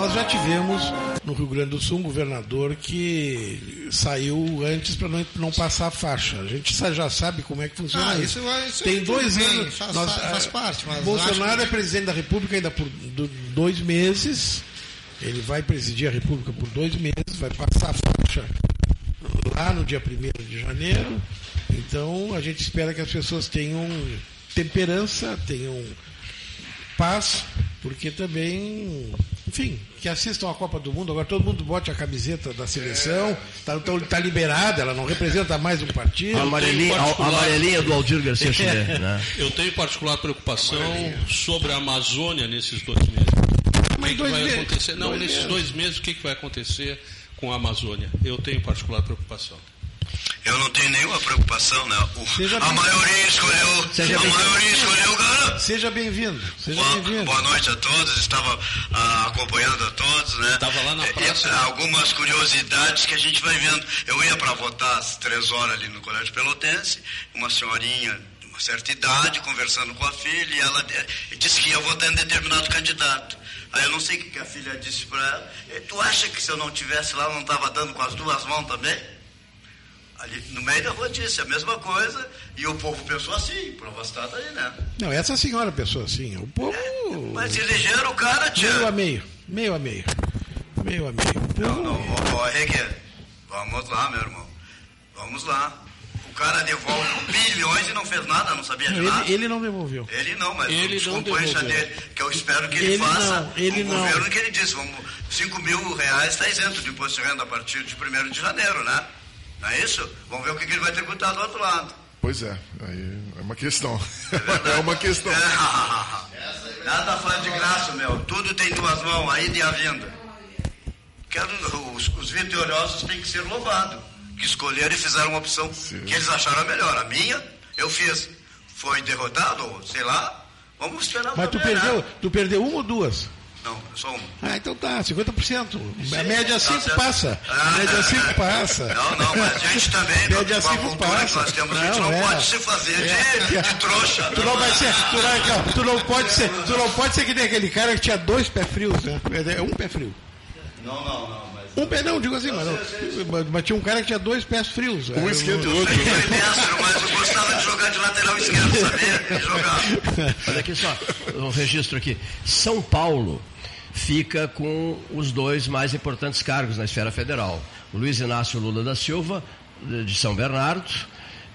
nós já tivemos no Rio Grande do Sul um governador que saiu antes para não, não passar a faixa. A gente já sabe como é que funciona Ah, isso. isso Tem dois bem, anos. faz- nós- faz- ah, parte, mas Bolsonaro é que- presidente da República ainda por do- dois meses. Ele vai presidir a República por dois meses, vai passar a faixa lá no dia 1 de janeiro. Então a gente espera que as pessoas tenham temperança, tenham paz, porque também, enfim, que assistam a Copa do Mundo. Agora todo mundo bote a camiseta da seleção, está tá liberada, ela não representa mais um partido. A amarelinha, a, a amarelinha do Aldir Garcia Chile, né? Eu tenho particular preocupação sobre a Amazônia nesses dois meses. O que, que dois vai meses. acontecer? Não, Dois nesses meses. dois meses, o que, que vai acontecer com a Amazônia? Eu tenho particular preocupação. Eu não tenho nenhuma preocupação, né? O- a maioria escolheu, Seja a maioria escolheu o. Seja bem-vindo, seja Boa, bem-vindo. boa noite a todos, estava ah, acompanhando a todos, né? Estava lá na praça. é, algumas curiosidades que a gente vai vendo. Eu ia para votar às três horas ali no Colégio Pelotense, uma senhorinha de uma certa idade, conversando com a filha, e ela eh, disse que ia votar em determinado candidato. Aí eu não sei o que a filha disse para ela. "Eh, Tu acha que se eu não tivesse lá, eu não estava dando com as duas mãos também? Ali no meio da rua disse a mesma coisa, e o povo pensou assim, prova está aí, né? Não, essa senhora pensou assim, o povo Mas elegeram o cara, tia. meio a meio, meio a meio, meio a meio. Não, não, ó, ó, Henrique, vamos lá, meu irmão. Vamos lá. O cara devolve bilhões e não fez nada, não sabia de nada. Ele, ele não devolveu. Ele não, mas Ele os não companheiros devolveu. dele, que eu espero que ele, Ele faça não, ele o não. governo que ele disse, vamos, 5 mil reais está isento de imposto de renda a partir de 1 de janeiro, né? Não é isso? Vamos ver o que, que ele vai tributar do outro lado. Pois é, aí é uma questão. É uma questão. Nada faz de graça, meu. Tudo tem duas mãos, a ida e a vinda. Quero, os, os vitoriosos têm que ser louvados. Que escolheram e fizeram uma opção que eles acharam a melhor. A minha, eu fiz. Foi derrotado, ou sei lá. Vamos esperar Mas tu perdeu, tu perdeu uma ou duas? Não, só uma. Ah, então tá, 50%. A média tá 5 certo. passa. A Ah, média 5 passa. Não, não, mas a gente também, Média com a 5 cultura que passa. nós temos, a gente Não, não é. pode se fazer de, de trouxa. Tu não vai ser, tu não, tu não pode ser, tu não pode ser que nem aquele cara que tinha dois pés frios, né? É um pé frio. Não, não, não. Um pé não, digo assim, mas, não, mas, mas tinha um cara que tinha dois pés frios. Um É, esquenta o Eu outro. fui destro, mas eu gostava de jogar de lateral esquerdo, sabia? E jogar. Olha aqui só, um registro aqui. São Paulo fica com os dois mais importantes cargos na esfera federal. O Luiz Inácio Lula da Silva, de de São Bernardo,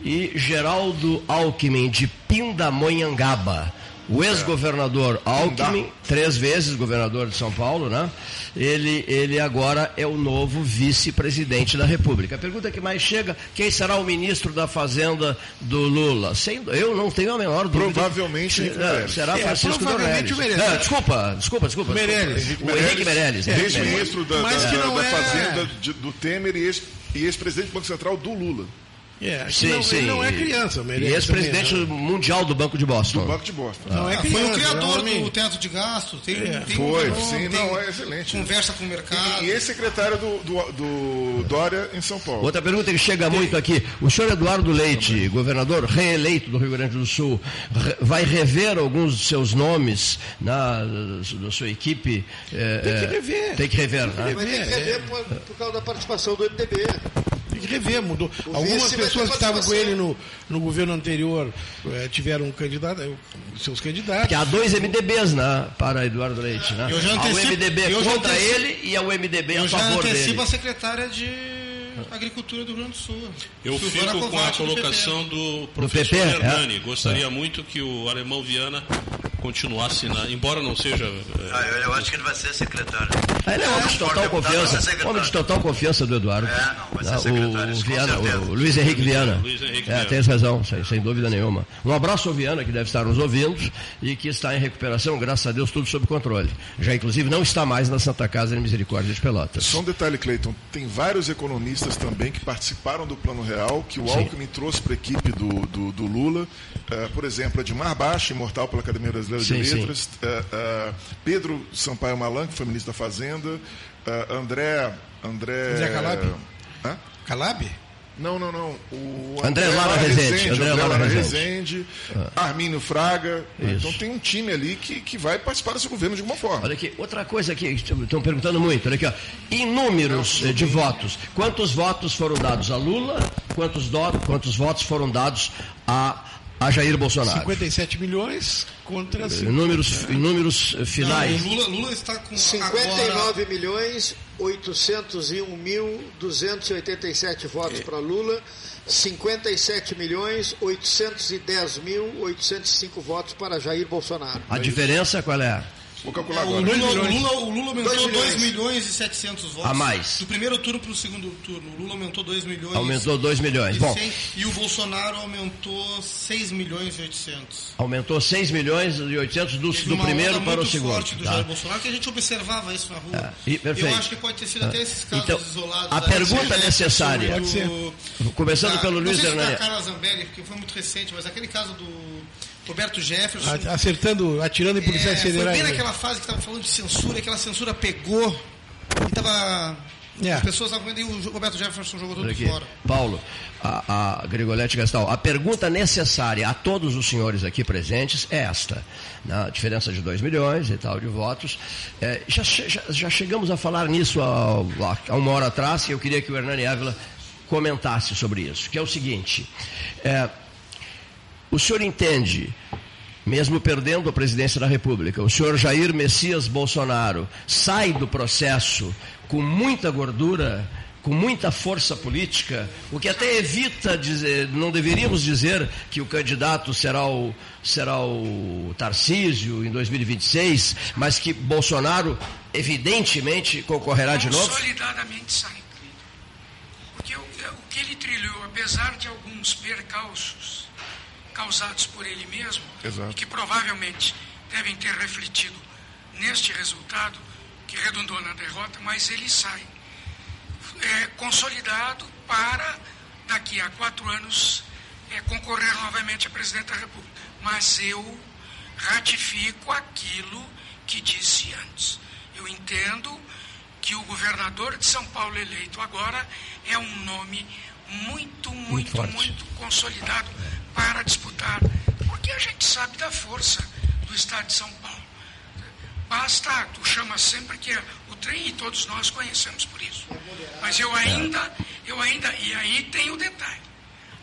e Geraldo Alckmin, de Pindamonhangaba. O ex-governador Alckmin, três vezes governador de São Paulo, né? Ele, ele agora é o novo vice-presidente da República. A pergunta que mais chega, quem será o ministro da Fazenda do Lula? Sem, eu não tenho a menor dúvida. Provavelmente Henrique É, Meirelles. será É, Francisco provavelmente o Meirelles. É, desculpa, desculpa, desculpa. Meirelles. O Henrique Meirelles. Henrique Meirelles. Ex-ministro da, da- não da é- Fazenda de- do Temer e ex- e ex-presidente do Banco Central do Lula, É, que Sim, não, sim. ele não é criança, mas ele E é ex-presidente né? mundial do Banco de Boston. do Banco de Boston. Não é Ah, foi criança, o criador é homem. do teto de gasto, tem, É. tem Foi, um sim, tem não, é excelente. Conversa com o mercado. E ex-secretário do, do, do Dória em São Paulo. Outra pergunta que chega muito aqui. O senhor Eduardo Leite, governador reeleito do Rio Grande do Sul, re- vai rever alguns dos seus nomes na, da sua equipe? É, Tem que é, rever. Tem que rever, né? Mas tem que rever por, por causa da participação do MDB. Tem que rever, mudou. O Algumas pessoas que estavam com ele no, no governo anterior eh, tiveram um candidato, eh, seus candidatos. Porque há dois MDBs, né, para Eduardo Leite, né? Eu já há o antecipo- MDB eu já contra antecipo- ele e há o MDB Eu a já favor antecipo dele. a secretária de Agricultura do Rio Grande do Sul. Eu Silvana fico com a Kovács, do colocação do professor PP, é? Hernani. Gostaria muito que o alemão Viana continuasse na. Embora não seja. eh, Ah, eu, eu acho que ele vai ser secretário. Ah, Ele é homem de total confiança. Homem de total confiança do Eduardo. É, não, vai ser Ah, secretário, o, Viana, o Luiz Henrique Viana. Luiz Henrique é, tem razão, sem, sem dúvida nenhuma. Um abraço ao Viana, que deve estar nos ouvindo e que está em recuperação, graças a Deus, tudo sob controle. Já, inclusive, não está mais na Santa Casa de Misericórdia de Pelotas. Só um detalhe, Cleiton. Tem vários economistas também que participaram do Plano Real, que o Sim. Alckmin trouxe para a equipe do, do, do Lula. Eh, por exemplo, Edmar Baixa, imortal pela Academia Brasileira Sim, de sim. Letras. eh, eh, Pedro Sampaio Malan, que foi ministro da Fazenda. eh, André... André... André Calab? Hã? Calab? Não, não, não. O André Lara Rezende, André, André Lara Lara Rezende, Armínio Fraga. Isso. Então tem um time ali que, que vai participar desse governo de alguma forma. Olha aqui, outra coisa que estão perguntando muito, olha aqui, ó. Em números eh, de votos, quantos votos foram dados a Lula, quantos, do- quantos votos foram dados a, a Jair Bolsonaro? 57 milhões contra Em números, em números eh, finais. Não, Lula, Lula está com agora 59 milhões 801 mil 287 votos para Lula, 57 milhões 810 mil 805 votos para Jair Bolsonaro. A diferença qual é? Vou calcular o agora. Lula, o, Lula, o Lula aumentou Dois 2 milhões. milhões. e 700 votos. A mais. Do primeiro turno para o segundo turno. O Lula aumentou 2 milhões. Aumentou 2 milhões. e Bom, 100, e o Bolsonaro aumentou 6 milhões e 800. aumentou 6 milhões e 800 do, do primeiro para o segundo. forte do tá? Jair Bolsonaro, que a gente observava isso na rua. É, e- perfeito. Eu acho que pode ter sido até esses casos Então, isolados. a pergunta Zambelli, necessária- do- Pode ser. Começando da- pelo não Luiz sei se da. Carla Zambelli, que foi muito recente, mas aquele caso do Roberto Jefferson. Acertando, atirando em policiais É, foi federais. bem né? naquela fase que estava falando de censura, aquela censura pegou e tava. É. As pessoas estavam vendo e o Roberto Jefferson jogou tudo aqui. fora. Paulo, a, a Grigolete Gastal, a pergunta necessária a todos os senhores aqui presentes é esta. Na diferença de 2 milhões e tal de votos. É, já, já, já chegamos a falar nisso há, há uma hora atrás e eu queria que o Hernani Ávila comentasse sobre isso, que é o seguinte. é, o senhor entende, mesmo perdendo a presidência da República, o senhor Jair Messias Bolsonaro sai do processo com muita gordura, com muita força política, o que até evita dizer, não deveríamos dizer que o candidato será o, será o Tarcísio em 2026, mas que Bolsonaro evidentemente concorrerá de novo? Consolidadamente sai. Porque o, o que ele trilhou, apesar de alguns percalços causados por ele mesmo, Exato. e que provavelmente devem ter refletido neste resultado, que redundou na derrota, mas ele sai é, consolidado para, daqui a quatro anos, é, concorrer novamente a presidente da República. Mas eu ratifico aquilo que disse antes. Eu entendo que o governador de São Paulo eleito agora é um nome muito, muito, forte. muito, consolidado para disputar, porque a gente sabe da força do estado de São Paulo. Basta, tu chama sempre que é o trem e todos nós conhecemos por isso. Mas eu ainda, eu ainda, e aí tem o detalhe,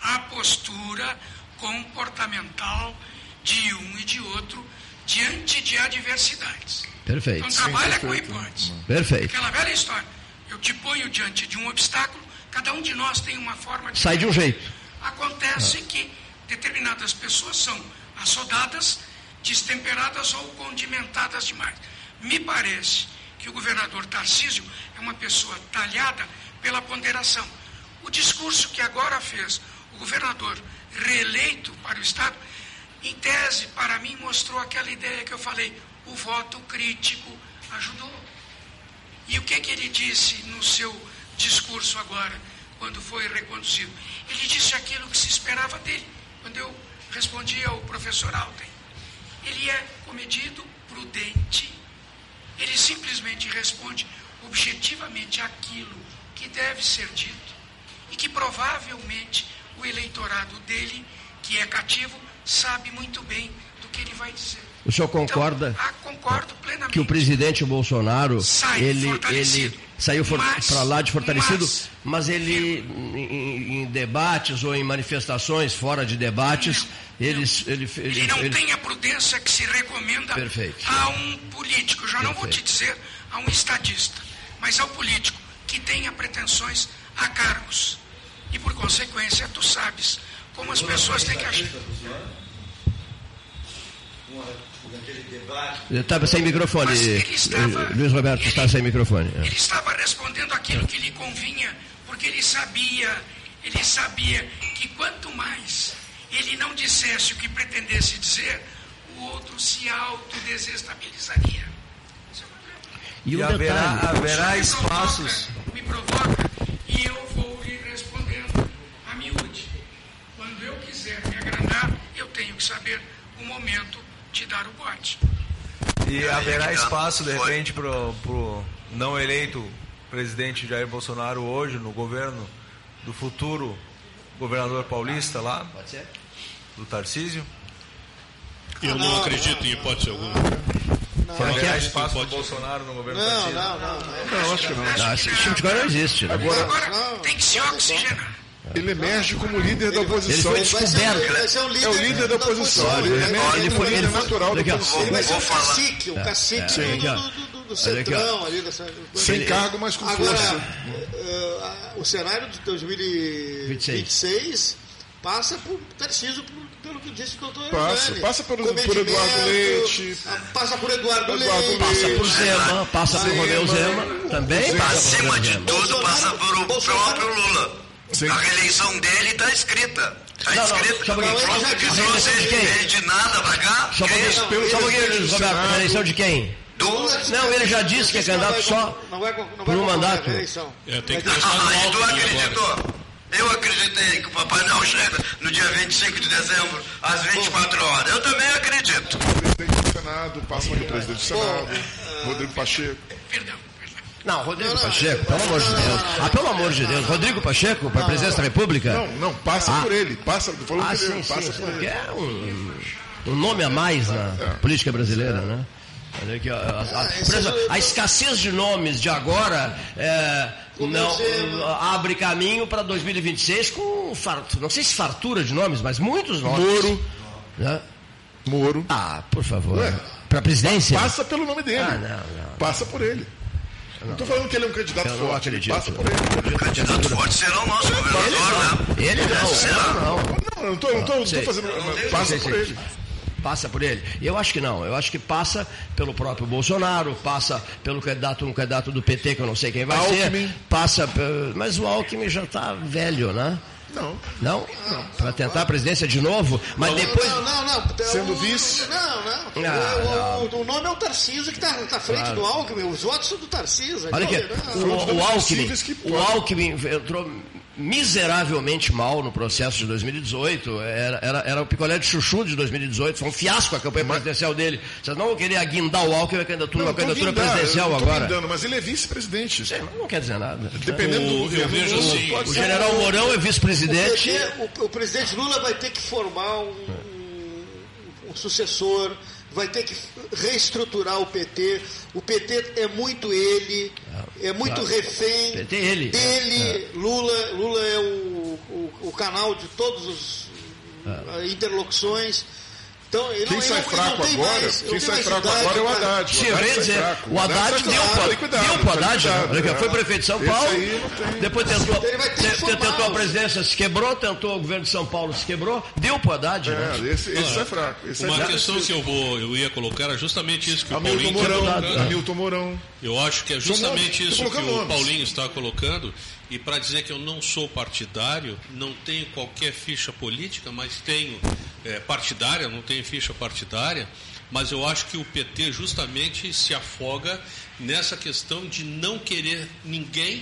a postura comportamental de um e de outro diante de adversidades. Perfeito. Então trabalha com hipótese. Perfeito. Aquela velha história. Eu te ponho diante de um obstáculo, cada um de nós tem uma forma de. Sai de um jeito. Acontece que determinadas pessoas são assodadas, destemperadas ou condimentadas demais. Me parece que o governador Tarcísio é uma pessoa talhada pela ponderação. O discurso que agora fez o governador reeleito para o Estado, em tese, para mim, mostrou aquela ideia que eu falei: o voto crítico ajudou. E o que, que ele disse no seu discurso agora, quando foi reconduzido? Ele disse aquilo que se esperava dele, quando eu respondi ao professor Alten. Ele é comedido, prudente, ele simplesmente responde objetivamente aquilo que deve ser dito e que provavelmente o eleitorado dele, que é cativo, sabe muito bem do que ele vai dizer. O senhor concorda Então, que o presidente Bolsonaro Sai ele, ele saiu para lá de fortalecido, mas- mas, ele em, em debates ou em manifestações fora de debates, ele, ele, ele, Ele não ele- tem a prudência que se recomenda Perfeito. a um político. Já não vou te Perfeito. dizer a um estadista, mas ao político que tenha pretensões a cargos. E por consequência, tu sabes como as pessoas têm que agir. Estava sem microfone. Mas ele estava- eh, Luiz Roberto ele- está sem microfone. é. Ele estava respondendo aquilo que lhe convinha, porque ele sabia, ele sabia que quanto mais ele não dissesse o que pretendesse dizer, o outro se autodesestabilizaria. Esse é o problema. E, E um haverá, detalhe, haverá Me espaços. provoca, Me provoca e eu vou lhe respondendo a miúde. Quando eu quiser me agradar, eu tenho que saber o momento de dar o bote. E haverá espaço, de repente, para o não eleito presidente Jair Bolsonaro hoje no governo do futuro governador paulista lá, Pode ser? do Tarcísio. Eu não acredito em hipótese alguma. Para que é? espaço do Bolsonaro no governo Não, Tarcísio. não, não. Não, acho que não. Não, esse tipo não existe. Né? Agora, Agora tem que se oxigenar. Ele emerge como líder da Ele oposição. foi Vai ser, descoberto. líder, É o líder da oposição. Ele Ele, emerge ele foi- líder ele foi- natural da oposição. ele vai ser o cacique, o cacique Sim, do, do, centrão ali dessa. Sem cargo, mas com Agora, força. a- o cenário de 2026 passa por Tarcísio, por- pelo que disse o doutor Passa, Hernani. passa por- por Eduardo Leite. ah, Passa por Eduardo, Eduardo Leite. Passa por Zema, passa por Romeu Zema, também passa por Acima de Zema. tudo, passa por o próprio Lula. Sim. A reeleição dele está escrita. Está Não, não, escrita. só um. O que trouxe reeleição de quem? ele de nada pra cá. Só um que é pouquinho, Roberto, a eleição de quem? Do... Não, ele já disse que é candidato só Não não por um mandato. reeleição. É, tem que no Ah, e alto tu acreditou? Eu acreditei que o Papai Noel chega no dia 25 de dezembro, às 24 horas. Eu também acredito. Presidente do Senado, passa pelo presidente do Senado, Rodrigo Pacheco. Perdão, perdão. Não, Rodrigo Pacheco, pelo amor de Deus. Ah, pelo amor de Deus. Rodrigo Pacheco, para a presidência da República? Não, não, passa Ah. por ele. Passa, tô falando Ah, sim, passa sim. por ele. é um, um nome a mais na política brasileira, né? Olha aqui, a, a- por exemplo, a escassez de nomes de agora é, não abre caminho para 2026 com não sei se fartura de nomes, mas muitos nomes. Moro, né? Moro. Ah, por favor. Para a presidência? Passa pelo nome dele. Ah, não, não. Passa por ele. Não estou falando que ele é um candidato Eu não forte. acredito. Passa por ele. O candidato forte será o nosso governador, né? Ele não, não, não. Não, não estou não tô, não tô fazendo. Passa por ele. Passa por ele? Eu acho que não. Eu acho que passa pelo próprio Bolsonaro, passa pelo candidato, um candidato do PT, que eu não sei quem vai Alckmin. ser. Passa. Mas o Alckmin já está velho, né? Não. Não? Para tentar a presidência de novo? Mas depois. Não, não, não. Sendo vice? Não, não. Ah, O, o- o nome é o Tarcísio que está tá à frente do Alckmin. Os votos são do Tarcísio. Olha aqui, Não, o, o Alckmin, o Alckmin entrou miseravelmente mal no processo de 2018. Era, era, era o picolé de chuchu de 2018. Foi um fiasco a campanha presidencial dele. Vocês não vão querer aguindar o Alckmin a candidatura, uma tô candidatura guindando, presidencial eu tô agora. guindando, mas ele é vice-presidente. Sim, Não quer dizer nada. Dependendo do O- eu governo. vejo não assim, O ser. general Mourão é O, vice-presidente. PT, o, o presidente Lula vai ter que formar um, um sucessor, vai ter que reestruturar o PT. O PT é muito ele, é muito refém PT é ele. dele. Lula, Lula é o, o, o canal de todas as interlocuções. Então, ele Quem não, sai fraco agora, mais- quem sai fraco agora é o Haddad. Sim, sai dizer, fraco. o Haddad deu para tem Haddad, né? é. foi prefeito de São Paulo, depois tentou, tentou a presidência, se quebrou, tentou o governo de São Paulo, se quebrou, deu para Haddad. né? É, esse, esse é fraco. Esse é Uma fraco. questão que eu, vou, eu ia colocar era justamente isso que o Hamilton Paulinho está Mourão. colocando. Hamilton Mourão. Eu acho que é justamente isso que o nomes. Paulinho está colocando. E para dizer que eu não sou partidário, não tenho qualquer ficha política, mas tenho é, partidária, não tenho ficha partidária, mas eu acho que o PT justamente se afoga nessa questão de não querer ninguém,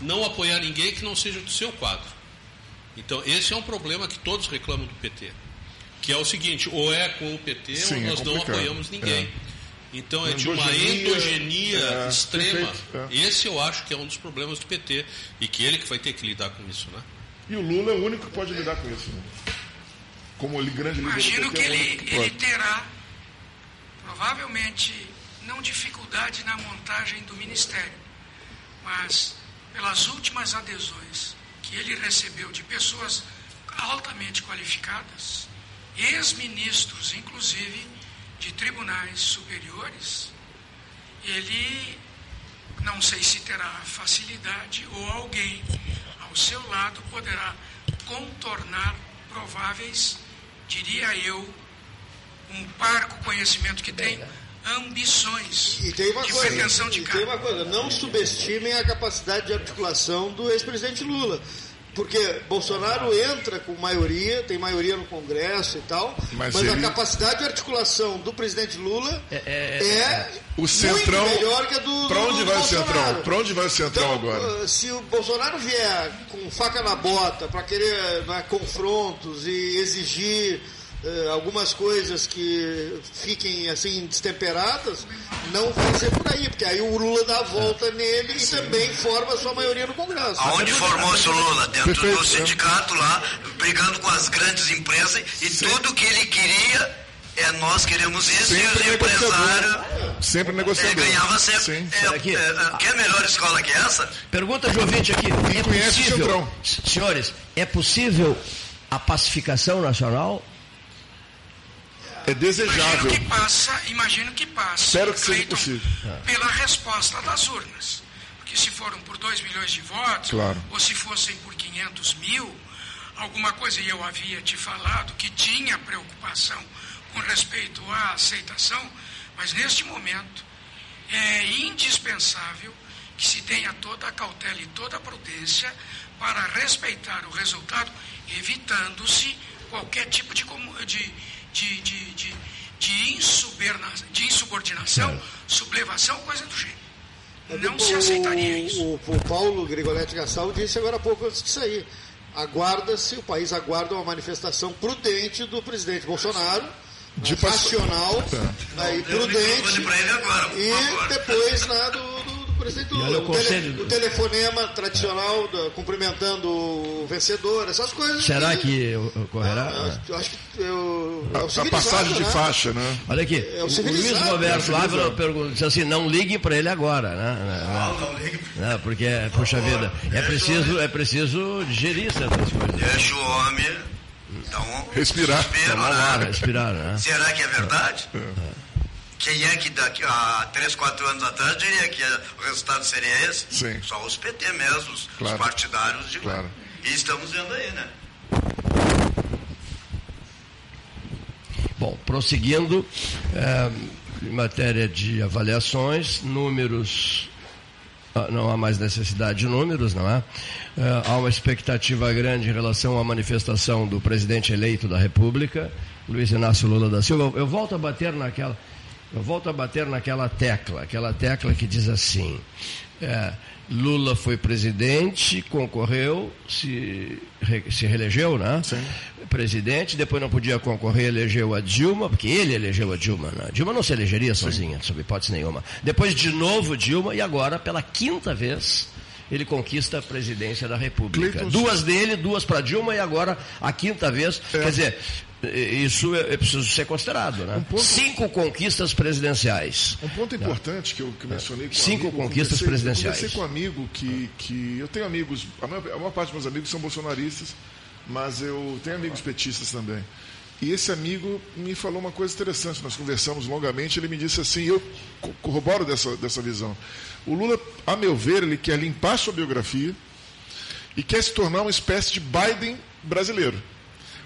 não apoiar ninguém que não seja do seu quadro. Então, esse é um problema que todos reclamam do PT. Que é o seguinte, ou é com o PT Sim, ou é nós não complicado. apoiamos ninguém. Então é de uma Endogenia, endogenia é, extrema. perfeito, é. Esse eu acho que é um dos problemas do PT e que ele que vai ter que lidar com isso, né? E o Lula é o único que pode lidar com isso. Né? Como ele grande Imagino que ele, ele terá, provavelmente, não dificuldade na montagem do ministério, mas pelas últimas adesões que ele recebeu de pessoas altamente qualificadas, ex-ministros, inclusive, de tribunais superiores, ele não sei se terá facilidade ou alguém ao seu lado poderá contornar prováveis, diria eu, um parco conhecimento que tem, ambições E tem uma de coisa, pretensão de e tem cargo. uma coisa, não subestimem a capacidade de articulação do ex-presidente Lula. Porque Bolsonaro entra com maioria, tem maioria no Congresso e tal, Mas mas, ele- a capacidade de articulação do presidente Lula É, é, é, O Centrão. muito melhor que a do do- onde do vai o Bolsonaro. Centrão? Pra onde vai o Centrão agora? uh, se o Bolsonaro vier com faca na bota para querer né, confrontos e exigir algumas coisas que fiquem assim destemperadas, não vai ser por aí, porque aí o Lula dá a volta nele e também forma a sua maioria no Congresso. Aonde formou-se o Lula? Dentro Perfeito, do é. sindicato lá, brigando com as grandes empresas e tudo que ele queria é nós queremos isso e os Sempre empresários. Sempre Ele negociador. ganhava sempre. Sim. É, Aqui. é, é, quer melhor escola que essa? Pergunta de ouvinte aqui. É conhece o possível, Centrão. S- senhores, é possível a pacificação nacional? É Imagino desejável. que passa, imagino que passa. Espero que seja Cleiton, possível. Pela resposta das urnas. Porque se foram por 2 milhões de votos, Claro. ou se fossem por 500 mil, alguma coisa, e eu havia te falado que tinha preocupação com respeito à aceitação, mas neste momento é indispensável que se tenha toda a cautela e toda a prudência para respeitar o resultado, evitando-se qualquer tipo de, de, de, de, de, de, insuberna- de insubordinação, sublevação, coisa do gênero. Não se aceitaria isso. O, o Paulo Grigoletti Gastal disse agora há pouco antes de sair. Aguarda-se, o país aguarda uma manifestação prudente do presidente Bolsonaro, De né, pass- racional né, e Deu o microfone prudente, ele agora, e depois né, do, o O, tele- conselho do- o telefonema tradicional, da- cumprimentando o vencedor, essas coisas. Será que ocorrerá? Ah, eu acho que eu, é o A, a passagem de né? faixa, né? Olha aqui, É o o, Luiz é o Roberto civilizado. Ávila pergunta disse assim, não liguem para ele agora, né? Não, não ligue. Não, porque, puxa vida, é preciso, é preciso digerir certas coisas. Deixa o homem um Respirar. né? ar, respirar, né? Será que é verdade? Quem é que daqui a 3, 4 anos atrás diria que o resultado seria esse? Sim. Só os PT mesmo, os, Claro. os partidários de Claro. E estamos vendo aí, né? Bom, prosseguindo, eh, em matéria de avaliações, números, ah, não há mais necessidade de números, não é? Eh, há uma expectativa grande em relação à manifestação do presidente eleito da República, Luiz Inácio Lula da Silva. Eu volto a bater naquela, eu volto a bater naquela tecla, aquela tecla que diz assim: eh, Lula foi presidente, concorreu, se, re- se reelegeu, né? Presidente, depois não podia concorrer, elegeu a Dilma, porque ele elegeu a Dilma. Né? Dilma não se elegeria sozinha, sob hipótese nenhuma. Depois, de novo, Dilma, e agora, pela quinta vez, ele conquista a presidência da República. Cleiton- Duas dele, duas para Dilma, e agora a quinta vez. É. Quer dizer, isso é, é preciso ser considerado. Né? Um ponto- Cinco conquistas presidenciais. Um ponto importante que eu que mencionei com Cinco amigo, conquistas presidenciais. Eu conversei com um amigo que, que. Eu tenho amigos, a maior, a maior parte dos meus amigos são bolsonaristas, mas eu tenho amigos petistas também. E esse amigo me falou uma coisa interessante, nós conversamos longamente, ele me disse assim, eu co- corroboro dessa, dessa visão. O Lula, a meu ver, ele quer limpar sua biografia e quer se tornar uma espécie de Biden brasileiro.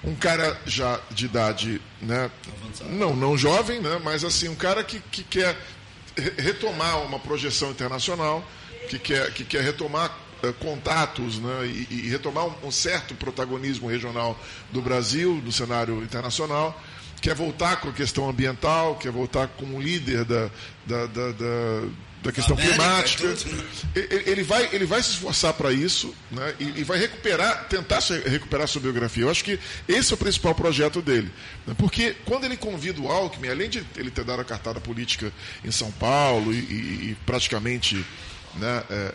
Um cara já de idade, né, não, não jovem, né, mas assim, um cara que, que quer re- retomar uma projeção internacional, que quer, que quer retomar eh, contatos né, e, e retomar um, um certo protagonismo regional do Brasil, do cenário internacional, quer voltar com a questão ambiental, quer voltar como líder da, da, da, da- da questão climática. Ele vai, ele vai se esforçar para isso né, e, vai recuperar, tentar recuperar sua biografia. Eu acho que esse é o principal projeto dele. né, Porque quando ele convida o Alckmin, além de ele ter dado a cartada política em São Paulo e, e- e praticamente né, é,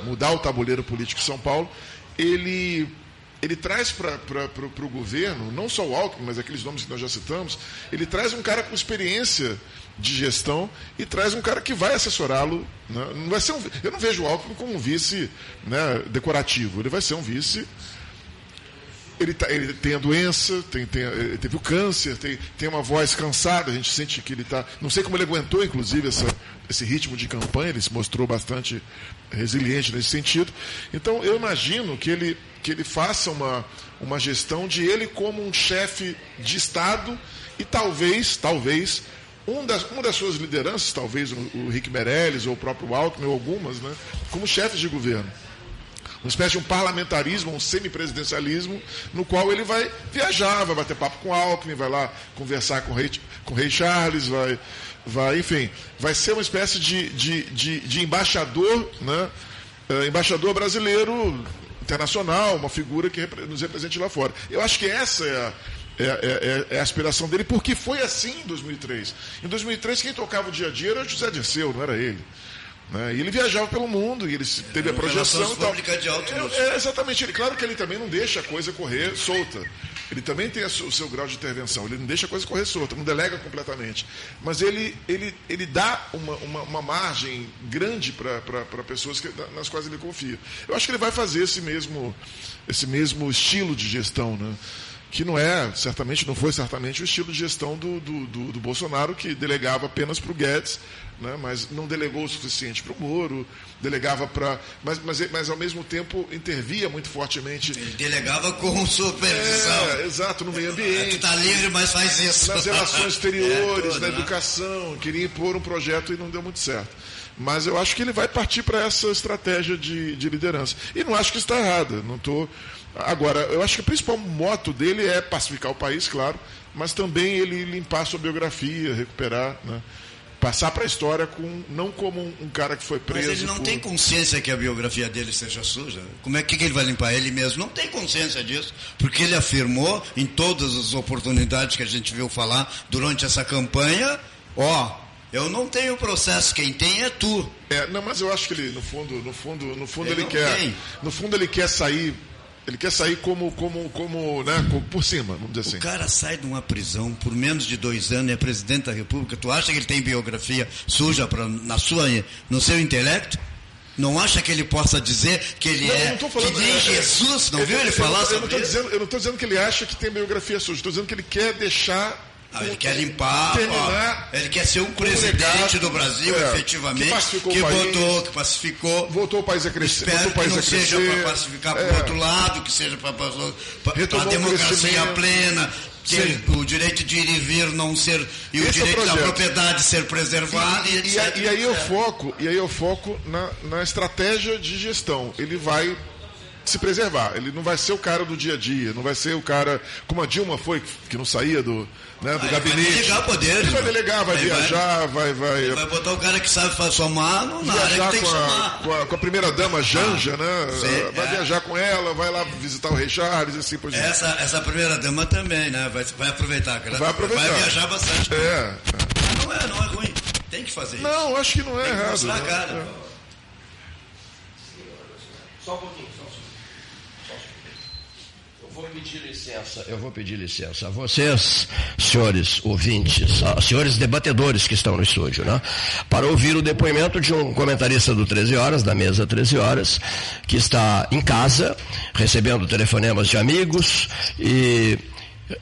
é, mudar o tabuleiro político em São Paulo, ele, ele traz para o governo, não só o Alckmin, mas aqueles nomes que nós já citamos, ele traz um cara com experiência de gestão e traz um cara que vai assessorá-lo. né? Não vai ser um, eu não vejo o Alckmin como um vice né, decorativo, ele vai ser um vice ele, tá- ele tem a doença, tem, tem- ele teve o câncer, tem, tem uma voz cansada, a gente sente que ele está. Não sei como ele aguentou, inclusive, essa, esse ritmo de campanha, ele se mostrou bastante resiliente nesse sentido. Então, eu imagino que ele, que ele faça uma, uma gestão de ele como um chefe de Estado e talvez, talvez, um das, uma das suas lideranças, talvez o, o Rick Meirelles ou o próprio Alckmin, ou algumas, né, como chefes de governo uma espécie de um parlamentarismo, um semipresidencialismo, no qual ele vai viajar, vai bater papo com Alckmin, vai lá conversar com o rei, com o rei Charles, vai, vai, enfim, vai ser uma espécie de, de, de, de embaixador, né, eh, embaixador brasileiro internacional, uma figura que nos represente lá fora. Eu acho que essa é a, é, é, é, é a aspiração dele, porque foi assim em 2003. Em 2003, quem tocava o dia a dia era José Dirceu, não era ele. Né? E ele viajava pelo mundo, e ele se- teve a projeção e tal. de alto. É, é, exatamente. Ele, claro que ele também não deixa a coisa correr solta. Ele também tem o seu grau de intervenção. Ele não deixa a coisa correr solta, não delega completamente. Mas ele, ele, ele dá uma, uma, uma margem grande para pessoas que- nas quais ele confia. Eu acho que ele vai fazer esse mesmo, esse mesmo estilo de gestão, né? Que não é, certamente, não foi certamente o estilo de gestão do, do, do- do Bolsonaro, que delegava apenas para o Guedes, né, mas não delegou o suficiente para o Moro, delegava para. Mas, mas, mas, ao mesmo tempo, intervia muito fortemente. Ele delegava com supervisão. É, exato, no meio Tu ambiente, tá livre, mas faz isso. nas relações exteriores, É, tudo, na né? educação, queria impor um projeto e não deu muito certo. Mas eu acho que ele vai partir para essa estratégia de, de liderança. E não acho que está errada. Não tô... Agora, eu acho que o principal moto dele é pacificar o país, claro, mas também ele limpar a sua biografia, recuperar, né? passar para a história com, não como um, um cara que foi Mas preso. ele não por- tem consciência que a biografia dele seja suja. Como é que, que ele vai limpar ele mesmo? Não tem consciência disso. Porque ele afirmou em todas as oportunidades que a gente viu falar durante essa campanha, ó, eu não tenho processo, quem tem é tu. É, não, mas eu acho que ele, no fundo, no fundo, no fundo Ele ele, quer, tem. no fundo ele quer sair, ele quer sair como, como, como, né, como por cima, vamos dizer assim. O cara sai de uma prisão por menos de dois anos e é presidente da República. Tu acha que ele tem biografia suja pra, na sua, no seu intelecto? Não acha que ele possa dizer que ele Não, é não falando- que nem é, é, Jesus? Não viu ele falar eu, sobre Eu não estou dizendo que ele acha que tem biografia suja, estou dizendo que ele quer deixar. Ah, ele quer limpar, terminar, ó, ele quer ser um presidente do Brasil, é, efetivamente, que pacificou que o votou, que pacificou. voltou o país a crescer. Espero o que não seja para pacificar para o é, outro lado, que seja para a o democracia plena, ter o direito de ir e vir não ser e o Esse é o direito da projeto. propriedade ser preservado e, E, e, aí- e aí eu foco, e aí eu foco na, na estratégia de gestão. Ele vai se preservar. Ele não vai ser o cara do dia a dia, não vai ser o cara como a Dilma foi, que não saía do, né, do Vai- gabinete. vai delegar poderes, Ele vai delegar, vai viajar, vai, vai, Vai botar o cara que sabe somar área viajar que tem que com a, com, a, com a primeira dama Janja, né? sim, vai é. viajar com ela, vai lá visitar o Rei Charles e assim por diante. Essa, essa primeira dama também, né? Vai, vai aproveitar. ela Vai aproveitar. Vai viajar bastante. É. Não é, não é ruim. Tem que fazer isso. Não, acho que não é Tem que errado. mostrar a né? cara. É. Só um pouquinho, só um segundo. Eu vou pedir licença, eu vou pedir licença a vocês, senhores ouvintes, a- senhores debatedores que estão no estúdio, né? Para ouvir o depoimento de um comentarista do 13 Horas, da mesa 13 Horas, que está em casa, recebendo telefonemas de amigos e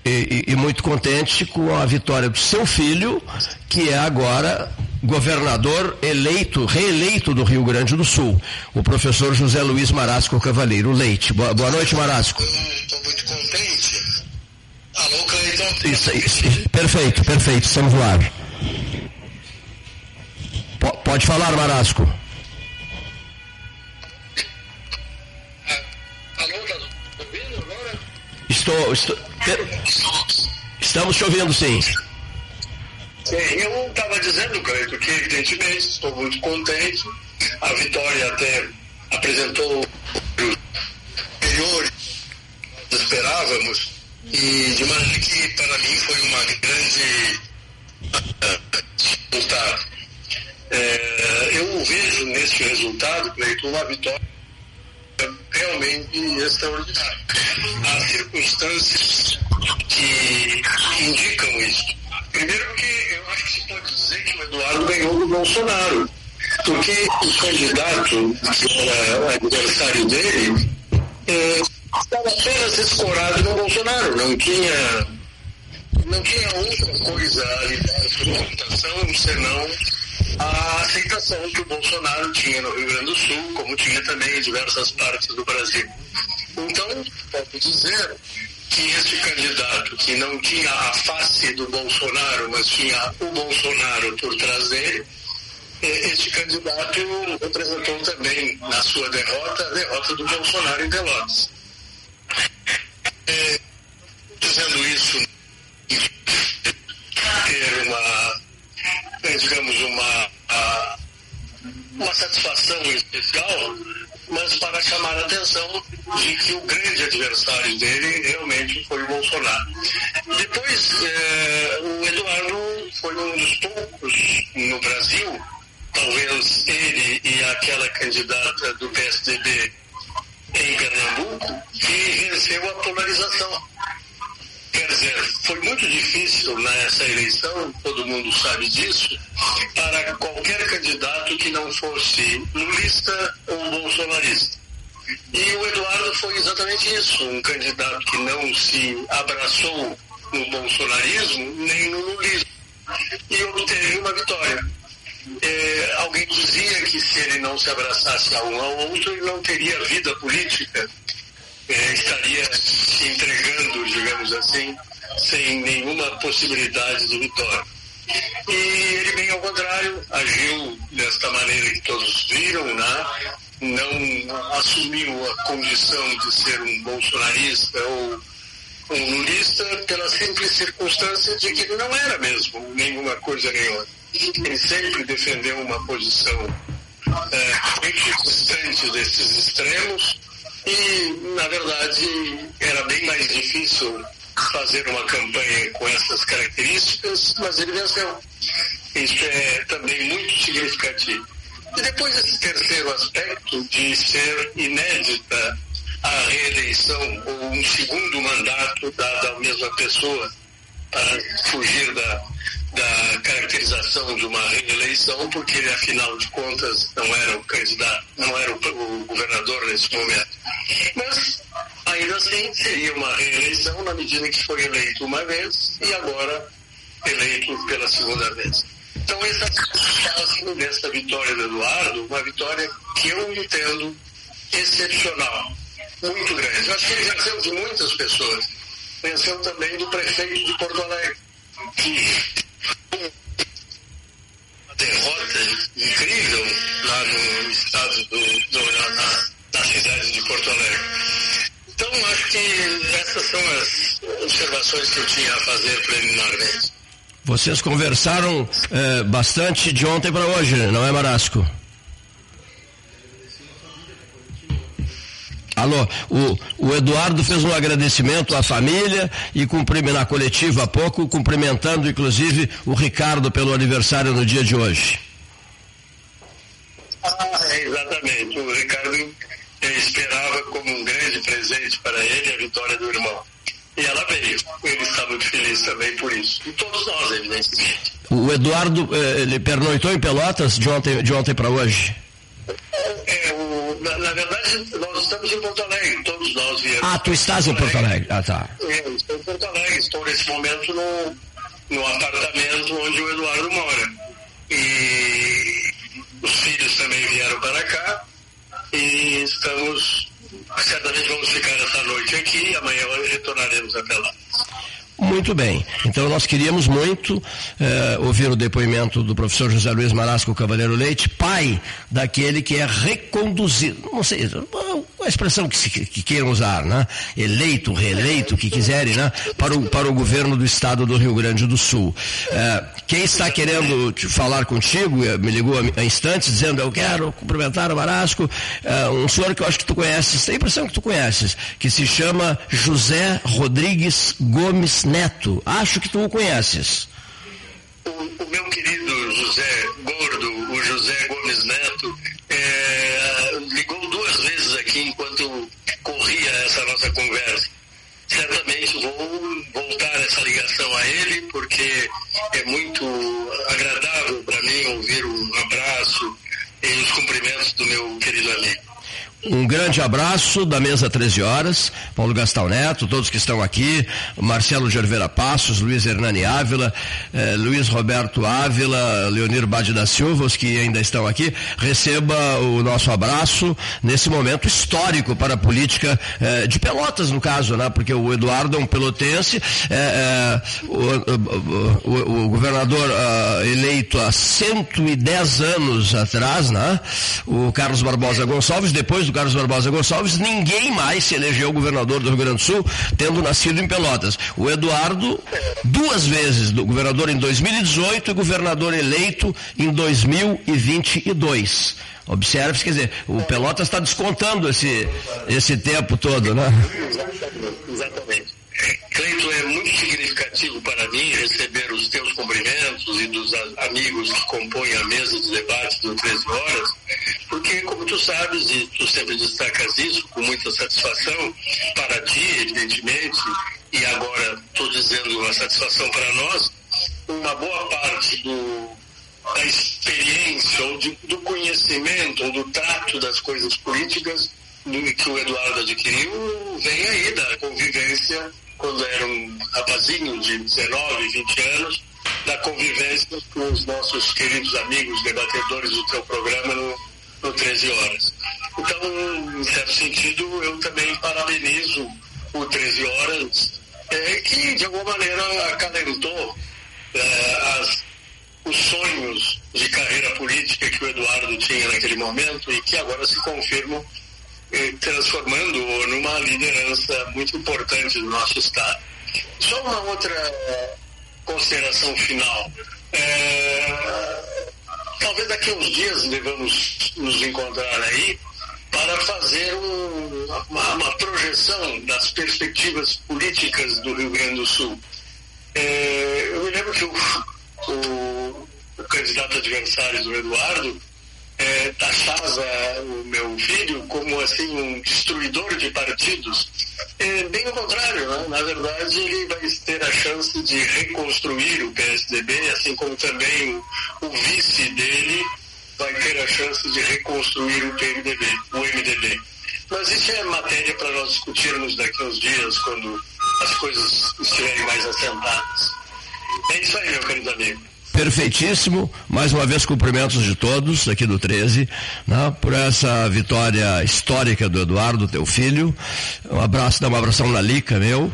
e, e- muito contente com a vitória do seu filho, que é agora governador eleito, reeleito do Rio Grande do Sul, o professor José Luiz Marasco Cavalheiro Leite. Boa, boa noite, Marasco. Estou muito contente. Alô, Cleiton? Isso, isso, perfeito, perfeito, estamos no ar. Po- Pode falar, Marasco. Alô, tá ouvindo agora? Estou, estou- estamos te ouvindo, sim. Eu estava dizendo, Cleiton, que evidentemente estou muito contente. A Vitória até apresentou melhores que esperávamos. E de maneira que para mim foi uma grande ah, resultado. É, eu vejo neste resultado, Cleiton, uma vitória realmente extraordinária. Há circunstâncias que indicam isso. Primeiro que eu acho que se pode dizer que o Eduardo ganhou do Bolsonaro. Porque o candidato, que era o adversário dele, eh, estava apenas escorado no Bolsonaro. Não tinha, não tinha outra coisa ali da sua computação senão a aceitação que o Bolsonaro tinha no Rio Grande do Sul, como tinha também em diversas partes do Brasil. Então, posso dizer que este candidato, que não tinha a face do Bolsonaro, mas tinha o Bolsonaro por trás dele, este candidato representou também, na sua derrota, a derrota do Bolsonaro em Pelotas. Eh, dizendo isso, ter uma, digamos, uma, uma satisfação especial, mas para chamar a atenção de que o grande adversário dele realmente foi o Bolsonaro. Depois, eh, o Eduardo foi um dos poucos no Brasil, talvez ele e aquela candidata do PSDB em Pernambuco, que venceu a polarização. Quer dizer, foi muito difícil nessa eleição, todo mundo sabe disso, para qualquer candidato que não fosse lulista ou bolsonarista. E o Eduardo foi exatamente isso, um candidato que não se abraçou no bolsonarismo nem no lulismo. E obteve uma vitória. É, alguém dizia que se ele não se abraçasse a um ao outro, ele não teria vida política estaria se entregando, digamos assim, sem nenhuma possibilidade de vitória. E ele, bem ao contrário, agiu desta maneira que todos viram, né? não assumiu a condição de ser um bolsonarista ou um lulista pela simples circunstância de que ele não era mesmo nenhuma coisa nem outra. Ele sempre defendeu uma posição é, muito distante desses extremos e, na verdade, era bem mais difícil fazer uma campanha com essas características, mas ele venceu. Isso é também muito significativo. E depois esse terceiro aspecto de ser inédita a reeleição ou um segundo mandato dado à mesma pessoa para fugir da, da caracterização de uma reeleição, porque ele, afinal de contas, não era o candidato, não era o, governador nesse momento. Mas, ainda assim, seria uma reeleição na medida que foi eleito uma vez e agora eleito pela segunda vez. Então, essa é dessa vitória do Eduardo, uma vitória que eu entendo excepcional, muito grande. Eu acho que ele venceu de muitas pessoas. Venceu também do prefeito de Porto Alegre, que uma derrota incrível lá no estado do, do na, na cidade de Porto Alegre. Então acho que essas são as observações que eu tinha a fazer preliminarmente. Vocês conversaram eh, bastante de ontem para hoje, não é, Marasco? Alô, o, o, Eduardo fez um agradecimento à família e cumprimentar na coletiva há pouco, cumprimentando inclusive o Ricardo pelo aniversário no dia de hoje. Ah, exatamente. O Ricardo esperava como um grande presente para ele a vitória do irmão. E ela veio. Ele está muito feliz também por isso. E todos nós, evidentemente. O Eduardo, eh, ele pernoitou em Pelotas de ontem, de ontem para hoje? É, na, na, verdade, nós estamos em Porto Alegre, todos nós viemos. Ah, tu estás em Porto Alegre? Ah, tá. Eu estou em Porto Alegre, estou nesse momento no, no apartamento onde o Eduardo mora. E os filhos também vieram para cá e estamos, certamente vamos ficar essa noite aqui e amanhã retornaremos até lá. Muito bem. Então nós queríamos muito eh, ouvir o depoimento do professor José Luiz Marasco Cavaleiro Leite, pai daquele que é reconduzido, não sei, a expressão que, se, que queiram usar, né? Eleito, reeleito, que quiserem, né? Para o, para o governo do estado do Rio Grande do Sul. Eh, quem está querendo falar contigo, eh, me ligou há instantes dizendo eu quero cumprimentar o Marasco, um senhor que eu acho que tu conheces, tem a impressão que tu conheces, que se chama José Rodrigues Gomes Neto. Acho que tu o conheces. O, o meu querido José Gordo, nossa conversa. Certamente vou voltar essa ligação a ele, porque é muito agradável para mim ouvir um abraço e os cumprimentos do meu querido amigo. Um grande abraço da mesa 13 horas, Paulo Gastão Neto, todos que estão aqui, Marcelo de Oliveira Passos, Luiz Hernani Ávila, eh, Luiz Roberto Ávila, Leonir Bade da Silva, os que ainda estão aqui, receba o nosso abraço nesse momento histórico para a política eh, de Pelotas, no caso, né? Porque o Eduardo é um pelotense, eh, o, o, o, governador ah, eleito há 110 anos atrás, né? O Carlos Barbosa Gonçalves, depois do Carlos Barbosa Gonçalves, ninguém mais se elegeu governador do Rio Grande do Sul, tendo nascido em Pelotas. O Eduardo, duas vezes, do governador em 2018 e governador eleito em 2022. Observe, quer dizer, o Pelotas está descontando esse, esse tempo todo, né? Exatamente. Cleito, é muito significativo para mim receber os teus cumprimentos e dos amigos que compõem a mesa de debate do 13 Horas, porque, como tu sabes, e tu sempre destacas isso com muita satisfação, para ti, evidentemente, e agora estou dizendo uma satisfação para nós, uma boa parte do, da experiência ou de- do conhecimento ou do trato das coisas políticas que o Eduardo adquiriu vem aí da convivência quando era um rapazinho de 19, 20 anos, da convivência com os nossos queridos amigos debatedores do teu programa no, no 13 Horas. Então, em certo sentido, eu também parabenizo o 13 Horas, é, que de alguma maneira acalentou é, as os sonhos de carreira política que o Eduardo tinha naquele momento e que agora se confirmam transformando-o numa liderança muito importante do nosso Estado. Só uma outra consideração final. Eh, talvez daqui a uns dias devamos nos encontrar aí para fazer um- uma, uma projeção das perspectivas políticas do Rio Grande do Sul. É, eu me lembro que o, o- o candidato adversário do Eduardo é, taxava o meu filho como assim um destruidor de partidos. É, bem ao contrário, né? na verdade ele vai ter a chance de reconstruir o PSDB, assim como também o, o vice dele vai ter a chance de reconstruir o PMDB, o MDB. Mas isso é matéria para nós discutirmos daqui a uns dias, quando as coisas estiverem mais assentadas. É isso aí, meu querido amigo. Perfeitíssimo. Mais uma vez, cumprimentos de todos aqui do 13, né, por essa vitória histórica do Eduardo, teu filho. Um abraço, dá um abração na Lica, meu,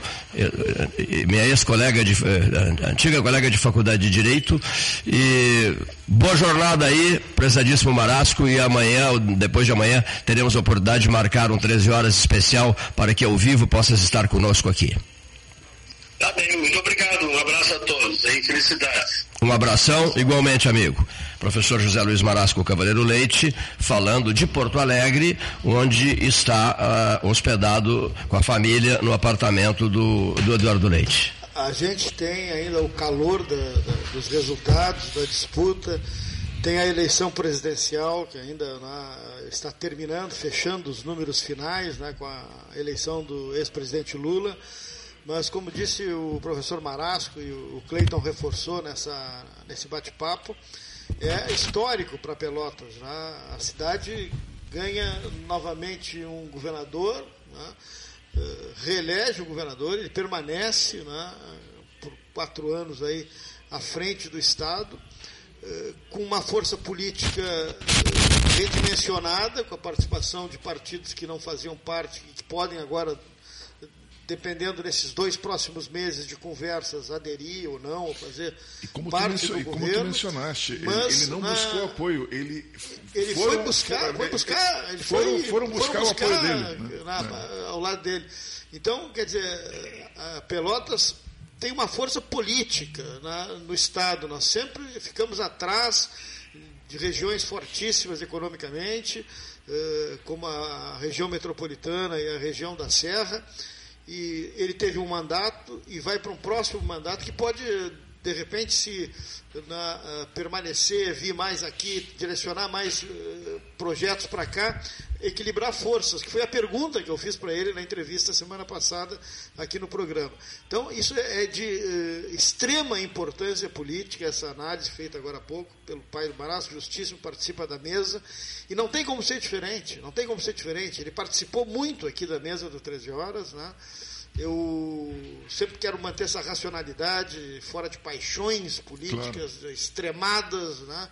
minha ex-colega, de, eh, antiga colega de faculdade de Direito. E boa jornada aí, prezadíssimo Marasco. E amanhã, depois de amanhã, teremos a oportunidade de marcar um 13 horas especial para que ao vivo possas estar conosco aqui. Tá bem, muito obrigado. Um? Felicidades. Um abração, igualmente, amigo. Professor José Luiz Marasco Cavaleiro Leite, falando de Porto Alegre, onde está ah, hospedado com a família no apartamento do, do Eduardo Leite. A gente tem ainda o calor da- da- dos resultados da disputa, tem a eleição presidencial que ainda né, está terminando, fechando os números finais né, com a eleição do ex-presidente Lula. Mas, como disse o professor Marasco e o Cleiton reforçou nessa, nesse bate-papo, é histórico para Pelotas. Né? A cidade ganha novamente um governador, né? eh, reelege o governador, ele permanece né, por quatro anos aí à frente do Estado, eh, com uma força política eh, redimensionada, com a participação de partidos que não faziam parte que podem agora dependendo desses dois próximos meses de conversas, aderir ou não, ou fazer E como, tu, parte mencio- do e como tu governo. mencionaste, ele- ele, não na- buscou apoio, ele, Ele foram- foi buscar, foram- foi buscar, ele foram, foi, foram buscar o apoio dele. né? na- ao lado dele. Então, quer dizer, a Pelotas tem uma força política na- no Estado. Nós sempre ficamos atrás de regiões fortíssimas economicamente, eh, como a região metropolitana e a região da Serra. E ele teve um mandato e vai para um próximo mandato que pode, de repente, se na, ah, permanecer, vir mais aqui, direcionar mais eh, projetos para cá, equilibrar forças, que foi a pergunta que eu fiz para ele na entrevista semana passada aqui no programa. Então, isso é de eh, extrema importância política, essa análise feita agora há pouco pelo pai do Marasco, justíssimo, participa da mesa, e não tem como ser diferente, não tem como ser diferente. Ele participou muito aqui da mesa do 13 Horas, né? Eu sempre quero manter essa racionalidade, fora de paixões políticas extremadas, né?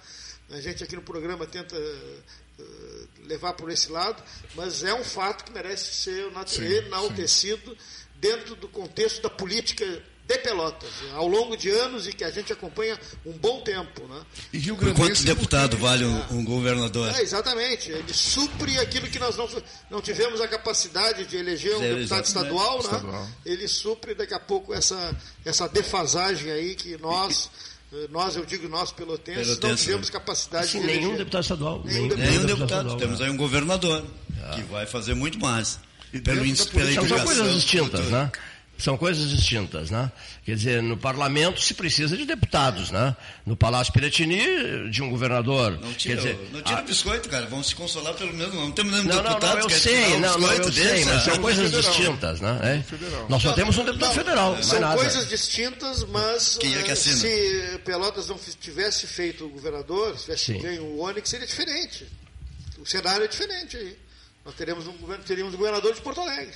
A gente aqui no programa tenta eh, levar por esse lado, mas é um fato que merece ser enaltecido dentro do contexto da política de Pelotas, ao longo de anos e que a gente acompanha um bom tempo. Né? E Rio Por quanto deputado vale um, um governador? É, exatamente. Ele supre aquilo que nós não, não tivemos a capacidade de eleger um É, deputado exatamente. estadual, né? Estadual. Ele supre daqui a pouco essa, essa defasagem aí que nós, eh, nós eu digo nós pelotenses, não Pelotense, tivemos né? capacidade Assim, de nenhum eleger. deputado estadual. Nenhum nenhum deputado. Nenhum deputado. estadual, Temos né? aí um governador que vai fazer muito mais. E Pelo pela política- São, coisas distintas, né? São coisas distintas, né? Quer dizer, no parlamento se precisa de deputados, né? No Palácio Piratini, de um governador. Não Quer tira, dizer, não tira a- o biscoito, cara. Vamos se consolar pelo menos. Não temos nenhum Não, não, deputado não, eu que quer sei, não, não, biscoito eu sei, mas são coisas federal. distintas, né? É? Nós só temos um deputado Não, federal, São nada. coisas distintas, mas Quem é que eh, assina? se Pelotas não tivesse feito o governador, se tivesse Sim. ganho o Onyx, seria diferente. O cenário é diferente aí. Nós teremos um, governo- teríamos um governador de Porto Alegre.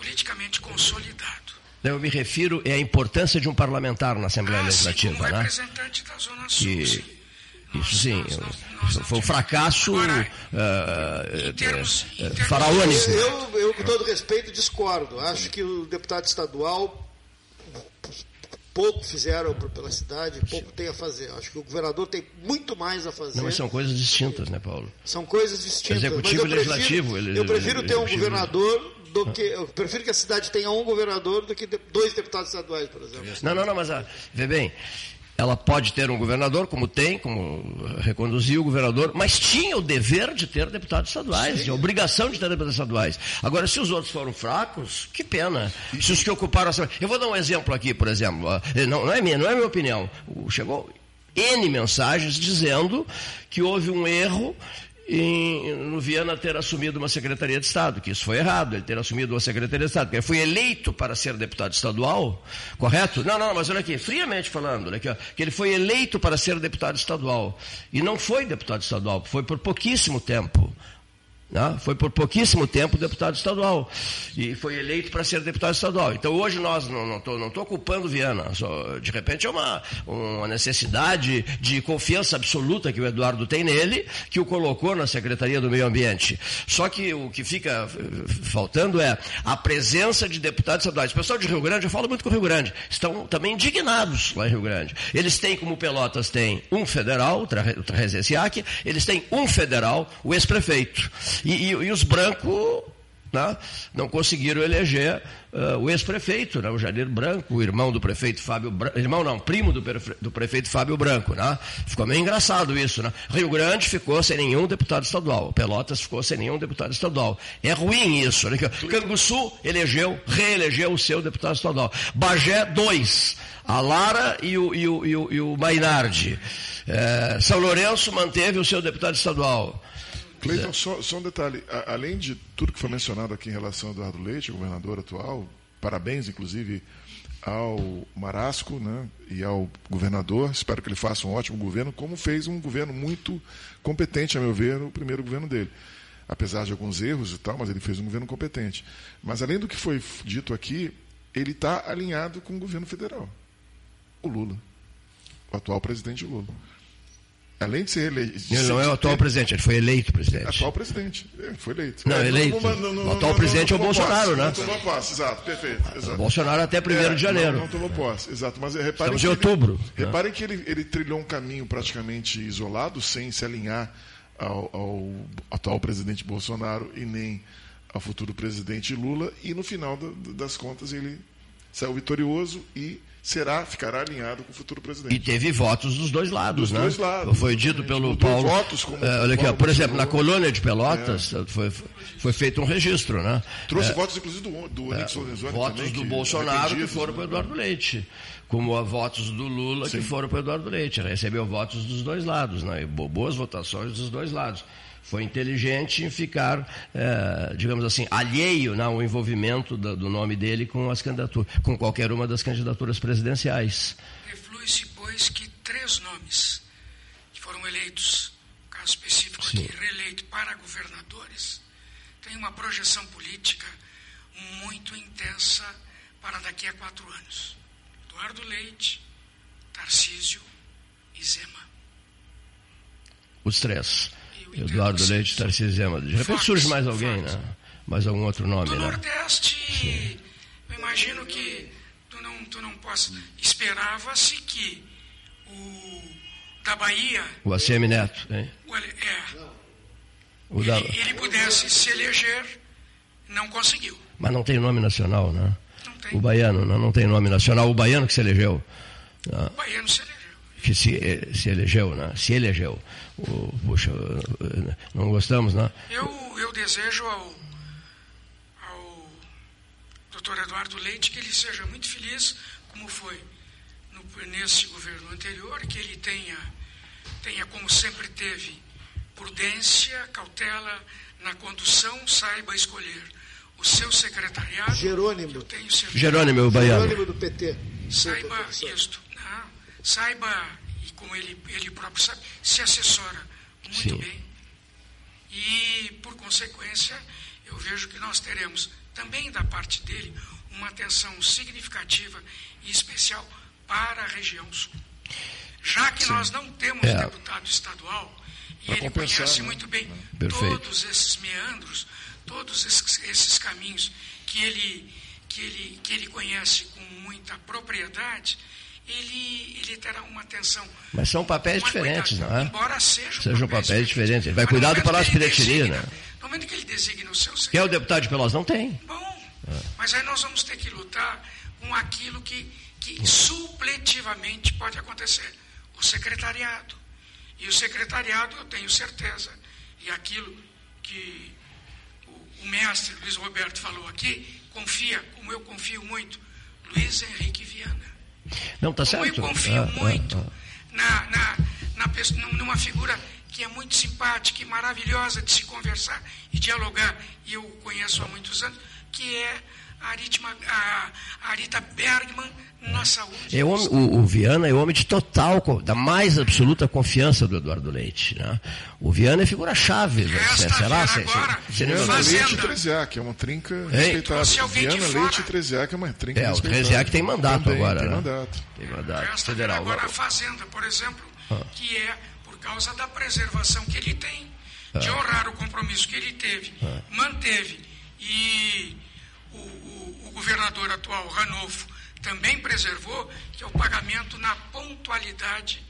Politicamente consolidado. Eu me refiro é a importância de um parlamentar na Assembleia Ah, sim, Legislativa, como né? representante da Zona Sul, Que- sim. Isso sim, Nós- nós- nós foi um fracasso Agora, eh, em termos- eh, em termos- faraônico. Eu, eu, com todo respeito, discordo. Acho que o deputado estadual pouco fizeram por- pela cidade, pouco tem a fazer. Acho que o governador tem muito mais a fazer. Não, mas são coisas distintas, né, Paulo? São coisas distintas. Executivo mas e eu prefiro- legislativo, ele- eu prefiro ter um governador do que. Eu prefiro que a cidade tenha um governador do que dois deputados estaduais, por exemplo. Não, não, não, mas ah, vê bem, ela pode ter um governador, como tem, como eh, reconduziu o governador, mas tinha o dever de ter deputados estaduais, a obrigação de ter deputados estaduais. Agora, se os outros foram fracos, que pena. Se os que ocuparam a Eu vou dar um exemplo aqui, por exemplo. ah, Não, não é minha, não é minha opinião. Chegou N mensagens dizendo que houve um erro em, no Viana ter assumido uma Secretaria de Estado, que isso foi errado, ele ter assumido uma Secretaria de Estado, porque ele foi eleito para ser deputado estadual, correto? Não, não, mas olha aqui, friamente falando, olha aqui, ó, que ele foi eleito para ser deputado estadual, e não foi deputado estadual, foi por pouquíssimo tempo. Né? Foi por pouquíssimo tempo deputado estadual. E foi eleito para ser deputado estadual. Então hoje nós não estou não culpando Viana. Só, de repente é uma, uma necessidade de confiança absoluta que o Eduardo tem nele, que o colocou na Secretaria do Meio Ambiente. Só que o que fica eh, faltando é a presença de deputados estaduais. O pessoal de Rio Grande, eu falo muito com o Rio Grande, estão também indignados lá em Rio Grande. Eles têm, como Pelotas tem um federal, o Trajeziak, eles têm um federal, o ex-prefeito. E, e- e os brancos né, não conseguiram eleger ah, o ex-prefeito, né, o Jair Branco, o irmão do prefeito Fábio Branco, irmão não, primo do, do prefeito Fábio Branco. Né? Ficou meio engraçado isso. Né? Rio Grande ficou sem nenhum deputado estadual, Pelotas ficou sem nenhum deputado estadual. É ruim isso. Né? Canguçu elegeu, reelegeu o seu deputado estadual. Bagé, dois. A Lara e o, e o, e o, e o Mainardi. Eh, São Lourenço manteve o seu deputado estadual. Cleiton, só, só um detalhe. A- além de tudo que foi mencionado aqui em relação ao Eduardo Leite, o governador atual, parabéns, inclusive, ao Marasco né, e ao governador. Espero que ele faça um ótimo governo, como fez um governo muito competente, a meu ver, no primeiro governo dele. Apesar de alguns erros e tal, mas ele fez um governo competente. Mas além do que foi dito aqui, ele está alinhado com o governo federal. O Lula. O atual presidente Lula. Além de ser eleito. Ele não é o atual presidente, ele foi eleito presidente. Atual presidente. É, foi eleito. Não, É, eleito. O atual presidente é o Bolsonaro, posse, né? Não tomou posse, exato, perfeito. Exato. O Bolsonaro até 1 É, de janeiro. Não, não tomou posse, exato. Mas é, reparem Estamos que em ele- outubro, né? reparem que ele, ele trilhou um caminho praticamente isolado, sem se alinhar ao, ao atual presidente Bolsonaro e nem ao futuro presidente Lula. E no final da- das contas ele saiu vitorioso e será, ficará alinhado com o futuro presidente. E teve votos dos dois lados, Dos né? dois lados, Foi dito pelo Paulo. votos, como Eh, olha aqui, Paulo por exemplo, na colônia de Pelotas foi, foi feito um registro, né? Trouxe Eh, votos, inclusive, do, do Lorenzoni votos também. do que- Bolsonaro que foram né? para o Eduardo Leite, como a votos do Lula que Sim. foram para o Eduardo Leite. Recebeu votos dos dois lados, né? E bo- boas votações dos dois lados. Foi inteligente em ficar, eh, digamos assim, alheio ao envolvimento da- do nome dele com as candidaturas, com qualquer uma das candidaturas presidenciais. Reflui-se, pois, que três nomes que foram eleitos, caso específico aqui, reeleito para governadores, têm uma projeção política muito intensa para daqui a quatro anos. Eduardo Leite, Tarcísio e Zema. Os três. Eduardo Leite, Tarcísio. De repente surge mais alguém, né? Mais algum outro nome, Do né? Nordeste, eu imagino que tu não muito não posso. Esperava-se que o da Bahia, O ACM Neto, hein? o ele- é, O da- ele, ele pudesse se eleger, não conseguiu. Mas não tem nome nacional, né? O baiano, não, não tem nome nacional. O baiano que se elegeu. né? O baiano se elegeu. Que se, eh, se elegeu, né? Se elegeu. O, puxa, eh, não gostamos, né? Eu, eu desejo ao, ao doutor Eduardo Leite que ele seja muito feliz, como foi no, nesse governo anterior, que ele tenha, tenha, como sempre teve, prudência, cautela na condução, saiba escolher o seu secretariado. Jerônimo. Eu tenho certeza. Jerônimo, o baiano. Jerônimo do PT. Saiba isto? Saiba, e como ele, ele próprio sabe, se assessora muito Sim. bem. E, por consequência, eu vejo que nós teremos também da parte dele uma atenção significativa e especial para a região sul. Já que Sim. nós não temos É. deputado estadual, e Pra ele conhece né? muito bem Perfeito. todos esses meandros, todos esses, esses caminhos que ele, que, ele, que ele conhece com muita propriedade, ele, ele terá uma atenção. Mas são papéis diferentes, cuidado, não é? Embora sejam, Sejam papéis diferentes. Ele vai Mas cuidar do Palácio designa- né? No momento que ele designa o seu Quem é o deputado de Pelotas? Não tem. mas aí nós vamos ter que lutar com aquilo que, que supletivamente pode acontecer. O secretariado. E o secretariado, eu tenho certeza, e aquilo que o, o mestre Luiz Roberto falou aqui, confia, como eu confio muito, Luiz Henrique Viana. Não, tá Como eu certo. confio Ah, ah, muito ah. na, na, na numa figura que é muito simpática e maravilhosa de se conversar e dialogar, e eu conheço há muitos anos, que é Aritma, a, Arita Bergman na saúde. É homem- o, o Viana é homem de total, da mais absoluta confiança do Eduardo Leite. Né? O Viana é figura-chave. né? Será? Se- se- se- Viana Leite e Treziac, é uma trinca respeitável. Alguém de Viana fora. Leite e Treziac é uma trinca É, o. Treziac tem mandato Também, agora, tem né? mandato. Tem mandato Resta federal. agora a Fazenda, por exemplo, Ah. que é por causa da preservação que ele tem, de Ah. honrar o compromisso que ele teve, Ah. manteve, e o, o- o governador atual, Ranolfo, também preservou, que é o pagamento na pontualidade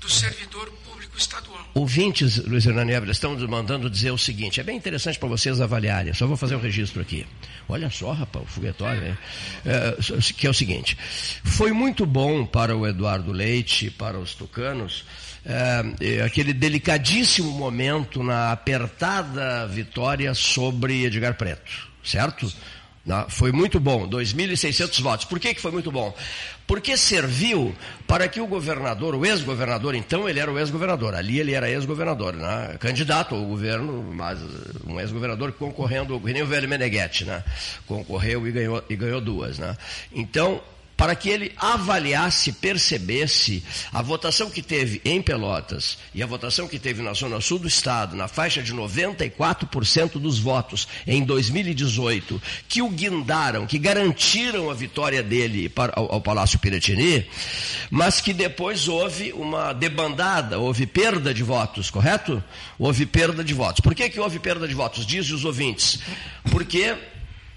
do servidor público estadual. Ouvintes, Luiz Hernani Évora, estão mandando dizer o seguinte, é bem interessante para vocês avaliarem, só vou fazer um registro aqui. Olha só, rapaz, o foguetório, né? É, que é o seguinte, foi muito bom para o Eduardo Leite, para os tucanos, é, é, aquele delicadíssimo momento na apertada vitória sobre Edgar Preto, certo? Na- Foi muito bom, 2.600 votos. Por que, que foi muito bom? Porque serviu para que o governador, o ex-governador, então ele era o ex-governador, ali ele era ex-governador, né? candidato ao governo, mas um ex-governador concorrendo, nem o velho Meneghetti, né? concorreu e ganhou, e ganhou duas. Né? Então, para que ele avaliasse, percebesse a votação que teve em Pelotas e a votação que teve na Zona Sul do Estado, na faixa de 94% dos votos em 2018, que o guindaram, que garantiram a vitória dele ao, Palácio Piratini, mas que depois houve uma debandada, houve perda de votos, correto? Houve perda de votos. Por que, que houve perda de votos? Dizem os ouvintes. Porque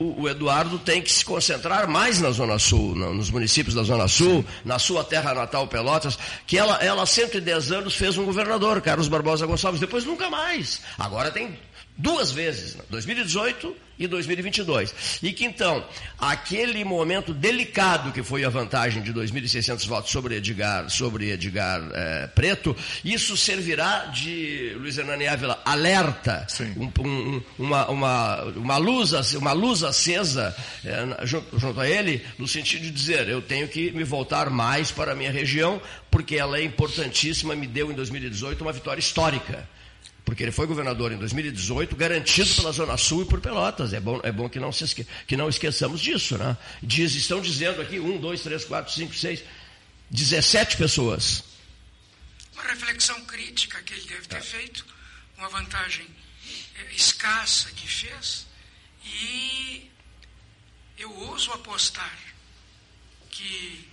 o, o Eduardo tem que se concentrar mais na Zona Sul, na- nos municípios da Zona Sul, na sua terra natal, Pelotas, que ela, ela há 110 anos fez um governador, Carlos Barbosa Gonçalves, depois nunca mais. Agora tem duas vezes, né? 2018 e 2022. E que então, aquele momento delicado que foi a vantagem de 2.600 votos sobre Edgar, sobre Edgar eh, Preto, isso servirá de, Luiz Hernani Ávila, alerta, um- um- uma, uma, uma, luz, uma luz acesa eh, na- junto, junto a ele, no sentido de dizer, eu tenho que me voltar mais para a minha região, porque ela é importantíssima, me deu em 2018 uma vitória histórica. Porque ele foi governador em 2018, garantido pela Zona Sul e por Pelotas. É bom, é bom que, não se esque, que não esqueçamos disso. Né? Diz, estão dizendo aqui, um, dois, três, quatro, cinco, seis, 17 pessoas. Uma reflexão crítica que ele deve ter feito, uma vantagem eh, escassa que fez, e eu ouso apostar que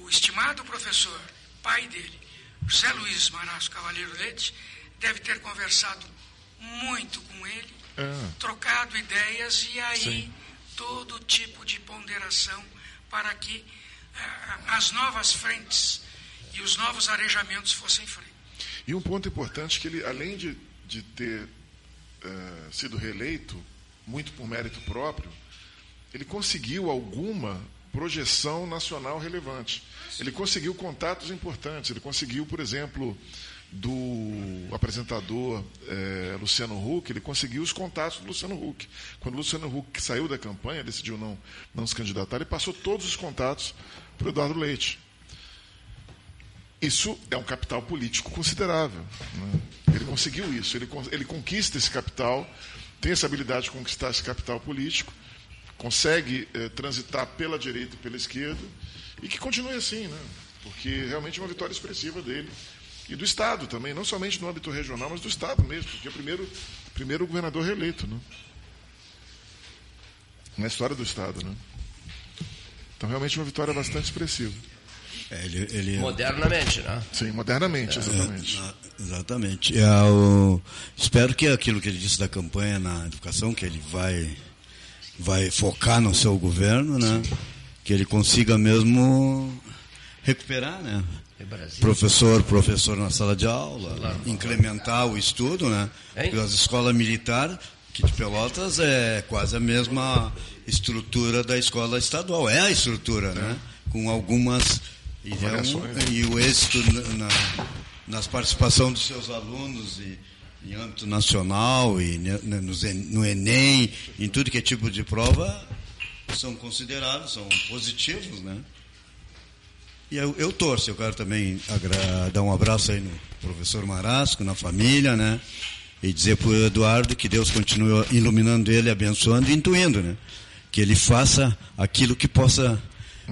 o estimado professor, pai dele, José Luiz Marasco Cavaleiro Leite, deve ter conversado muito com ele, É. trocado ideias e aí Sim. todo tipo de ponderação para que eh, as novas frentes e os novos arejamentos fossem feitos. E um ponto importante é que ele, além de, de ter eh, sido reeleito, muito por mérito próprio, ele conseguiu alguma projeção nacional relevante. Ele conseguiu contatos importantes. Ele conseguiu, por exemplo, do apresentador eh, Luciano Huck, ele conseguiu os contatos do Luciano Huck. Quando o Luciano Huck saiu da campanha, decidiu não, não se candidatar, ele passou todos os contatos para o Eduardo Leite. Isso é um capital político considerável. né? Ele conseguiu isso, ele, ele conquista esse capital, tem essa habilidade de conquistar esse capital político, consegue eh, transitar pela direita e pela esquerda, e que continue assim, né? porque realmente é uma vitória expressiva dele. E do Estado também, não somente no âmbito regional, mas do Estado mesmo, porque é o primeiro, primeiro governador reeleito né? na história do Estado. Né? Então, realmente, uma vitória bastante expressiva. É, ele, ele- Modernamente, né? Sim, modernamente, exatamente. É, exatamente. É, o- espero que aquilo que ele disse da campanha na educação, que ele vai, vai focar no seu governo, né? Que ele consiga mesmo recuperar, né? É Brasil. Professor, professor na sala de aula, incrementar o estudo, né? Hein? Porque as escolas militares, que de Pelotas é quase a mesma estrutura da escola estadual. É a estrutura, né? Com algumas. E, é um- Variações. e o êxito na, na- nas participação dos seus alunos e, em âmbito nacional e no Enem, em tudo que é tipo de prova, são considerados, são positivos, né? E eu, eu torço, eu quero também dar um abraço aí no professor Marasco, na família, né? E dizer para o Eduardo que Deus continue iluminando ele, abençoando e intuindo, né? Que ele faça aquilo que possa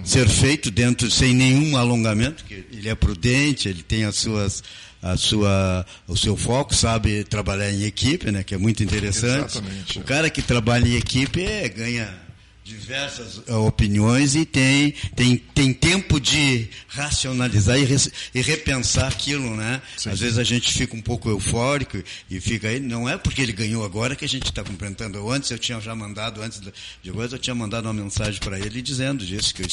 ser feito dentro, sem nenhum alongamento, que ele é prudente, ele tem as suas, a sua, o seu foco, sabe trabalhar em equipe, né? Que é muito interessante. Exatamente. O cara que trabalha em equipe é, ganha diversas eh, opiniões e tem, tem, tem tempo de racionalizar e, res- e repensar aquilo, né? Às vezes a gente fica um pouco eufórico e fica aí, não é porque ele ganhou agora que a gente está cumprimentando. Eu, Antes eu tinha já mandado, antes de coisa, eu tinha mandado uma mensagem para ele dizendo disso, que, eu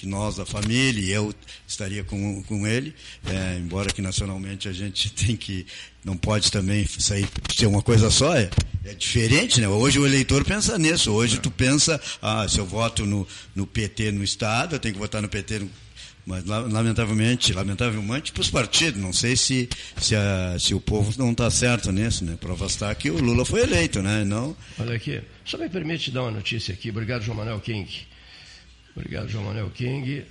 que nós, a família, e eu estaria com, com ele, eh, embora que nacionalmente a gente tem que, não pode também sair, ser uma coisa só, é, é diferente, né? Hoje o eleitor pensa nisso. Hoje tu pensa, ah, se eu voto no, no PT no Estado, eu tenho que votar no PT no, mas la- lamentavelmente, lamentavelmente para os partidos, não sei se, se, a- se o povo não está certo nisso, né? Prova está que o Lula foi eleito, né? Não, Olha aqui, só me permite dar uma notícia aqui. Obrigado, João Manuel King. Obrigado, João Manuel King.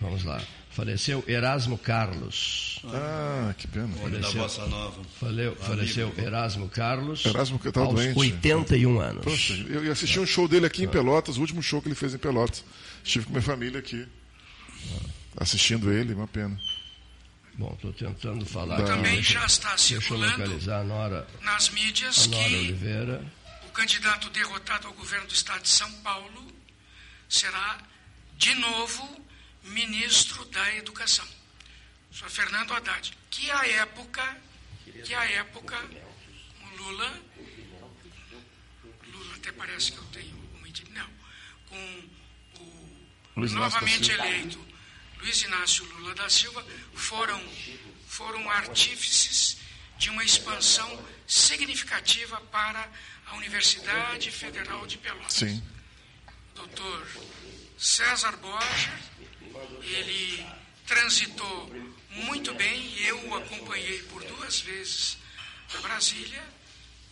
Vamos lá. Faleceu Erasmo Carlos. Ah, que pena. Faleceu. Bossa Nova. Faleu, faleceu Erasmo Carlos. Erasmo que estava aos doente. 81 anos. Poxa, eu, assisti um show dele aqui em Pelotas, o último show que ele fez em Pelotas. Estive com minha família aqui, assistindo ele, uma pena. Bom, estou tentando falar. Da- aqui, Também já está circulando Nora, nas mídias Nora que Oliveira. o candidato derrotado ao governo do estado de São Paulo será, de novo, ministro da Educação. O senhor Fernando Haddad, que à época, que à época, o Lula, Lula até parece que eu tenho uma não, com o Luiz novamente eleito Luiz Inácio Lula da Silva, foram, foram artífices de uma expansão significativa para a Universidade Federal de Pelotas. Sim. Dr. César Borger, ele transitou muito bem eu o acompanhei por duas vezes a Brasília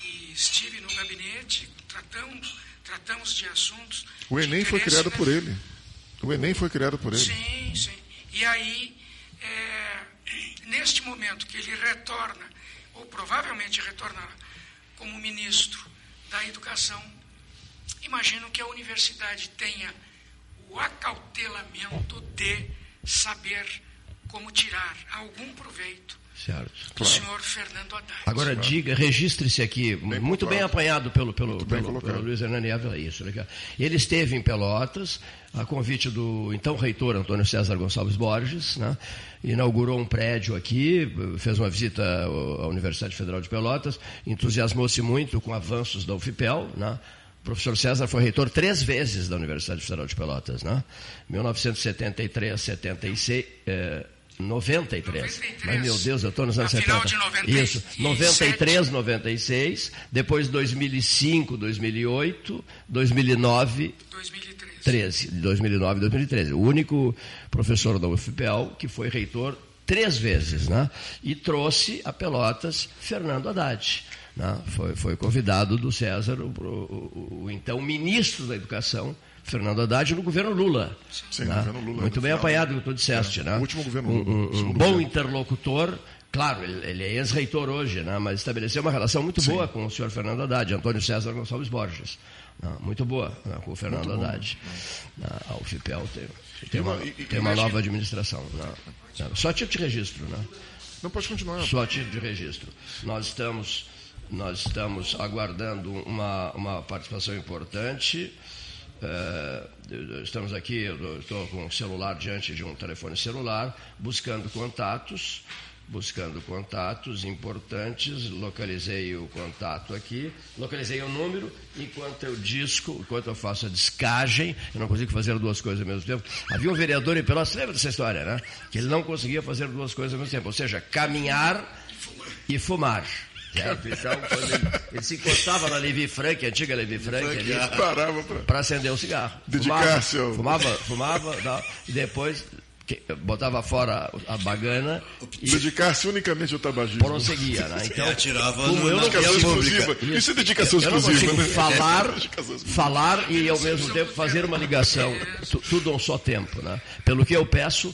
e estive no gabinete, tratamos, tratamos de assuntos. O Enem foi criado por ele. O Enem foi criado por ele. Sim, sim. E aí, é, neste momento que ele retorna, ou provavelmente retornará, como ministro da Educação, imagino que a universidade tenha o acautelamento de saber como tirar algum proveito Certo. do senhor Fernando Haddad. Agora diga, registre-se aqui, muito bem apanhado pelo, pelo, bem pelo, Luiz Hernani Ávila, isso, legal. Ele esteve em Pelotas, a convite do então reitor Antônio César Gonçalves Borges, né? inaugurou um prédio aqui, fez uma visita à Universidade Federal de Pelotas, entusiasmou-se muito com avanços da UFPEL, né? Professor César foi reitor três vezes da Universidade Federal de Pelotas, né? 1973, 76, eh, 93. Mas, meu Deus, eu estou nos anos Na 70. final de 97. Isso, 93, 96, depois 2005, 2008, 2009, 2013. 13, 2009 e 2013. O único professor da UFPEL que foi reitor três vezes, né? E trouxe a Pelotas Fernando Haddad. Né? Foi, foi convidado do César, o, o- o então ministro da Educação, Fernando Haddad, no governo Lula. Sim, né? governo Lula, Muito bem final. apanhado, que tu disseste, É, né? o último governo Um- Lula, um- um segundo bom governo. interlocutor. Claro, ele, é ex-reitor hoje, né? mas estabeleceu uma relação muito boa com o senhor Fernando Haddad, Antônio César Gonçalves Borges. Não, muito boa né, com o Fernando Muito bom. Haddad. Na- A UFPEL tem, tem uma, E- e- tem uma nova administração. né? Só tipo de registro, né? Não pode continuar. Só título de registro. Nós estamos, nós estamos aguardando uma, uma participação importante. Eh, estamos aqui, estou com o celular diante de um telefone celular, buscando contatos, buscando contatos importantes, localizei o contato aqui, localizei o número, enquanto eu disco, enquanto eu faço a descagem, eu não consigo fazer duas coisas ao mesmo tempo. Havia um vereador em Pelotas, lembra dessa história, né? Que ele não conseguia fazer duas coisas ao mesmo tempo, ou seja, caminhar e fumar. Certo? Então, quando ele, ele se encostava na Levi Frank, a antiga Levi Frank, ali, Parava pra- para acender o cigarro. Dedicar-se ao- Fumava, fumava, e depois que- botava fora a bagana e Dedicar-se unicamente ao tabagismo. prosseguia. Né? Então, atirava como eu não. Isso é dedicação eu exclusiva, né? falar, falar e ao mesmo tempo fazer uma ligação, tu- tudo a um só tempo. Né? Pelo que eu peço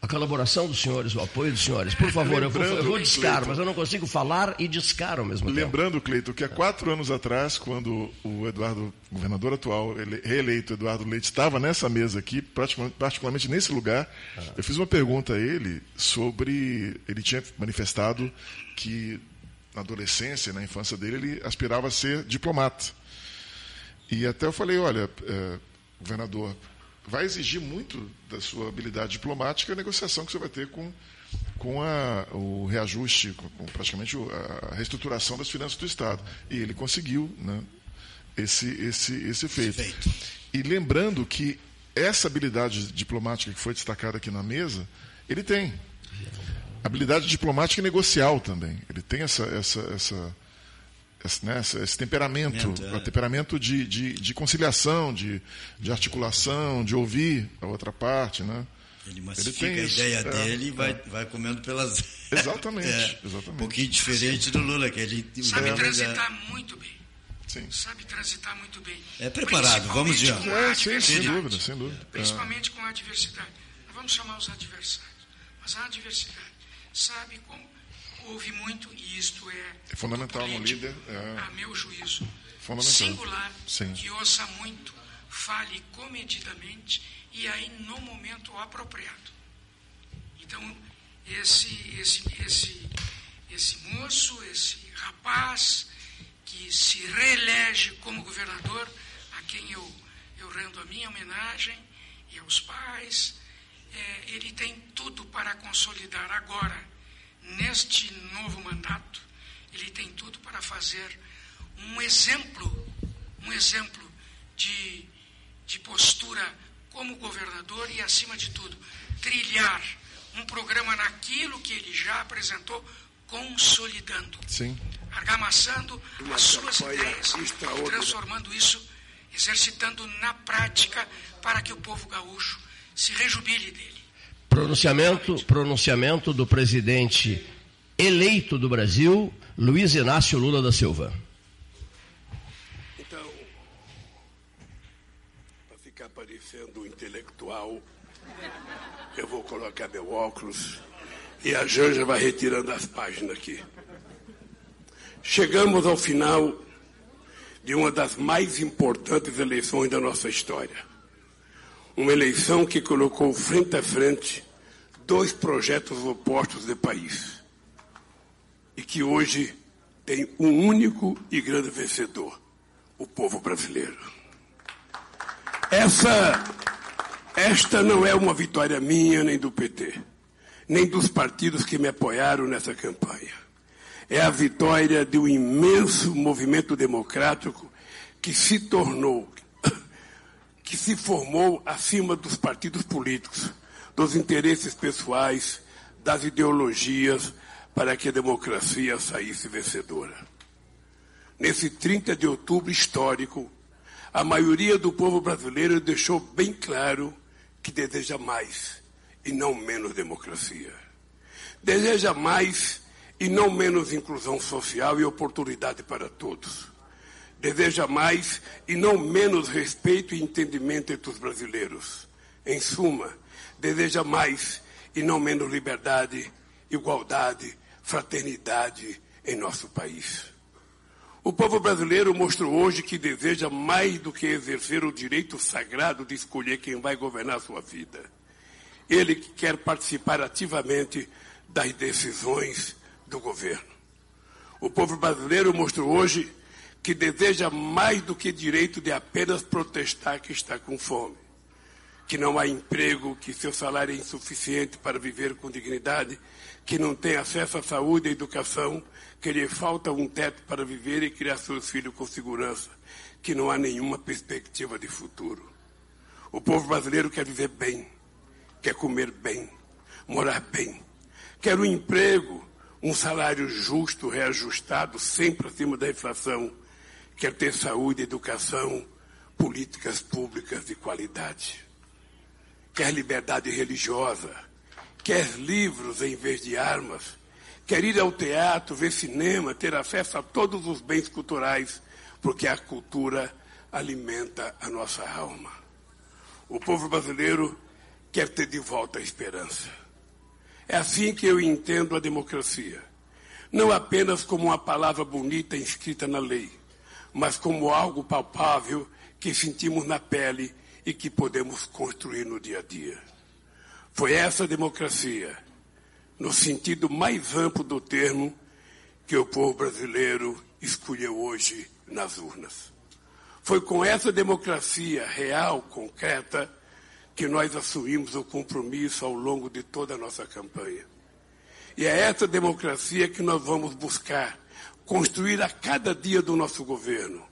a colaboração dos senhores, o apoio dos senhores. Por favor, eu vou, eu vou Cleiton. mas eu não consigo falar e discar ao mesmo tempo. Lembrando, Cleito, que há quatro anos atrás, quando o Eduardo, governador atual, ele- reeleito Eduardo Leite, estava nessa mesa aqui, particularmente nesse lugar, eu fiz uma pergunta a ele sobre. Ele tinha manifestado que na adolescência, na infância dele, ele aspirava a ser diplomata. E até eu falei: olha, eh, governador, vai exigir muito da sua habilidade diplomática a negociação que você vai ter com, com a, o reajuste, com, com praticamente a reestruturação das finanças do Estado. E ele conseguiu né, esse, esse, esse feito. feito. E lembrando que essa habilidade diplomática que foi destacada aqui na mesa, ele tem. Habilidade diplomática e negocial também. Ele tem essa, essa, essa, esse, né, esse- temperamento, é. o temperamento de, de, de conciliação, de, de articulação, de ouvir a outra parte, né? Ele massifica tem a isso, ideia é, dele e vai, é. vai comendo pelas. Exatamente, É, exatamente. Um pouquinho diferente do Lula, que ele. Sabe é, transitar muito bem. Sim. Sabe transitar muito bem. É preparado, vamos a É, sim, sem dúvida, sem dúvida. Principalmente com a adversidade. Não vamos chamar os adversários, mas a adversidade. Sabe como houve muito, e isto é, É fundamental no líder, é. a meu juízo, Fundamental. singular, Sim. que ouça muito, fale comedidamente e aí no momento apropriado. Então, esse, esse, esse, esse moço, esse rapaz que se reelege como governador, a quem eu, eu rendo a minha homenagem e aos pais, é, ele tem tudo para consolidar agora, neste novo mandato, ele tem tudo para fazer um exemplo, um exemplo de, de postura como governador e, acima de tudo, trilhar um programa naquilo que ele já apresentou, consolidando, Sim. argamassando as suas ideias e transformando isso, exercitando na prática para que o povo gaúcho se rejubile dele. Pronunciamento, pronunciamento do presidente eleito do Brasil, Luiz Inácio Lula da Silva. Então, para ficar parecendo intelectual, eu vou colocar meu óculos e a Janja vai retirando as páginas aqui. Chegamos ao final de uma das mais importantes eleições da nossa história. Uma eleição que colocou frente a frente dois projetos opostos de país. E que hoje tem um único e grande vencedor: o povo brasileiro. Essa, esta não é uma vitória minha nem do PT, nem dos partidos que me apoiaram nessa campanha. É a vitória de um imenso movimento democrático que se tornou, que se formou acima dos partidos políticos, dos interesses pessoais, das ideologias, para que a democracia saísse vencedora. Nesse 30 de outubro histórico, a maioria do povo brasileiro deixou bem claro que deseja mais e não menos democracia. Deseja mais e não menos inclusão social e oportunidade para todos. Deseja mais e não menos respeito e entendimento entre os brasileiros. Em suma, deseja mais e não menos liberdade, igualdade, fraternidade em nosso país. O povo brasileiro mostrou hoje que deseja mais do que exercer o direito sagrado de escolher quem vai governar sua vida. Ele que quer participar ativamente das decisões do governo. O povo brasileiro mostrou hoje que deseja mais do que direito de apenas protestar que está com fome, que não há emprego, que seu salário é insuficiente para viver com dignidade, que não tem acesso à saúde e educação, que lhe falta um teto para viver e criar seus filhos com segurança, que não há nenhuma perspectiva de futuro. O povo brasileiro quer viver bem, quer comer bem, morar bem, quer um emprego, um salário justo, reajustado, sempre acima da inflação, quer ter saúde, educação, políticas públicas de qualidade, quer liberdade religiosa, quer livros em vez de armas, quer ir ao teatro, ver cinema, ter acesso a todos os bens culturais, porque a cultura alimenta a nossa alma. O povo brasileiro quer ter de volta a esperança. É assim que eu entendo a democracia. Não apenas como uma palavra bonita inscrita na lei, mas como algo palpável que sentimos na pele e que podemos construir no dia a dia. Foi essa democracia, no sentido mais amplo do termo, que o povo brasileiro escolheu hoje nas urnas. Foi com essa democracia real, concreta, que nós assumimos o compromisso ao longo de toda a nossa campanha. E é essa democracia que nós vamos buscar construir a cada dia do nosso governo,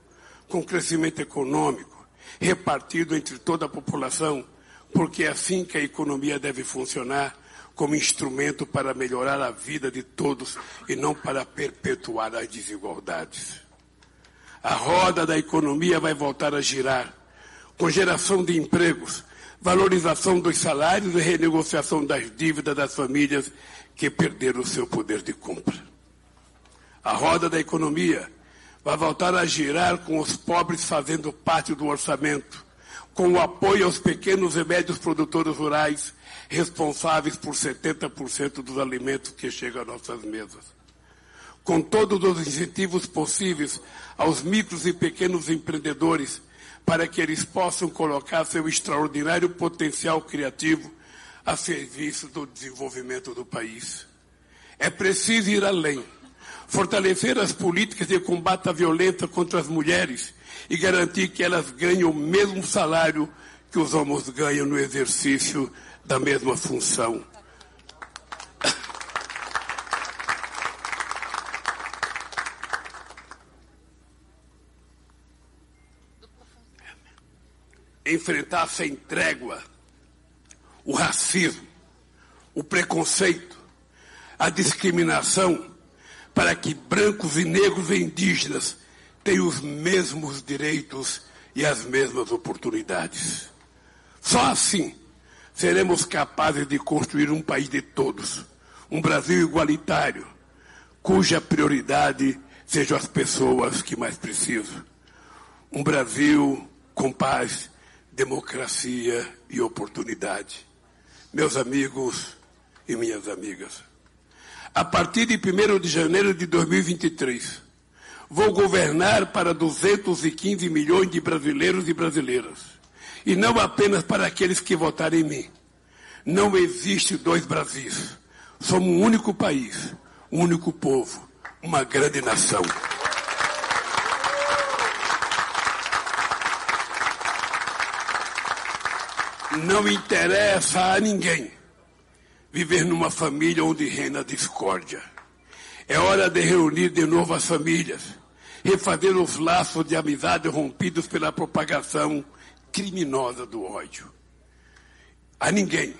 com crescimento econômico, repartido entre toda a população, porque é assim que a economia deve funcionar como instrumento para melhorar a vida de todos e não para perpetuar as desigualdades. A roda da economia vai voltar a girar, com geração de empregos, valorização dos salários e renegociação das dívidas das famílias que perderam o seu poder de compra. A roda da economia vai voltar a girar com os pobres fazendo parte do orçamento, com o apoio aos pequenos e médios produtores rurais, responsáveis por 70% dos alimentos que chegam às nossas mesas. Com todos os incentivos possíveis aos micros e pequenos empreendedores, para que eles possam colocar seu extraordinário potencial criativo a serviço do desenvolvimento do país. É preciso ir além fortalecer as políticas de combate à violência contra as mulheres e garantir que elas ganhem o mesmo salário que os homens ganham no exercício da mesma função. Enfrentar sem trégua o racismo, o preconceito, a discriminação para que brancos e negros e indígenas tenham os mesmos direitos e as mesmas oportunidades. Só assim seremos capazes de construir um país de todos, um Brasil igualitário, cuja prioridade sejam as pessoas que mais precisam. Um Brasil com paz, democracia e oportunidade. Meus amigos e minhas amigas, a partir de 1 de janeiro de 2023, vou governar para 215 milhões de brasileiros e brasileiras. E não apenas para aqueles que votaram em mim. Não existe dois Brasis. Somos um único país, um único povo, uma grande nação. Não interessa a ninguém viver numa família onde reina a discórdia. É hora de reunir de novo as famílias refazer os laços de amizade rompidos pela propagação criminosa do ódio. A ninguém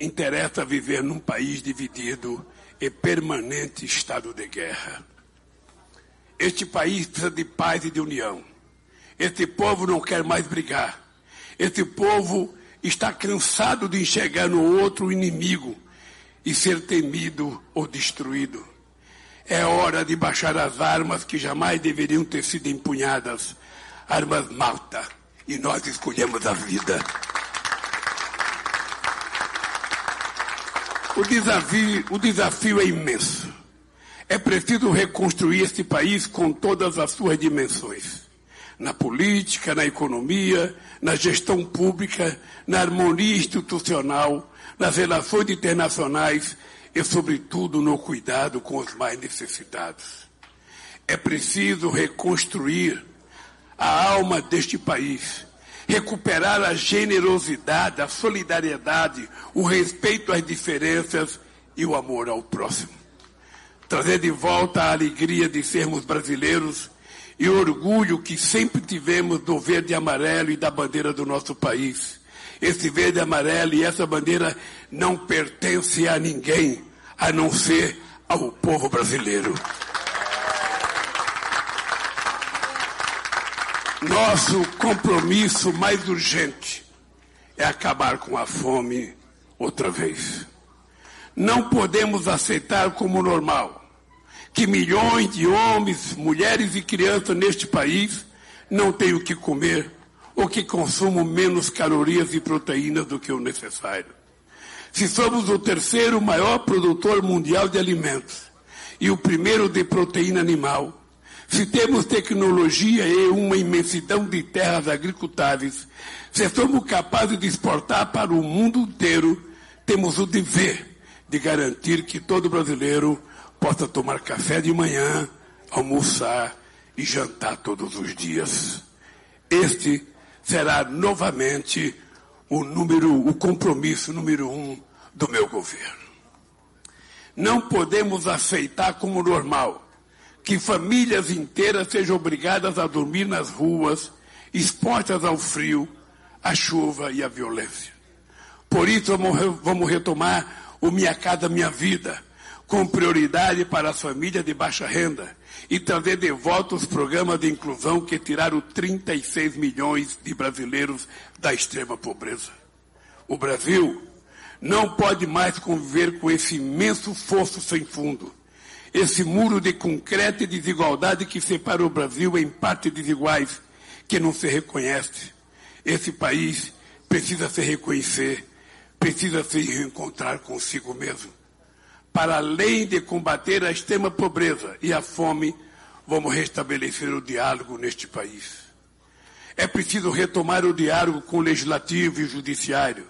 interessa viver num país dividido e permanente estado de guerra. Este país precisa de paz e de união. Este povo não quer mais brigar. Este povo está cansado de enxergar no outro inimigo e ser temido ou destruído. É hora de baixar as armas que jamais deveriam ter sido empunhadas armas malta. E nós escolhemos a vida. O desafio, o desafio é imenso. É preciso reconstruir este país com todas as suas dimensões. Na política, na economia, na gestão pública, na harmonia institucional, nas relações internacionais e, sobretudo, no cuidado com os mais necessitados. É preciso reconstruir a alma deste país, recuperar a generosidade, a solidariedade, o respeito às diferenças e o amor ao próximo. Trazer de volta a alegria de sermos brasileiros e orgulho que sempre tivemos do verde e amarelo e da bandeira do nosso país esse verde e amarelo e essa bandeira não pertence a ninguém, a não ser ao povo brasileiro. Nosso compromisso mais urgente é acabar com a fome outra vez. Não podemos aceitar como normal que milhões de homens, mulheres e crianças neste país não tenham o que comer ou que consumam menos calorias e proteínas do que o necessário. Se somos o terceiro maior produtor mundial de alimentos e o primeiro de proteína animal, se temos tecnologia e uma imensidão de terras agricultáveis, se somos capazes de exportar para o mundo inteiro, temos o dever de garantir que todo brasileiro possa tomar café de manhã, almoçar e jantar todos os dias. Este será novamente o número, o compromisso número um do meu governo. Não podemos aceitar como normal que famílias inteiras sejam obrigadas a dormir nas ruas, expostas ao frio, à chuva e à violência. Por isso vamos retomar o Minha Casa Minha Vida, com prioridade para as famílias de baixa renda, e trazer de volta os programas de inclusão que tiraram 36 milhões de brasileiros da extrema pobreza. O Brasil não pode mais conviver com esse imenso fosso sem fundo, esse muro de concreto e desigualdade que separa o Brasil em partes desiguais, que não se reconhece. Esse país precisa se reconhecer, precisa se reencontrar consigo mesmo para além de combater a extrema pobreza e a fome, vamos restabelecer o diálogo neste país. É preciso retomar o diálogo com o legislativo e o judiciário,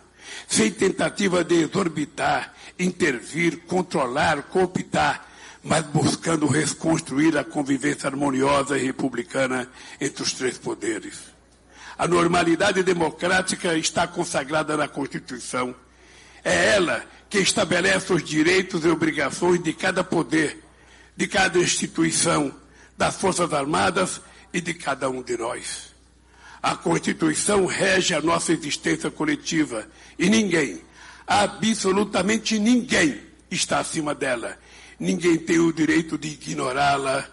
sem tentativa de exorbitar, intervir, controlar, cooptar, mas buscando reconstruir a convivência harmoniosa e republicana entre os três poderes. A normalidade democrática está consagrada na Constituição. É ela que estabelece os direitos e obrigações de cada poder, de cada instituição, das Forças Armadas e de cada um de nós. A Constituição rege a nossa existência coletiva e ninguém, absolutamente ninguém, está acima dela. Ninguém tem o direito de ignorá-la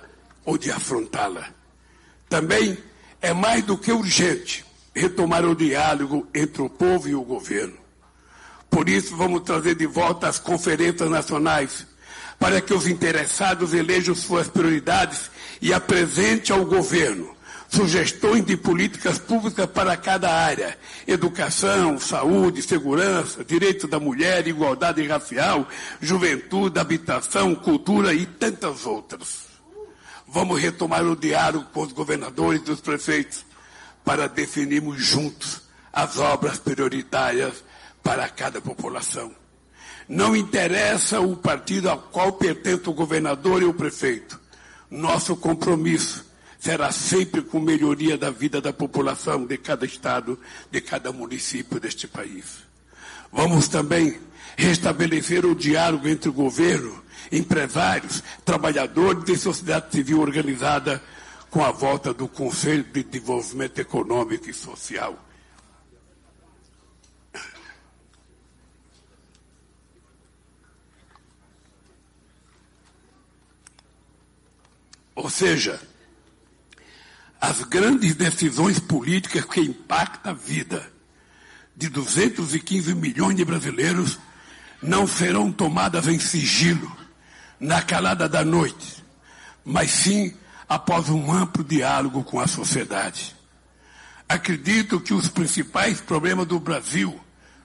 ou de afrontá-la. Também é mais do que urgente retomar o diálogo entre o povo e o governo. Por isso, vamos trazer de volta as conferências nacionais, para que os interessados elejam suas prioridades e apresente ao governo sugestões de políticas públicas para cada área: educação, saúde, segurança, direito da mulher, igualdade racial, juventude, habitação, cultura e tantas outras. Vamos retomar o diálogo com os governadores e os prefeitos para definirmos juntos as obras prioritárias para cada população. Não interessa o partido ao qual pertence o governador e o prefeito. Nosso compromisso será sempre com melhoria da vida da população de cada estado, de cada município deste país. Vamos também restabelecer o diálogo entre o governo, empresários, trabalhadores e sociedade civil organizada com a volta do Conselho de Desenvolvimento Econômico e Social. Ou seja, as grandes decisões políticas que impactam a vida de 215 milhões de brasileiros não serão tomadas em sigilo, na calada da noite, mas sim após um amplo diálogo com a sociedade. Acredito que os principais problemas do Brasil,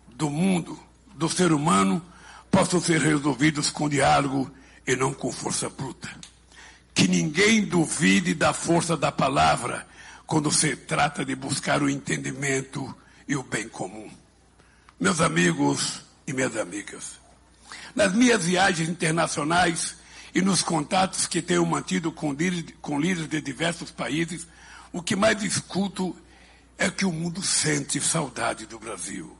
do mundo, do ser humano, possam ser resolvidos com diálogo e não com força bruta. Que ninguém duvide da força da palavra quando se trata de buscar o entendimento e o bem comum. Meus amigos e minhas amigas, nas minhas viagens internacionais e nos contatos que tenho mantido com líderes, com líderes de diversos países, o que mais escuto é que o mundo sente saudade do Brasil.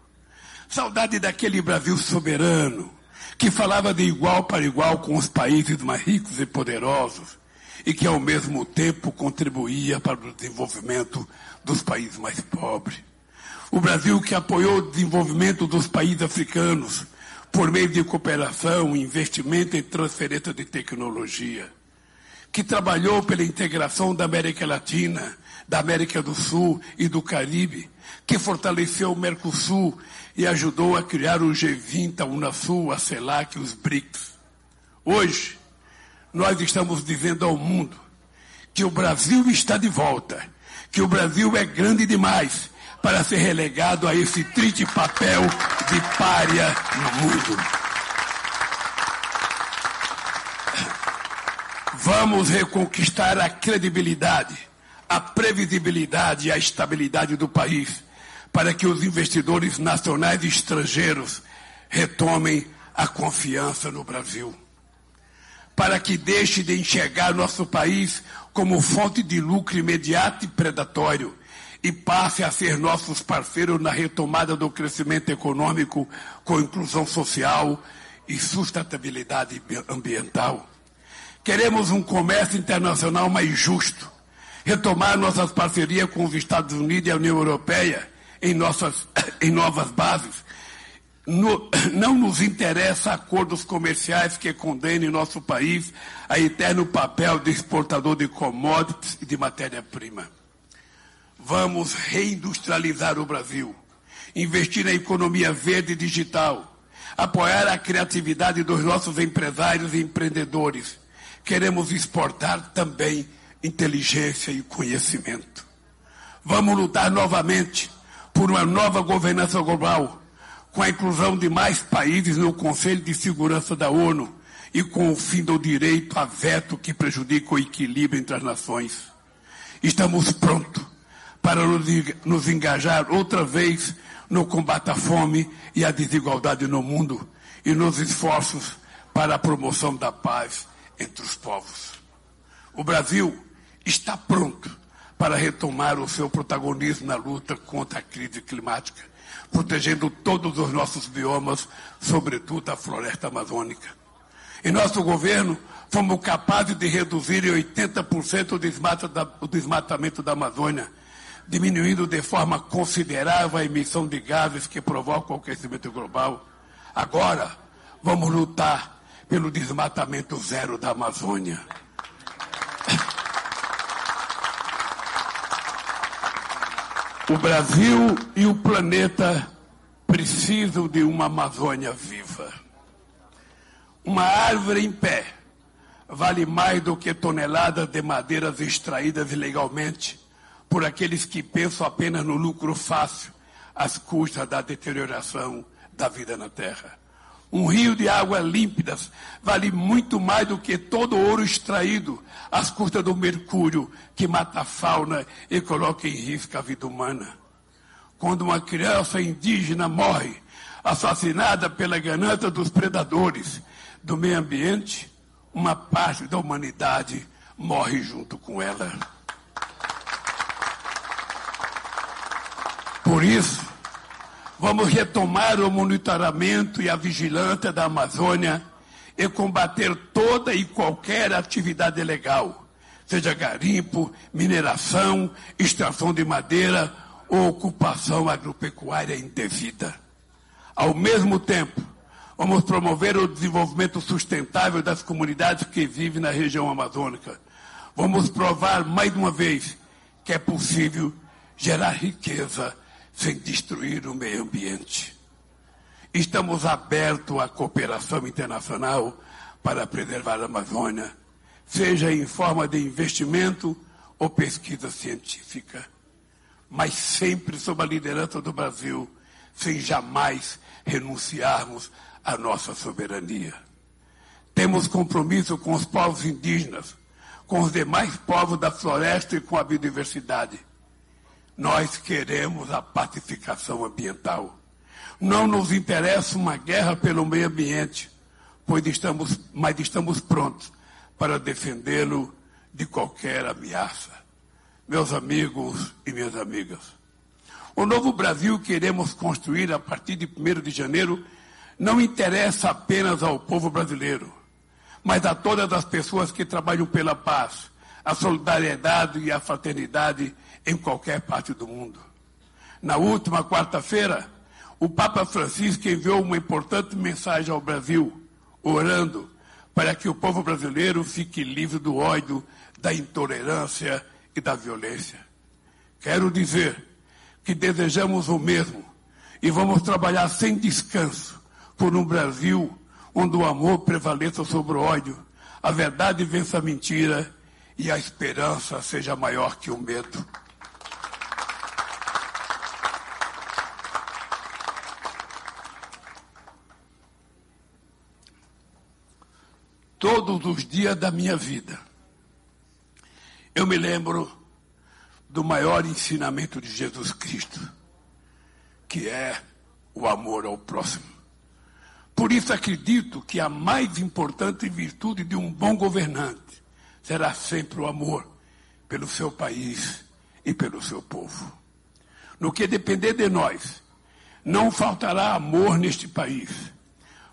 Saudade daquele Brasil soberano, que falava de igual para igual com os países mais ricos e poderosos, e que ao mesmo tempo contribuía para o desenvolvimento dos países mais pobres. O Brasil que apoiou o desenvolvimento dos países africanos por meio de cooperação, investimento e transferência de tecnologia. Que trabalhou pela integração da América Latina, da América do Sul e do Caribe, que fortaleceu o Mercosul e ajudou a criar o G20, a Unasul, a CELAC e os BRICS. Hoje, nós estamos dizendo ao mundo que o Brasil está de volta, que o Brasil é grande demais para ser relegado a esse triste papel de pária no mundo. Vamos reconquistar a credibilidade, a previsibilidade e a estabilidade do país, para que os investidores nacionais e estrangeiros retomem a confiança no Brasil para que deixe de enxergar nosso país como fonte de lucro imediato e predatório e passe a ser nossos parceiros na retomada do crescimento econômico com inclusão social e sustentabilidade ambiental. Queremos um comércio internacional mais justo, retomar nossas parcerias com os Estados Unidos e a União Europeia em, nossas, em novas bases no, não nos interessa acordos comerciais que condenem nosso país a eterno papel de exportador de commodities e de matéria-prima. Vamos reindustrializar o Brasil, investir na economia verde e digital, apoiar a criatividade dos nossos empresários e empreendedores. Queremos exportar também inteligência e conhecimento. Vamos lutar novamente por uma nova governança global com a inclusão de mais países no Conselho de Segurança da ONU e com o fim do direito a veto que prejudica o equilíbrio entre as nações. Estamos prontos para nos engajar outra vez no combate à fome e à desigualdade no mundo e nos esforços para a promoção da paz entre os povos. O Brasil está pronto para retomar o seu protagonismo na luta contra a crise climática protegendo todos os nossos biomas, sobretudo a floresta amazônica. Em nosso governo, fomos capazes de reduzir em 80% o desmatamento da Amazônia, diminuindo de forma considerável a emissão de gases que provocam o aquecimento global. Agora, vamos lutar pelo desmatamento zero da Amazônia. O Brasil e o planeta precisam de uma Amazônia viva. Uma árvore em pé vale mais do que toneladas de madeiras extraídas ilegalmente por aqueles que pensam apenas no lucro fácil às custas da deterioração da vida na Terra. Um rio de águas límpidas vale muito mais do que todo ouro extraído às custas do mercúrio que mata a fauna e coloca em risco a vida humana. Quando uma criança indígena morre, assassinada pela ganância dos predadores do meio ambiente, uma parte da humanidade morre junto com ela. Por isso, Vamos retomar o monitoramento e a vigilância da Amazônia e combater toda e qualquer atividade ilegal, seja garimpo, mineração, extração de madeira ou ocupação agropecuária indevida. Ao mesmo tempo, vamos promover o desenvolvimento sustentável das comunidades que vivem na região amazônica. Vamos provar mais uma vez que é possível gerar riqueza sem destruir o meio ambiente. Estamos abertos à cooperação internacional para preservar a Amazônia, seja em forma de investimento ou pesquisa científica, mas sempre sob a liderança do Brasil, sem jamais renunciarmos à nossa soberania. Temos compromisso com os povos indígenas, com os demais povos da floresta e com a biodiversidade. Nós queremos a pacificação ambiental. Não nos interessa uma guerra pelo meio ambiente, pois estamos, mas estamos prontos para defendê-lo de qualquer ameaça. Meus amigos e minhas amigas, o novo Brasil que iremos construir a partir de 1 de janeiro não interessa apenas ao povo brasileiro, mas a todas as pessoas que trabalham pela paz, a solidariedade e a fraternidade em qualquer parte do mundo. Na última quarta-feira, o Papa Francisco enviou uma importante mensagem ao Brasil, orando para que o povo brasileiro fique livre do ódio, da intolerância e da violência. Quero dizer que desejamos o mesmo e vamos trabalhar sem descanso por um Brasil onde o amor prevaleça sobre o ódio, a verdade vença a mentira e a esperança seja maior que o medo. Todos os dias da minha vida, eu me lembro do maior ensinamento de Jesus Cristo, que é o amor ao próximo. Por isso acredito que a mais importante virtude de um bom governante será sempre o amor pelo seu país e pelo seu povo. No que depender de nós, não faltará amor neste país.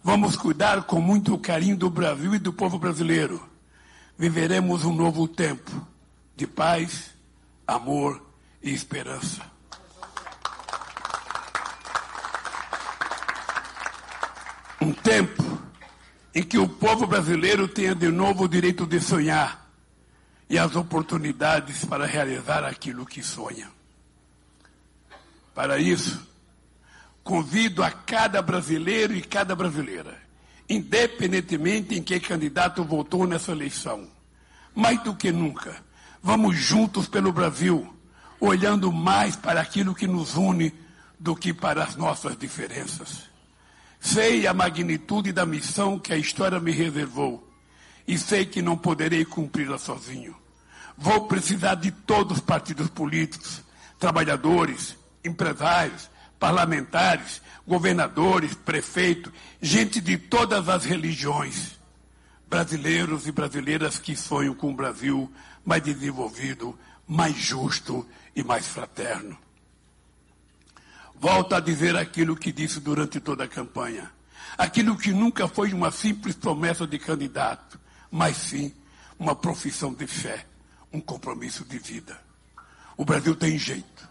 Vamos cuidar com muito carinho do Brasil e do povo brasileiro. Viveremos um novo tempo de paz, amor e esperança. Um tempo em que o povo brasileiro tenha de novo o direito de sonhar e as oportunidades para realizar aquilo que sonha. Para isso, convido a cada brasileiro e cada brasileira, independentemente em que candidato votou nessa eleição, mais do que nunca, vamos juntos pelo Brasil, olhando mais para aquilo que nos une do que para as nossas diferenças. Sei a magnitude da missão que a história me reservou e sei que não poderei cumpri-la sozinho. Vou precisar de todos os partidos políticos, trabalhadores, empresários, parlamentares, governadores, prefeitos, gente de todas as religiões, brasileiros e brasileiras que sonham com um Brasil mais desenvolvido, mais justo e mais fraterno. Volto a dizer aquilo que disse durante toda a campanha. Aquilo que nunca foi uma simples promessa de candidato, mas sim uma profissão de fé, um compromisso de vida. O Brasil tem jeito.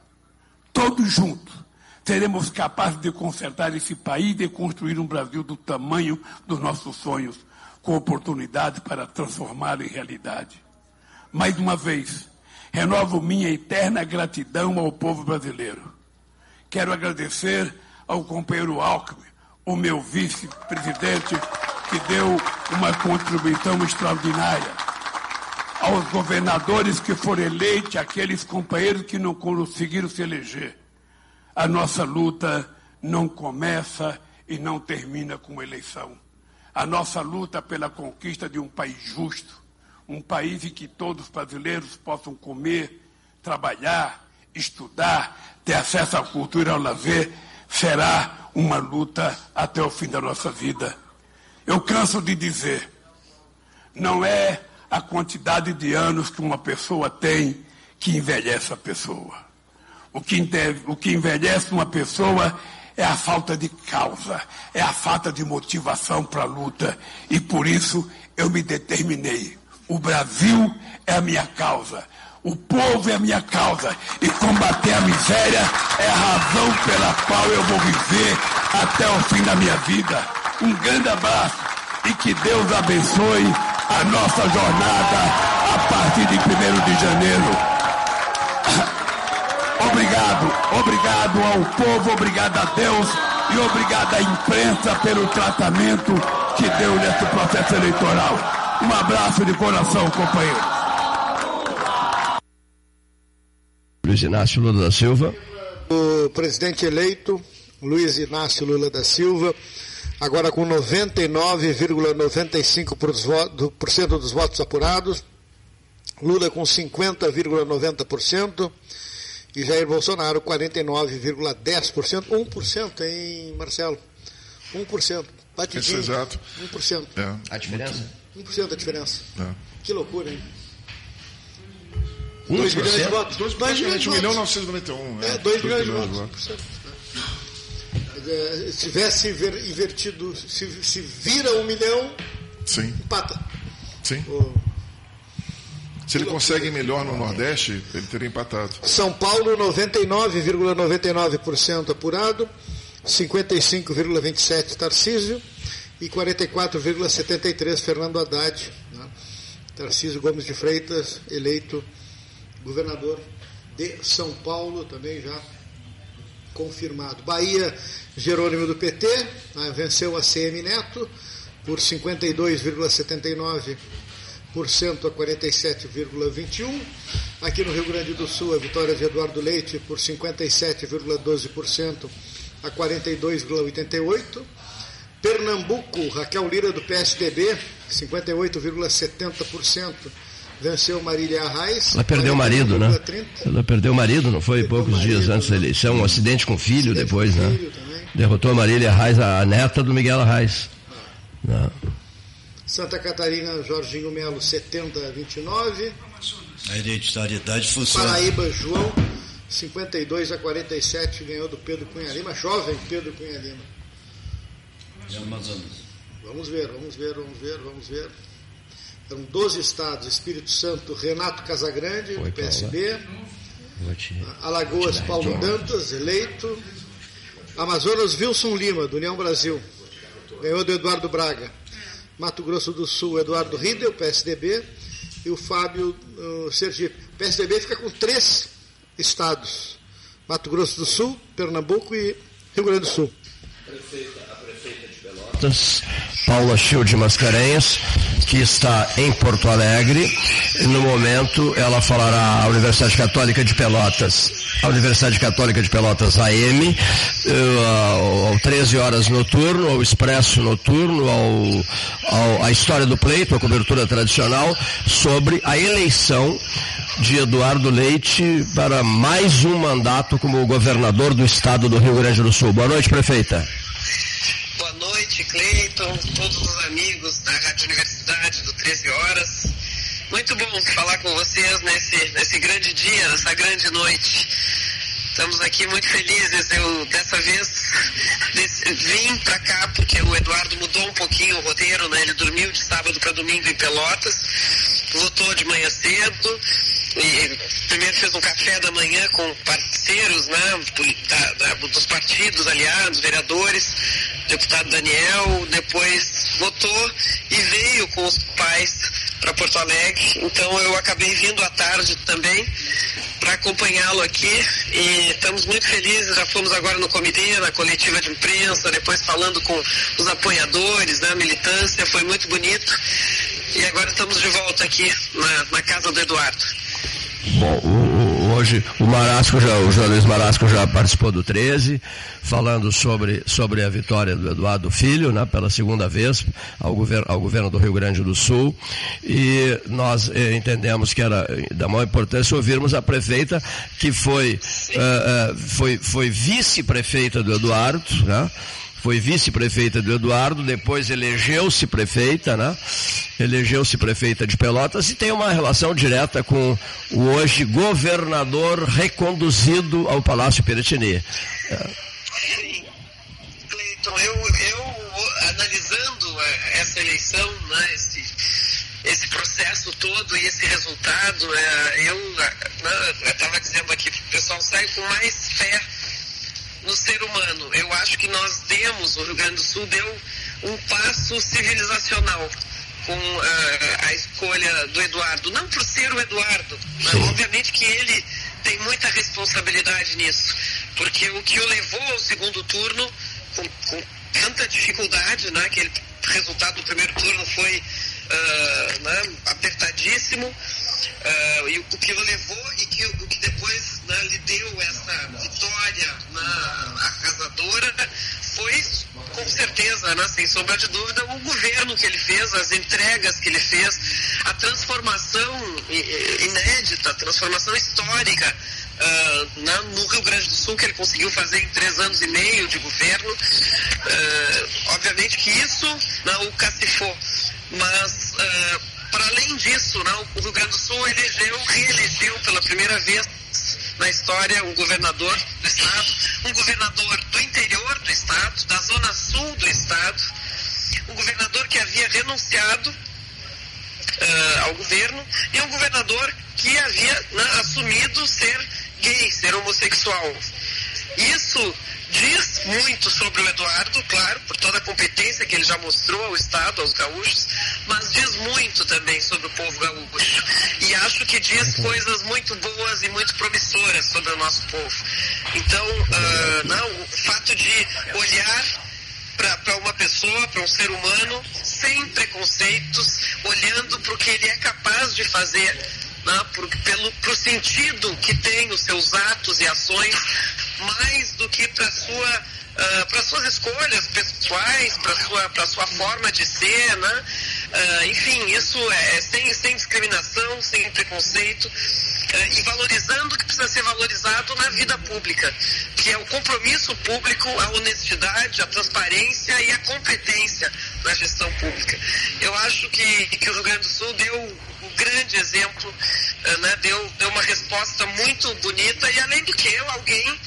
Todos juntos seremos capazes de consertar esse país e de construir um Brasil do tamanho dos nossos sonhos, com oportunidade para transformá-lo em realidade. Mais uma vez, renovo minha eterna gratidão ao povo brasileiro. Quero agradecer ao companheiro Alckmin, o meu vice-presidente, que deu uma contribuição extraordinária. Aos governadores que foram eleitos, aqueles companheiros que não conseguiram se eleger. A nossa luta não começa e não termina com eleição. A nossa luta pela conquista de um país justo, um país em que todos os brasileiros possam comer, trabalhar, estudar, ter acesso à cultura e ao lazer, será uma luta até o fim da nossa vida. Eu canso de dizer, não é a quantidade de anos que uma pessoa tem que envelhece a pessoa. O que, o que envelhece uma pessoa é a falta de causa, é a falta de motivação para a luta. E por isso eu me determinei, O Brasil é a minha causa. O povo é a minha causa. E combater a miséria é a razão pela qual eu vou viver até o fim da minha vida. Um grande abraço e que Deus abençoe a nossa jornada a partir de 1 de janeiro. Obrigado, obrigado ao povo, obrigado a Deus e obrigado à imprensa pelo tratamento que deu nesse processo eleitoral. Um abraço de coração, companheiro. Luiz Inácio Lula da Silva. O presidente eleito, Luiz Inácio Lula da Silva, agora com 99,95% dos votos apurados, Lula com 50,90% e Jair Bolsonaro 49,10%, 1%, hein, Marcelo? 1%. Batidinho. Isso, exato. 1%. É. A diferença? 1% a diferença. É. Que loucura, hein? 1%? 2 milhões de votos. 2 2 milhões de 1 votos. milhão 991. É, 2 milhões de votos. 1%. Dizer, Se tivesse inver- invertido, se, se vira um milhão, Sim, empata. sim. O Se ele consegue melhor no Nordeste, ele teria empatado. São Paulo, 99,99% apurado, 55,27% Tarcísio e 44,73% Fernando Haddad. Né? Tarcísio Gomes de Freitas, eleito governador de São Paulo, também já confirmado. Bahia, Jerônimo do PT, né, venceu a CM Neto por 52,79% a 47,21%. Aqui no Rio Grande do Sul, a vitória de Eduardo Leite por 57,12% a 42,88%. Pernambuco, Raquel Lira do PSDB, 58,70%. Venceu Marília Arraes. Ela perdeu o marido, né? 41,30%. Ela perdeu o marido, não foi? Perdeu Poucos marido, dias antes da né? eleição. Um acidente com filho depois, com né? filho. Derrotou a Marília Reis, a neta do Miguel Arraes. Né? Santa Catarina, Jorginho Melo, 70 a 29. A hereditariedade funciona. Paraíba, João, 52 a 47, ganhou do Pedro Cunha Lima, jovem Pedro Cunha Lima. É Amazonas. Vamos ver, vamos ver, vamos ver, vamos ver. Eram 12 estados, Espírito Santo, Renato Casagrande, do Oi, Paula. PSB. Te- Alagoas, Paulo Dantas, eleito. Amazonas, Wilson Lima, do União Brasil. Ganhou do Eduardo Braga. Mato Grosso do Sul, Eduardo Riedel, PSDB. E o Fábio uh, Sergipe. O PSDB fica com três estados: Mato Grosso do Sul, Pernambuco e Rio Grande do Sul. Pelotas, Paula Chil de Mascarenhas, que está em Porto Alegre. No momento ela falará à Universidade Católica de Pelotas, a Universidade Católica de Pelotas AM, eh, ao 13 horas noturno, ao expresso noturno, ao, ao, a história do pleito, a cobertura tradicional, sobre a eleição de Eduardo Leite para mais um mandato como governador do estado do Rio Grande do Sul. Boa noite, prefeita. Noite, Cleiton, todos os amigos da Rádio Universidade do 13 Horas. Muito bom falar com vocês nesse, nesse grande dia, nessa grande noite. Estamos aqui muito felizes. Eu, dessa vez, vim para cá porque o Eduardo mudou um pouquinho o roteiro, né? Ele dormiu de sábado para domingo em Pelotas, votou de manhã cedo, primeiro fez um café da manhã com parceiros, né? da- da- dos partidos aliados, vereadores, deputado Daniel, depois votou e veio com os pais para Porto Alegre. Então eu acabei vindo à tarde também para acompanhá-lo aqui e estamos muito felizes. Já fomos agora no comitê, na coletiva de imprensa, depois falando com os apoiadores, da militância, foi muito bonito. E agora estamos de volta aqui na, na casa do Eduardo. Bom, hoje o Marasco já, o Luiz Marasco já participou do 13, falando sobre, sobre a vitória do Eduardo Filho, né, pela segunda vez ao governo, ao governo do Rio Grande do Sul. E nós eh, entendemos que era da maior importância ouvirmos a prefeita, que foi, eh, eh, foi, foi vice-prefeita do Eduardo, né? Foi vice-prefeita do Eduardo, depois elegeu-se prefeita, né? Elegeu-se prefeita de Pelotas e tem uma relação direta com o hoje governador reconduzido ao Palácio Piratini. É, Cleiton, eu, eu analisando eh, essa eleição, né, esse, esse processo todo e esse resultado, é, eu estava dizendo aqui que o pessoal sai com mais fé no ser humano. Eu acho que nós demos, o Rio Grande do Sul deu um passo civilizacional com uh, a escolha do Eduardo. Não por ser o Eduardo, mas obviamente que ele tem muita responsabilidade nisso, porque o que o levou ao segundo turno com, com tanta dificuldade, né, aquele resultado do primeiro turno foi uh, né, apertadíssimo, uh, e o que o levou e que, o que depois né, lhe deu essa vitória na arrasadora foi com certeza, né, sem sombra de dúvida, o governo que ele fez, as entregas que ele fez, a transformação inédita, a transformação histórica uh, na, no Rio Grande do Sul que ele conseguiu fazer em três anos e meio de governo. Uh, obviamente que isso não o cacifou, mas uh, para além disso, não, o Rio Grande do Sul elegeu, reelegeu pela primeira vez na história um governador do estado, um governador do interior do estado, da zona sul do estado, um governador que havia renunciado uh, ao governo e um governador que havia né, assumido ser gay, ser homossexual. Isso diz muito sobre o Eduardo, claro, por toda a competência que ele já mostrou ao Estado, aos gaúchos, mas diz muito também sobre o povo gaúcho. E acho que diz coisas muito boas e muito promissoras sobre o nosso povo. Então, uh, não, o fato de olhar para uma pessoa, para um ser humano, sem preconceitos, olhando para o que ele é capaz de fazer, né, por, pelo pro sentido que tem os seus atos e ações, mais do que para sua uh, para suas escolhas pessoais, para sua para sua forma de ser, né? Uh, enfim, isso é sem, sem discriminação, sem preconceito uh, e valorizando o que precisa ser valorizado na vida pública, que é o compromisso público, a honestidade, a transparência e a competência na gestão pública. Eu acho que, que o Rio Grande do Sul deu um grande exemplo, né? deu, deu uma resposta muito bonita e além do que alguém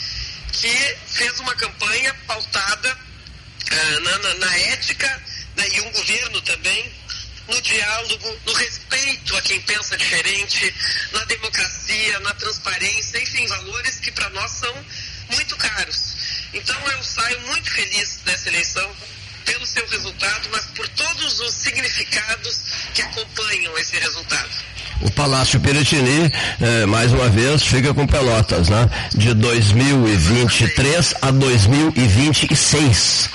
que fez uma campanha pautada na, na, na, ética né, e um governo também no diálogo, no respeito a quem pensa diferente, na democracia, na transparência, enfim, valores que para nós são muito caros. Então eu saio muito feliz dessa eleição pelo seu resultado, mas por todos os significados que acompanham esse resultado. O Palácio Piratini, eh, mais uma vez, fica com Pelotas, né? De 2023 a 2026.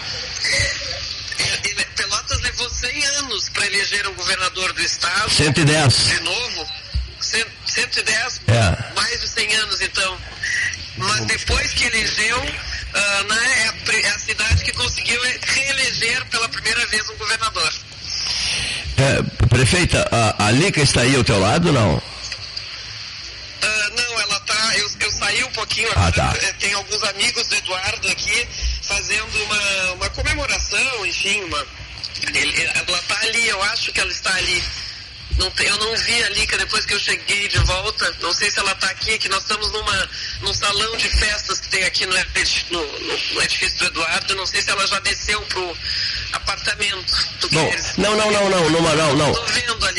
Pelotas levou 100 anos para eleger um governador do estado. 110. De novo. 110, é. mais de 100 anos então. Mas depois que elegeu, uh, né, é, a, é a cidade que conseguiu reeleger pela primeira vez um governador. É, prefeita, a, a Lica está aí ao teu lado não? Uh, não, ela tá. Eu, eu saí um pouquinho ah, tá. Tem alguns amigos do Eduardo aqui fazendo uma, uma comemoração, enfim, uma. Ele, ela está ali, eu acho que ela está ali. Não eu não vi a Lica depois que eu cheguei de volta. Não sei se ela está aqui, que nós estamos numa, num salão de festas que tem aqui no, no, no edifício do Eduardo. Não sei se ela já desceu pro apartamento. Bom, não, não, não, não, não, não, não.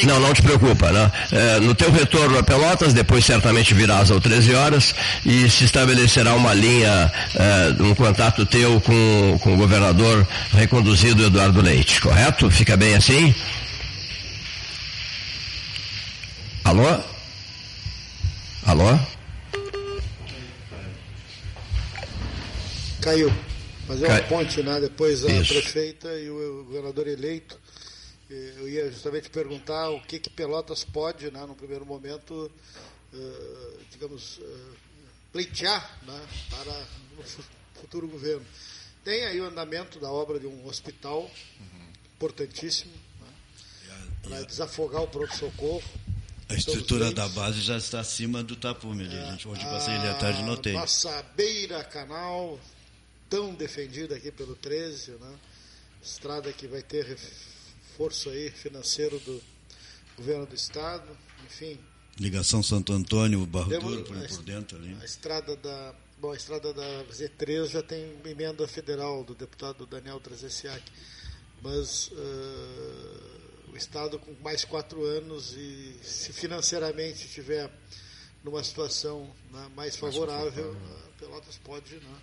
Não, não te preocupa, né? É, no teu retorno a Pelotas, depois certamente virás às 13 horas e se estabelecerá uma linha, é, um contato teu com, com o governador reconduzido Eduardo Leite, correto? Fica bem assim? Alô? Alô? Caiu. Fazer Cai... uma ponte, né? Depois a Isso. prefeita e o governador eleito. Eu ia justamente perguntar o que, que Pelotas pode, né, no primeiro momento, uh, digamos, uh, pleitear né, para o futuro governo. Tem aí o andamento da obra de um hospital uhum. importantíssimo né, para desafogar o pronto-socorro. A estrutura da base já está acima do tapume ali. A gente, onde passei ele à tarde notei. Nossa beira canal, tão defendida aqui pelo 13, né? Estrada que vai ter reforço aí financeiro do governo do estado, enfim. Ligação Santo Antônio, Barro Duro, por, por, dentro ali. A estrada da, bom, a estrada da Z3 já tem emenda federal do deputado Daniel Trezessiak, mas uh, Estado com mais quatro anos e se financeiramente estiver numa situação né, mais favorável, a Pelotas pode. Né?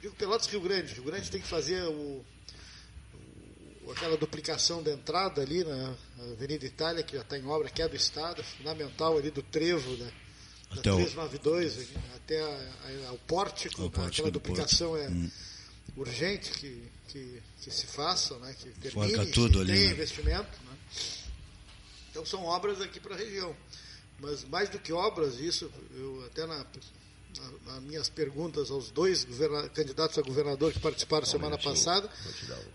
Digo Pelotas Rio Grande. Rio Grande tem que fazer o, o- aquela duplicação da entrada ali na Avenida Itália, que já está em obra, que é do Estado, fundamental ali do trevo, né? Da Até o- 392 aqui, até a- a- ao pórtico, Ao né, pórtico aquela duplicação Porto. é Hum. Urgente que, que, que se faça, né, que termine, Forca que tudo ali, tenha né? investimento. Né? Então são obras aqui para a região. Mas mais do que obras, isso, eu até na, na- nas minhas perguntas aos dois candidatos a governador que participaram semana passada,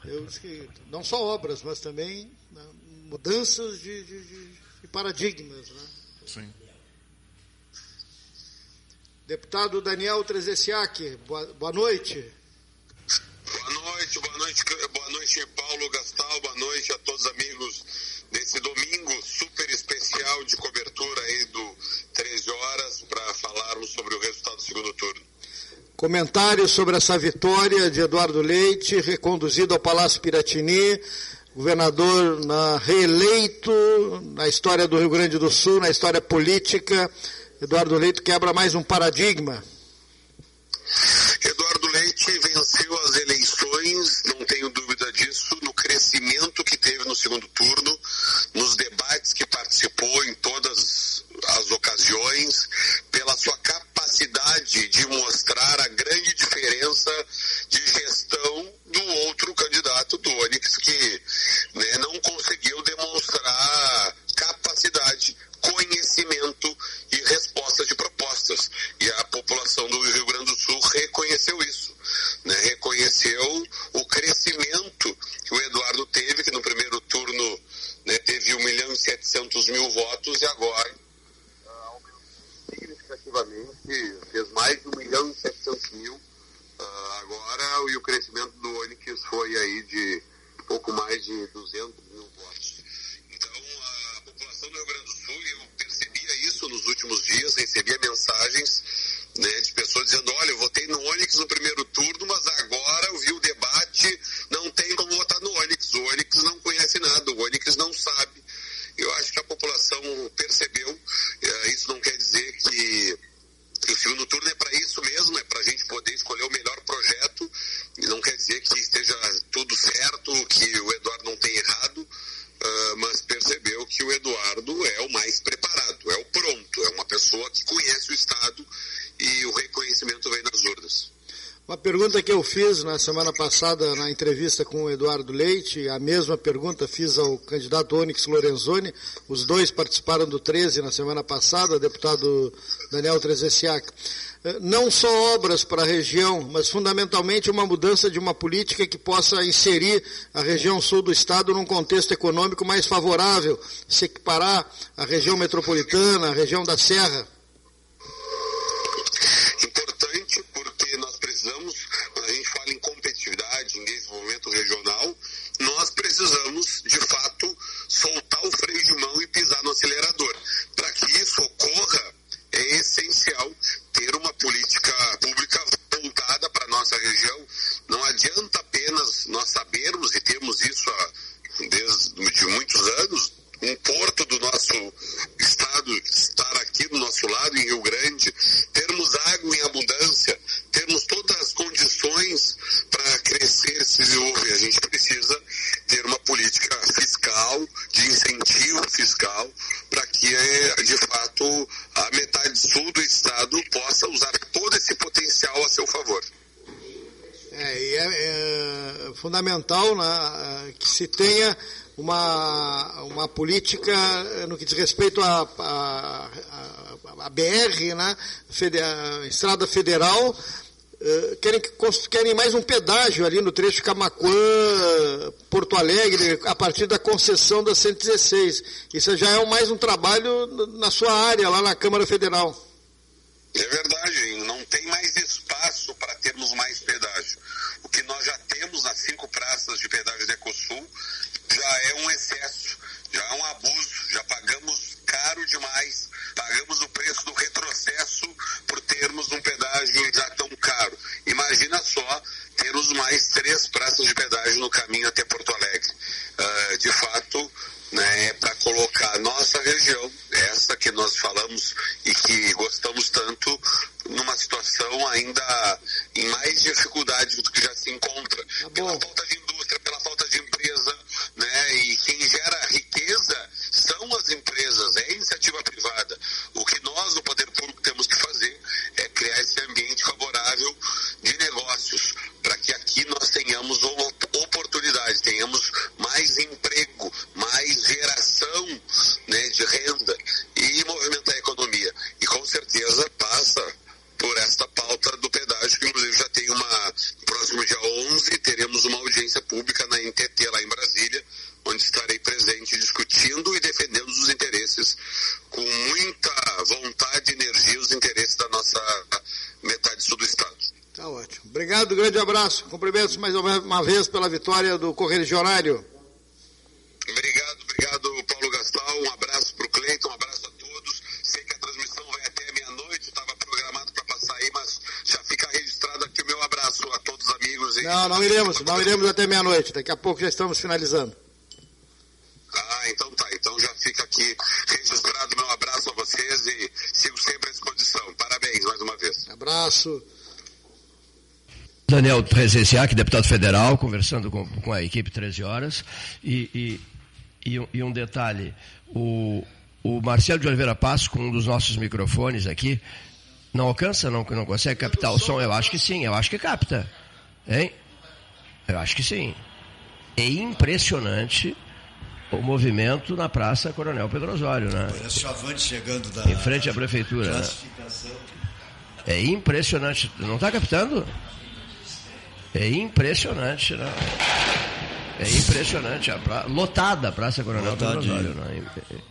eu disse que não só obras, mas também né, mudanças de, de- de- de paradigmas. Né? Sim. Deputado Daniel Trezessiak, boa, boa noite. Boa noite, boa noite, boa noite, Paulo Gastal, boa noite a todos os amigos desse domingo super especial de cobertura aí do 13 horas para falarmos sobre o resultado do segundo turno. Comentários sobre essa vitória de Eduardo Leite, reconduzido ao Palácio Piratini, governador na, reeleito na história do Rio Grande do Sul, na história política. Eduardo Leite quebra mais um paradigma. Eduardo Leite venceu as eleições, não tenho dúvida disso, no crescimento que teve no segundo turno, nos debates que participou em todas as ocasiões, pela sua capacidade de mostrar a grande diferença de gestão do outro candidato do Onix, que né, não conseguiu demonstrar capacidade, conhecimento e resposta de propostas. E a população do Rio Grande do Sul reconheceu isso. né, Reconheceu crescimento que o Eduardo teve, que no primeiro turno né, teve 1 milhão e 700 mil votos e agora ah, aumentou significativamente, fez mais de 1 milhão e 700 mil ah, agora, e o crescimento do Onix foi aí de pouco mais de 200 mil votos. Então, a população do Rio Grande do Sul, eu percebia isso nos últimos dias, recebia mensagens né, de pessoas dizendo, olha, eu votei no Onix no primeiro turno, mas agora eu vi o debate, não tem como votar no Onix. O Onix não conhece nada, o Onix não sabe. Eu acho que a população percebeu. Eh, Isso não quer dizer que o segundo turno é para isso mesmo, é para a gente poder escolher o melhor projeto. E não quer dizer que esteja tudo certo, que o Eduardo não tem errado, ah, mas percebeu que o Eduardo é o mais preparado, é o pronto, é uma pessoa que conhece o Estado e o reconhecimento vem das urnas. Uma pergunta que eu fiz na semana passada na entrevista com o Eduardo Leite, a mesma pergunta fiz ao candidato Onyx Lorenzoni, os dois participaram do 13 na semana passada, deputado Daniel Trezessiak. Eh, Não só obras para a região, mas fundamentalmente uma mudança de uma política que possa inserir a região sul do estado num contexto econômico mais favorável, se equiparar à região metropolitana, à região da Serra. Importante porque nós precisamos, quando a gente fala em competitividade, em desenvolvimento regional, nós precisamos, de fato, soltar o freio de mão e pisar no acelerador. Para que isso ocorra, é essencial ter uma política pública voltada para a nossa região. Não adianta apenas nós sabermos, e temos isso há, desde de muitos anos, um porto do nosso estado estar aqui do nosso lado, em Rio Grande, termos água em abundância, termos todas as condições para crescer se desenvolver. A gente precisa ter uma política fiscal, de incentivo fiscal, para que, eh, de fato, a metade sul do estado possa usar todo esse potencial a seu favor. É, e é, é fundamental né, que se tenha uma, uma política no que diz respeito à a, a, a, BR, né, fede, a Estrada Federal, eh, querem, querem mais um pedágio ali no trecho Camacuã, Porto Alegre, a partir da concessão da 116. Isso já é mais um trabalho na sua área, lá na Câmara Federal. É verdade, não tem mais espaço para termos mais pedágio. O que nós já temos nas cinco praças de pedágio da Ecosul já é um excesso, já é um abuso, já pagamos caro demais, pagamos o preço do retrocesso por termos um pedágio já tão imagina só termos mais três praças de pedágio no caminho até Porto Alegre. Uh, de fato, né, para colocar a nossa região, essa que nós falamos e que gostamos tanto, numa situação ainda em mais dificuldade do que já se encontra, tá pela falta de indústria, pela falta de empresa, né, e quem gera riqueza são as empresas, é a iniciativa privada. O que nós, no audiência pública na NTT, lá em Brasília, onde estarei presente discutindo e defendendo os interesses com muita vontade e energia, os interesses da nossa metade sul do Estado. Tá ótimo. Obrigado, grande abraço. Cumprimentos mais uma uma vez pela vitória do Correligionário. Não, não iremos, não iremos até meia-noite. Daqui a pouco já estamos finalizando. Ah, então tá. Então já fica aqui registrado meu abraço a vocês e sigo sempre à disposição. Parabéns mais uma vez. Abraço. Daniel Trezenciac, deputado federal, conversando com, com a equipe 13 horas. E, e, e um- e um detalhe: o, o Marcelo de Oliveira Passo, com um dos nossos microfones aqui, não alcança, não, não consegue captar o som? Eu acho que sim, eu acho que capta. Hein? Eu acho que sim. É impressionante o movimento na Praça Coronel Pedro Osório, né? Parece o Avante chegando da Em frente à prefeitura. né? É impressionante. Não está captando? É impressionante, né? É impressionante. A pra... Lotada a Praça Coronel Pedro Lotadinho. Osório, né?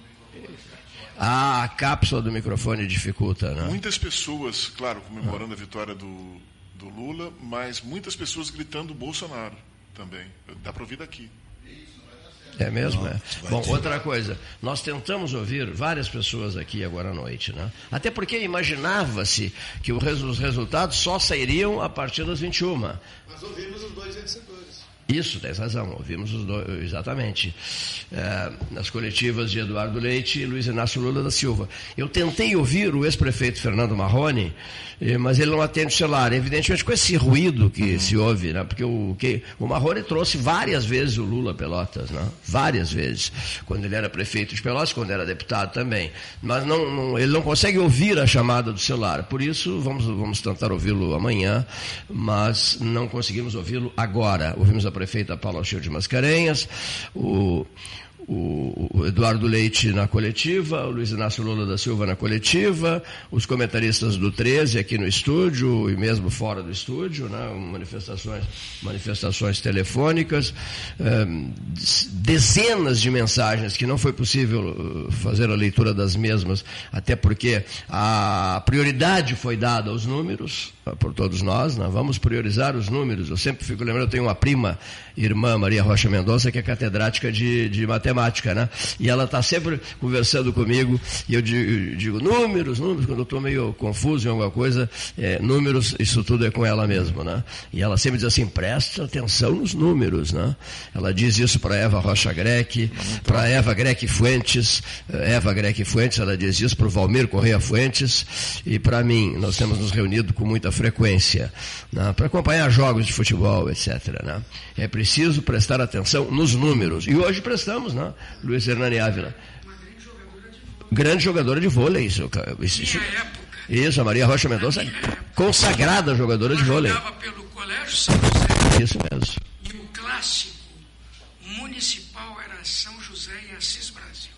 A cápsula do microfone dificulta, né? Muitas pessoas, claro, comemorando a vitória do, do Lula, mas muitas pessoas gritando Bolsonaro também. Dá para ouvir daqui. É mesmo, é. vai Bom, ter. outra coisa, nós tentamos ouvir várias pessoas aqui agora à noite, né? Até porque imaginava-se que os resultados só sairiam a partir das 21. Nós ouvimos os dois vencedores. Isso, tens razão, ouvimos os dois, exatamente. É, nas coletivas de Eduardo Leite e Luiz Inácio Lula da Silva. Eu tentei ouvir o ex-prefeito Fernando Marrone, eh, mas ele não atende o celular. Evidentemente com esse ruído que se ouve, né? porque o, que, o Marrone trouxe várias vezes o Lula Pelotas, né? várias vezes, quando ele era prefeito de Pelotas, quando era deputado também. Mas não, não- ele não consegue ouvir a chamada do celular. Por isso, vamos, vamos tentar ouvi-lo amanhã, mas não conseguimos ouvi-lo agora. Ouvimos a prefeita Paula Alceu de Mascarenhas, o, o, Eduardo Leite na coletiva, o Luiz Inácio Lula da Silva na coletiva, os comentaristas do 13 aqui no estúdio e mesmo fora do estúdio, né, manifestações, manifestações telefônicas, ehm, dezenas de mensagens que não foi possível eh, fazer a leitura das mesmas, até porque a prioridade foi dada aos números, eh, por todos nós, né? vamos priorizar os números. Eu sempre fico lembrando, eu tenho uma prima, irmã Maria Rocha Mendonça, que é catedrática de, de matemática, né? E ela está sempre conversando comigo, e eu digo, números, números, quando eu estou meio confuso em alguma coisa, é, números, isso tudo é com ela mesmo, né? E ela sempre diz assim, presta atenção nos números, né? Ela diz isso para Eva Rocha Greque, para Eva Greque Fuentes, eh, Eva Greque Fuentes, ela diz isso para o Valmir Correia Fuentes e para mim. Nós temos nos reunido com muita frequência né, para acompanhar jogos de futebol, etc. Né? É preciso prestar atenção nos números. E hoje prestamos, né? Luiz Hernani Ávila. Grande jogadora de vôlei, isso. isso, isso, isso, a Maria Rocha Mendonça, consagrada jogadora de vôlei. Pelo Colégio São José. Isso mesmo. E o clássico municipal era São José e Assis Brasil.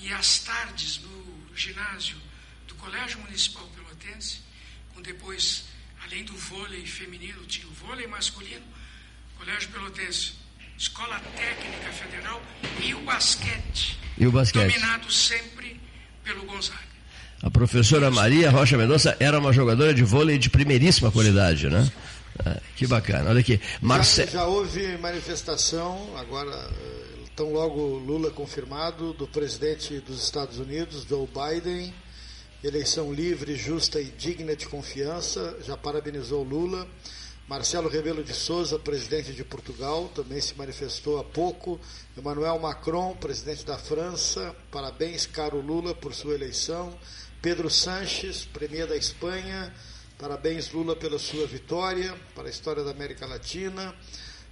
E às tardes no ginásio do Colégio Municipal Pelotense, com depois, além do vôlei feminino, tinha o vôlei masculino, Colégio Pelotense, Escola Técnica Federal e o basquete. E o basquete. Dominado sempre pelo Gonzaga. A professora Maria Rocha Mendonça era uma jogadora de vôlei de primeiríssima qualidade, né? Ah, que bacana. Olha aqui. Marce... Já, já houve manifestação, agora, eh, tão logo Lula confirmado, do presidente dos Estados Unidos, Joe Biden. Eleição livre, justa e digna de confiança. Já parabenizou Lula. Marcelo Rebelo de Souza, presidente de Portugal, também se manifestou há pouco. Emmanuel Macron, presidente da França, parabéns, caro Lula, por sua eleição. Pedro Sanches, Premier da Espanha, parabéns Lula pela sua vitória, para a história da América Latina.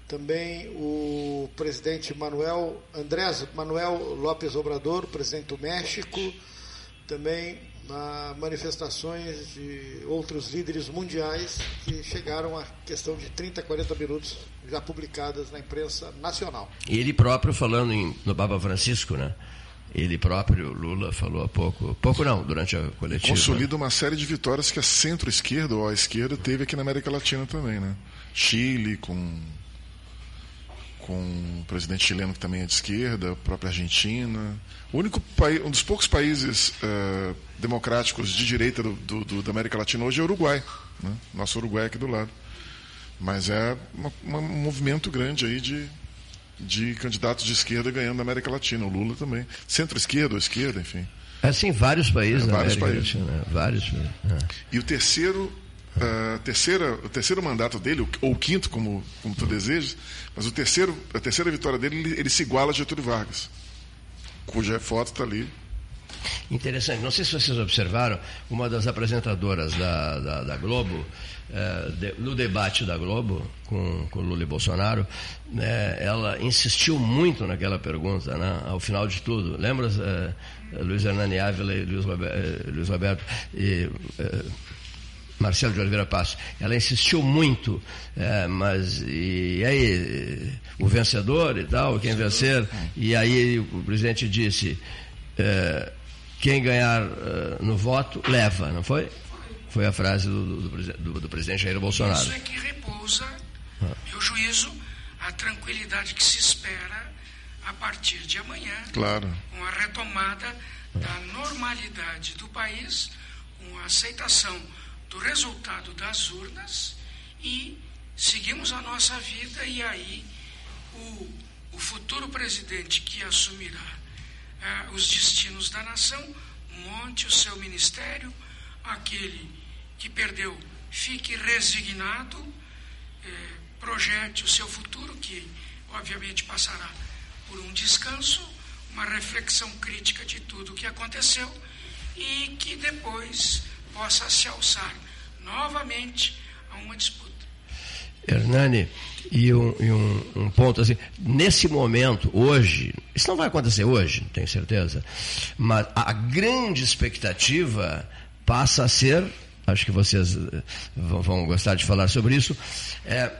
Também o presidente Manuel, Andrés Manuel López Obrador, presidente do México. Também na manifestações de outros líderes mundiais que chegaram à questão de 30, 40 minutos já publicadas na imprensa nacional. E ele próprio falando em, no Papa Francisco, né? Ele próprio, Lula, falou há pouco, pouco não, durante a coletiva. Consolida uma série de vitórias que a centro-esquerda ou a esquerda teve aqui na América Latina também, né? Chile com com o presidente chileno que também é de esquerda, a própria Argentina. O único país, um dos poucos países eh, democráticos de direita do, do, do, da América Latina hoje é o Uruguai. Né? Nosso Uruguai aqui do lado. Mas é uma, uma, um movimento grande aí de, de candidatos de esquerda ganhando na América Latina. O Lula também. Centro-esquerda ou esquerda, enfim. É sim, vários países É, vários países. Latina. é, Vários é. E o terceiro, ah, terceira, o terceiro mandato dele, ou o quinto, como, como tu desejas, mas o terceiro, a terceira vitória dele, ele, ele se iguala a Getúlio Vargas, cuja foto está ali. Interessante. Não sei se vocês observaram, uma das apresentadoras da, da, da Globo, eh, de- no debate da Globo com, com Lula e Bolsonaro, né, ela insistiu muito naquela pergunta, né, ao final de tudo. Lembra, eh, Luiz Hernani Ávila e Luiz, Robe- eh, Luiz Roberto e Marcelo de Oliveira Passo. Ela insistiu muito, eh, mas e aí o vencedor e tal, quem vencer? E aí o presidente disse eh, quem ganhar eh, no voto leva, não foi? Foi a frase do, do, do- do presidente Jair Bolsonaro. Isso é que repousa, meu juízo, a tranquilidade que se espera a partir de amanhã, Claro. com a retomada da normalidade do país, com a aceitação do resultado das urnas e seguimos a nossa vida e aí o, o futuro presidente que assumirá eh, os destinos da nação monte o seu ministério, aquele que perdeu fique resignado, eh, projete o seu futuro, que obviamente passará por um descanso, uma reflexão crítica de tudo o que aconteceu e que depois possa se alçar novamente a uma disputa. Hernani, e, um, e um- um ponto assim, nesse momento, hoje, isso não vai acontecer hoje, tenho certeza, mas a grande expectativa passa a ser, acho que vocês eh, vão, vão gostar de falar sobre isso, é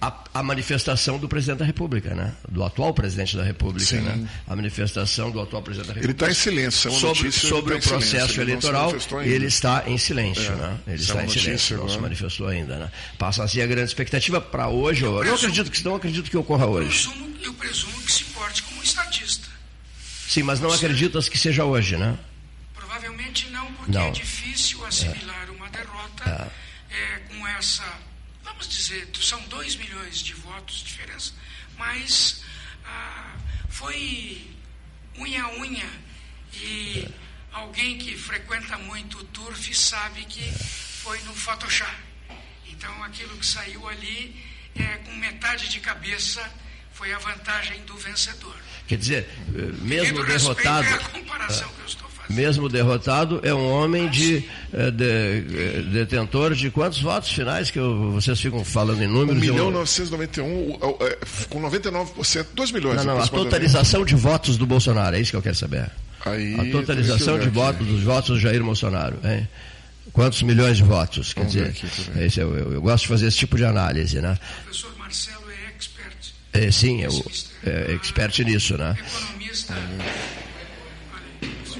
a, a manifestação do presidente da República, né? Do atual presidente da República, Sim. né? A manifestação do atual presidente da Ele República. está em silêncio, é uma sobre, notícia, ele sobre tá o silêncio, processo ele se eleitoral, ainda. ele está em silêncio, É, né? Ele é está uma em notícia silêncio, não se agora. manifestou ainda, né? Passa a ser a grande expectativa para hoje. Eu não acredito que não acredito que ocorra hoje. Presumo- Eu presumo que se porte como um estadista. Sim, mas não acreditas que seja hoje, né? Provavelmente não, porque Não. é difícil assimilar uma derrota é, com essa, vamos dizer, são 2 milhões de votos de diferença, mas ah, foi unha a unha e alguém que frequenta muito o turf sabe que foi no Photoshop. Então aquilo que saiu ali é, com metade de cabeça foi a vantagem do vencedor. Quer dizer, eh, mesmo derrotado, é a comparação que eu estou. Mesmo derrotado, é um homem de, eh, de- eh, detentor de quantos votos finais que eu- vocês ficam falando em 1 números? milhão Eu- 991, o- o- é, com 99%, 2 milhões. Não, não, a totalização de votos do Bolsonaro, é isso que eu quero saber. Aí, a totalização de votos dos votos do Jair Bolsonaro, hein? Quantos milhões de votos? Quer Vamos dizer, aqui, deixa eu esse eu, eu- eu gosto de fazer esse tipo de análise, né? O professor Marcelo é expert, É, sim, eu é expert nisso, né? economista.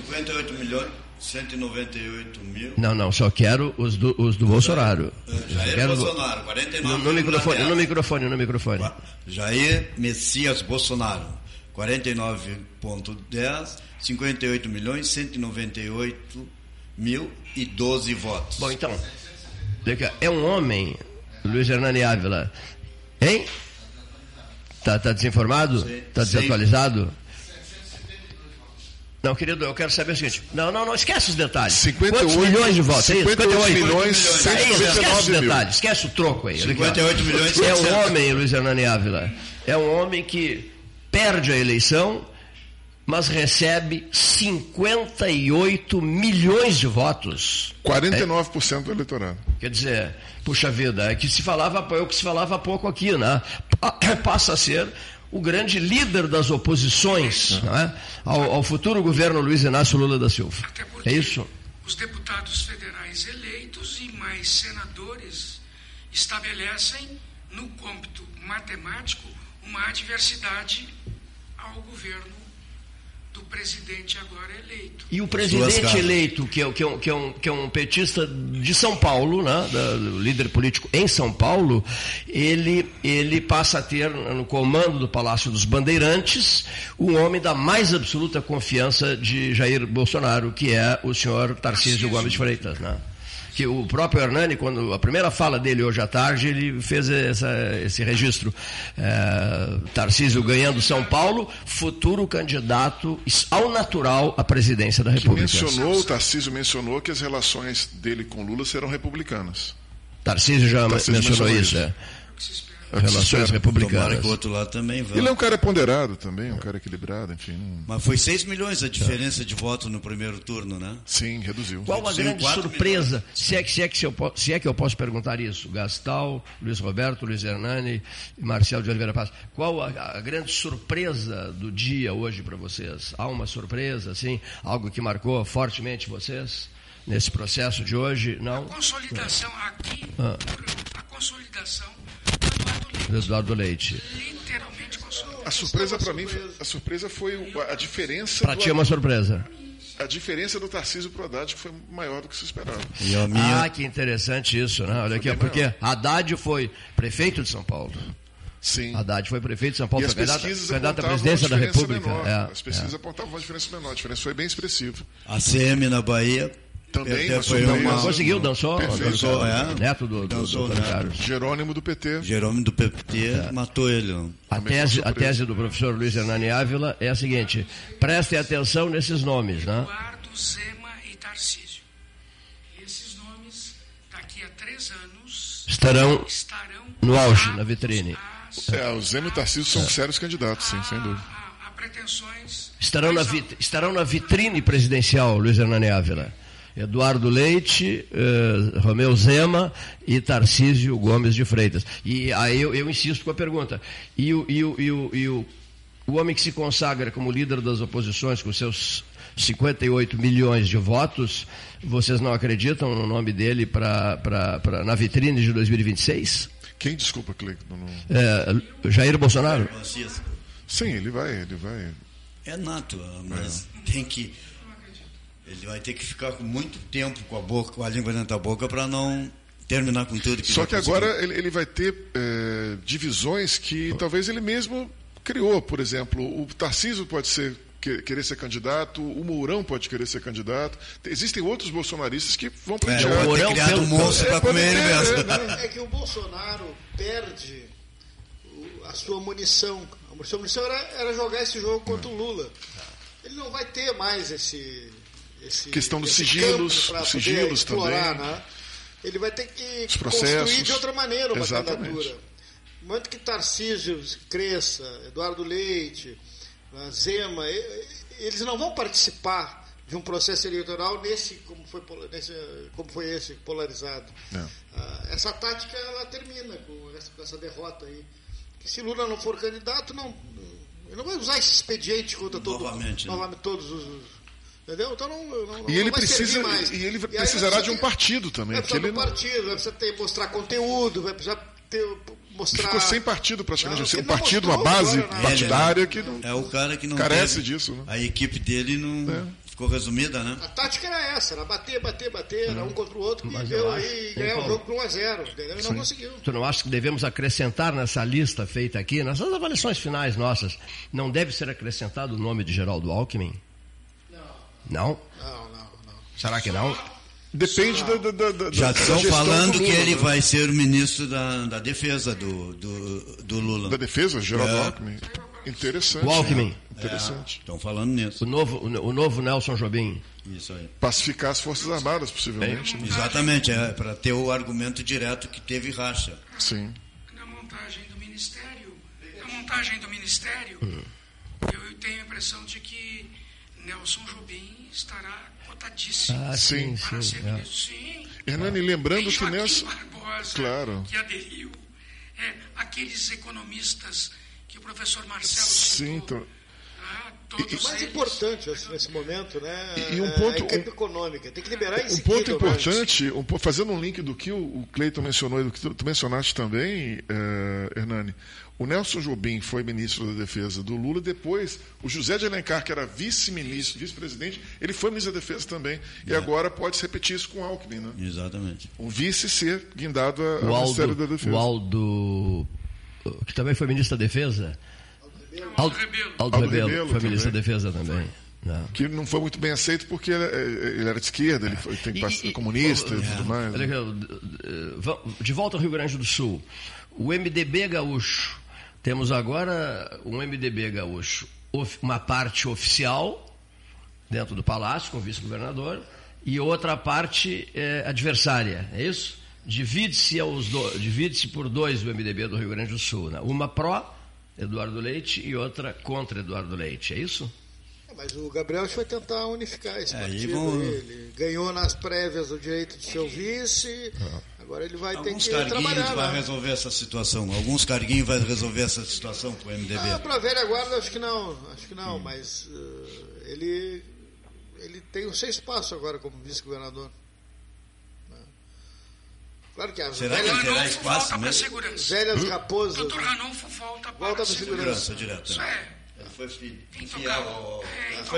58 milhões, 198 mil. Não, não, só quero os do, os do Bolsonaro. Jair Quero do- Bolsonaro, 49 No, no microfone, no microfone, no microfone. Jair Messias Bolsonaro, 49,10, 58 milhões, 198 mil e 12 votos. Bom, então, é um homem, Luiz Hernani Ávila, hein? Tá, tá desinformado? Sim. Tá Sim. Não, querido, eu quero saber o seguinte. Não, não, não, esquece os detalhes. 58 Quantos milhões de votos? É isso? 58 milhões, É isso, 199 esquece os mil. detalhes, esquece o troco aí. olha aqui, ó. 58 milhões, É um 700. homem, Luiz Hernani Ávila, é um homem que perde a eleição mas recebe 58 milhões de votos. 49% do eleitorado. Quer dizer, puxa vida, é que se falava, é o que se falava há pouco aqui, né? Pa- Passa a ser o grande líder das oposições né? ao, ao futuro governo Luiz Inácio Lula da Silva. É isso? Os deputados federais eleitos e mais senadores estabelecem, no cômpito matemático, uma adversidade ao governo do presidente agora eleito. E o presidente eleito, que é, que, é um, que, é um, que é um petista de São Paulo, né, da- do líder político em São Paulo, ele, ele passa a ter no comando do Palácio dos Bandeirantes um homem da mais absoluta confiança de Jair Bolsonaro, que é o senhor Tarcísio Gomes de Freitas. Né? Que o próprio Hernani, quando a primeira fala dele hoje à tarde, ele fez essa- esse registro. É, Tarcísio ganhando São Paulo, futuro candidato ao natural à presidência da Que República. mencionou, o Tarcísio mencionou que as relações dele com Lula serão republicanas. Tarcísio já Tarcísio mencionou mencionou isso, isso. É. É Relações republicanas. Tomara que o outro lado também vá. Ele é um cara ponderado também, um cara equilibrado, enfim. não- Mas foi 6 milhões a diferença de voto no primeiro turno, né? Sim, reduziu. Qual a grande surpresa, se é, que, se, é que se, eu, se é que eu posso perguntar isso, Gastal, Luiz Roberto, Luiz Hernani e Marcelo de Oliveira Paz, qual a, a grande surpresa do dia hoje para vocês? Há uma surpresa, assim, algo que marcou fortemente vocês nesse processo de hoje? Não? Consolidação aqui, Ah. a consolidação Do Eduardo Leite. literalmente. A surpresa para mim, foi- a surpresa foi o- a diferença. Para ti é uma surpresa. A diferença do Tarcísio pro Haddad que foi maior do que se esperava. E a minha. Ah, que interessante isso, né? Olha aqui, porque Haddad foi prefeito de São Paulo. Sim. Haddad foi prefeito de São Paulo, E as foi candidato, pesquisas candidato à apontavam presidência da uma diferença República. menor. É, As pesquisas é. apontavam uma diferença menor. A diferença foi bem expressiva. A CM na Bahia. Também, mas foi uma. Conseguiu, dançou, Perfeito. dançou, É. neto do, do, Dançou, do né? Carlos. Jerônimo do PT. Jerônimo do PT matou ele. A tese, a tese do professor Luiz Hernani Ávila é a seguinte: prestem atenção nesses nomes, né? Eduardo, Zema e Tarcísio. Esses nomes, daqui a três anos, Estarão estarão no auge, na vitrine. É, o Zema e o Tarcísio são sérios candidatos, sim, sem dúvida. a- a pretensões Estarão na, vit- estarão na vitrine presidencial, Luiz Hernani Ávila. Eduardo Leite, eh, Romeu Zema e Tarcísio Gomes de Freitas. E aí eu, eu insisto com a pergunta. E, o, e, o, e, o, e o, o homem que se consagra como líder das oposições com seus 58 milhões de votos, vocês não acreditam no nome dele pra, pra, pra- na vitrine de 2026? Quem, desculpa, Cleiton? Não- É, Jair Bolsonaro? Sim, ele vai, ele vai. É nato, mas tem que. Ele vai ter que ficar com muito tempo com a boca, com a língua dentro da boca para não terminar com tudo que Só que conseguiu. agora ele, ele vai ter é, divisões que talvez ele mesmo criou. Por exemplo, o Tarcísio pode ser que- querer ser candidato, o Mourão pode querer ser candidato. Existem outros bolsonaristas que vão É, pleitear. vai ter Mourão criado pelo- um monstro É, para comer ele mesmo. é, né? É que o Bolsonaro perde o- a sua munição. A sua munição era, era jogar esse jogo contra o Lula. Ele não vai ter mais esse. Esse Questão dos sigilos, os sigilos explorar, também. Né? Ele vai ter que Os processos. construir de outra maneira uma Exatamente. candidatura. No momento que Tarcísio cresça, Eduardo Leite, né, Zema, eles não vão participar de um processo eleitoral nesse como foi, nesse, como foi esse polarizado. É. Ah, essa tática ela termina com essa, com essa derrota aí. Que se Lula não for candidato, não, ele não vai usar esse expediente contra todo, Novamente, né? novamente todos os. Entendeu? Então não, não, não E ele precisa mais. e ele precisará de um ter- partido também, Vai porque precisar ele de um não- partido, vai precisar ter, mostrar conteúdo, vai precisar ter, mostrar. ficou sem partido praticamente. Não, Assim, um partido, uma base agora, né? partidária que não. É o cara que não Carece teve- disso, né? A equipe dele não É. ficou resumida, né? A tática era essa, era bater, bater, bater, era um contra o outro, e Mas deu eu aí acho- ganhar o jogo por 1 a 0 entendeu? E não conseguiu. Tu não acha que devemos acrescentar nessa lista feita aqui, nessas avaliações finais nossas, não deve ser acrescentado o nome de Geraldo Alckmin? Não. Não, não, não. Será que não? Depende da, da, da, da- Já estão falando do que Lula, ele né? vai ser o ministro da, da defesa do, do, do Lula. Da defesa, Geraldo É. Alckmin. Interessante. O Alckmin. Interessante. Estão falando nisso. O novo, o novo Nelson Jobim. Isso aí. Pacificar as Forças Armadas, possivelmente. né? Exatamente, é para ter o argumento direto que teve racha. Sim. na montagem do ministério, na montagem do ministério, eu tenho a impressão de que Nelson Jobim estará cotadíssimo Ah, sim, para sim, ser é. ministro. Sim. Hernani, lembrando que Nelson. Barbosa, Claro. que aderiu. É, aqueles economistas que o professor Marcelo Sim, então. O mais importante assim, nesse momento, né? E- e um é ponto- a equipe econômica. Tem que liberar em Um ponto o importante, um fazendo um link do que o, o Cleiton mencionou e do que tu, tu mencionaste também, eh, Hernani, o Nelson Jobim foi ministro da Defesa do Lula, depois o José de Alencar, que era vice-ministro, vice-presidente, ele foi ministro da Defesa também, e agora pode se repetir isso com o Alckmin, né? Exatamente. Um vice ser guindado ao Ministério da Defesa. o Aldo, que também foi ministro da Defesa. Aldo, Aldo, Aldo Rebelo, Rebelo foi ministro também. da Defesa também. Não. Que não foi muito bem aceito porque ele, ele era de esquerda, ele foi, tem pass- comunista e tudo mais. Olha aqui, va- De volta ao Rio Grande do Sul. O MDB gaúcho. Temos agora um MDB gaúcho, of- uma parte oficial, dentro do Palácio, com o vice-governador, e outra parte eh, adversária, é isso? Divide-se divide-se por dois o MDB do Rio Grande do Sul. Né? Uma pró, Eduardo Leite, e outra contra Eduardo Leite, é isso? É, Mas o Gabriel acho que vai tentar unificar esse É, partido. aí. Ele ganhou nas prévias o direito de ser o vice, agora ele vai ter Alguns que carguinhos trabalhar. vai né? resolver essa situação. Alguns carguinhos vai resolver essa situação com o MDB. Ah, para velha guarda acho que não, acho que Hum. não, mas eh, ele, ele tem o seu espaço agora como vice-governador. Né? Claro que a Será que terá espaço Volta para mesmo? segurança. velhas raposas. Doutor Ranolfo volta para Volta a segurança. segurança. direto. Isso é. Foi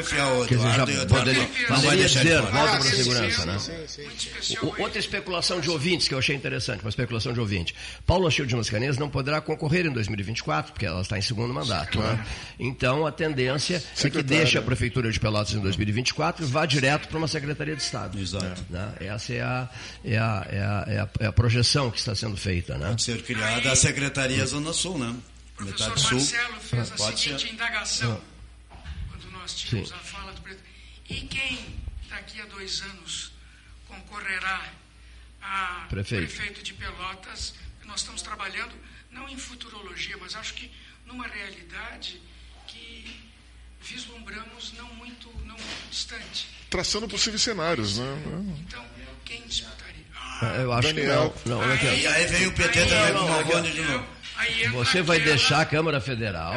ao, fiel ao Eduardo Eduardo poderia, não, não vai deixar dizer, fora. volta para a segurança, né? sim, sim. O- Outra especulação de ouvintes que eu achei interessante, uma especulação de ouvinte. Paulo Achille de Mascarenhas não poderá concorrer em 2024, porque ela está em segundo mandato. né? Então a tendência é que deixe a Prefeitura de Pelotas em 2024 e vá direto para uma Secretaria de Estado. Exato. né? Essa é a, é, a, é, a, é, a, é a projeção que está sendo feita. Né? Pode ser criada a Secretaria Zona Sul, né? O Metade professor Sul. Marcelo fez a Pode seguinte ser. indagação quando nós tínhamos Sim. a fala do presidente. E quem daqui a dois anos concorrerá a Prefeito. de Pelotas? Nós estamos trabalhando não em futurologia, mas acho que numa realidade que vislumbramos não muito, não muito distante. Traçando possíveis cenários, né? Então, quem disputaria? Eu acho Daniel. que não. não. E aí vem o PT também com bonde de novo. Você vai aquela- deixar a Câmara Federal.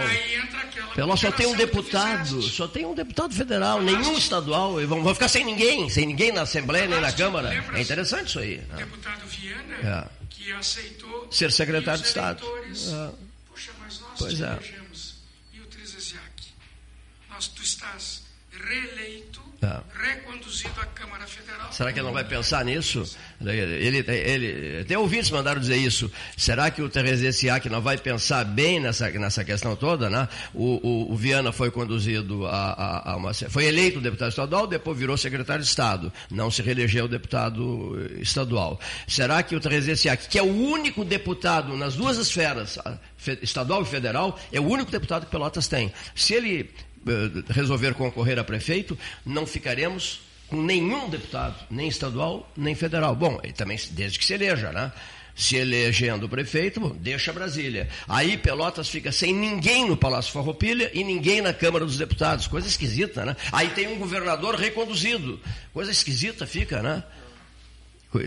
Pelotas só tem um deputado, só tem um deputado federal, nenhum estadual. E vão, vão ficar sem ninguém, sem ninguém na Assembleia nem na Câmara. É interessante isso aí. O né? deputado Viana, É. que aceitou Ser secretário os de Estado. É. Puxa, mas nós Pois é. elegemos. E o Trezesiak? Nós, tu estás reeleito. Reconduzido à Câmara Federal. Será que ele não vai pensar nisso? Ele, ele, até ouvintes mandaram dizer isso. Será que o Teresiac não vai pensar bem nessa, nessa questão toda? Né? O, o, o Viana foi conduzido a, a, a uma. Foi eleito deputado estadual, depois virou secretário de Estado. Não se reelegeu deputado estadual. Será que o Teresiac, que é o único deputado nas duas esferas, estadual e federal, é o único deputado que Pelotas tem? Se ele resolver concorrer a prefeito, não ficaremos com nenhum deputado, nem estadual, nem federal. Bom, também desde que se eleja, né? Se elegendo o prefeito, deixa Brasília. Aí Pelotas fica sem ninguém no Palácio Farroupilha e ninguém na Câmara dos Deputados. Coisa esquisita, né? Aí tem um governador reconduzido. Coisa esquisita fica, né?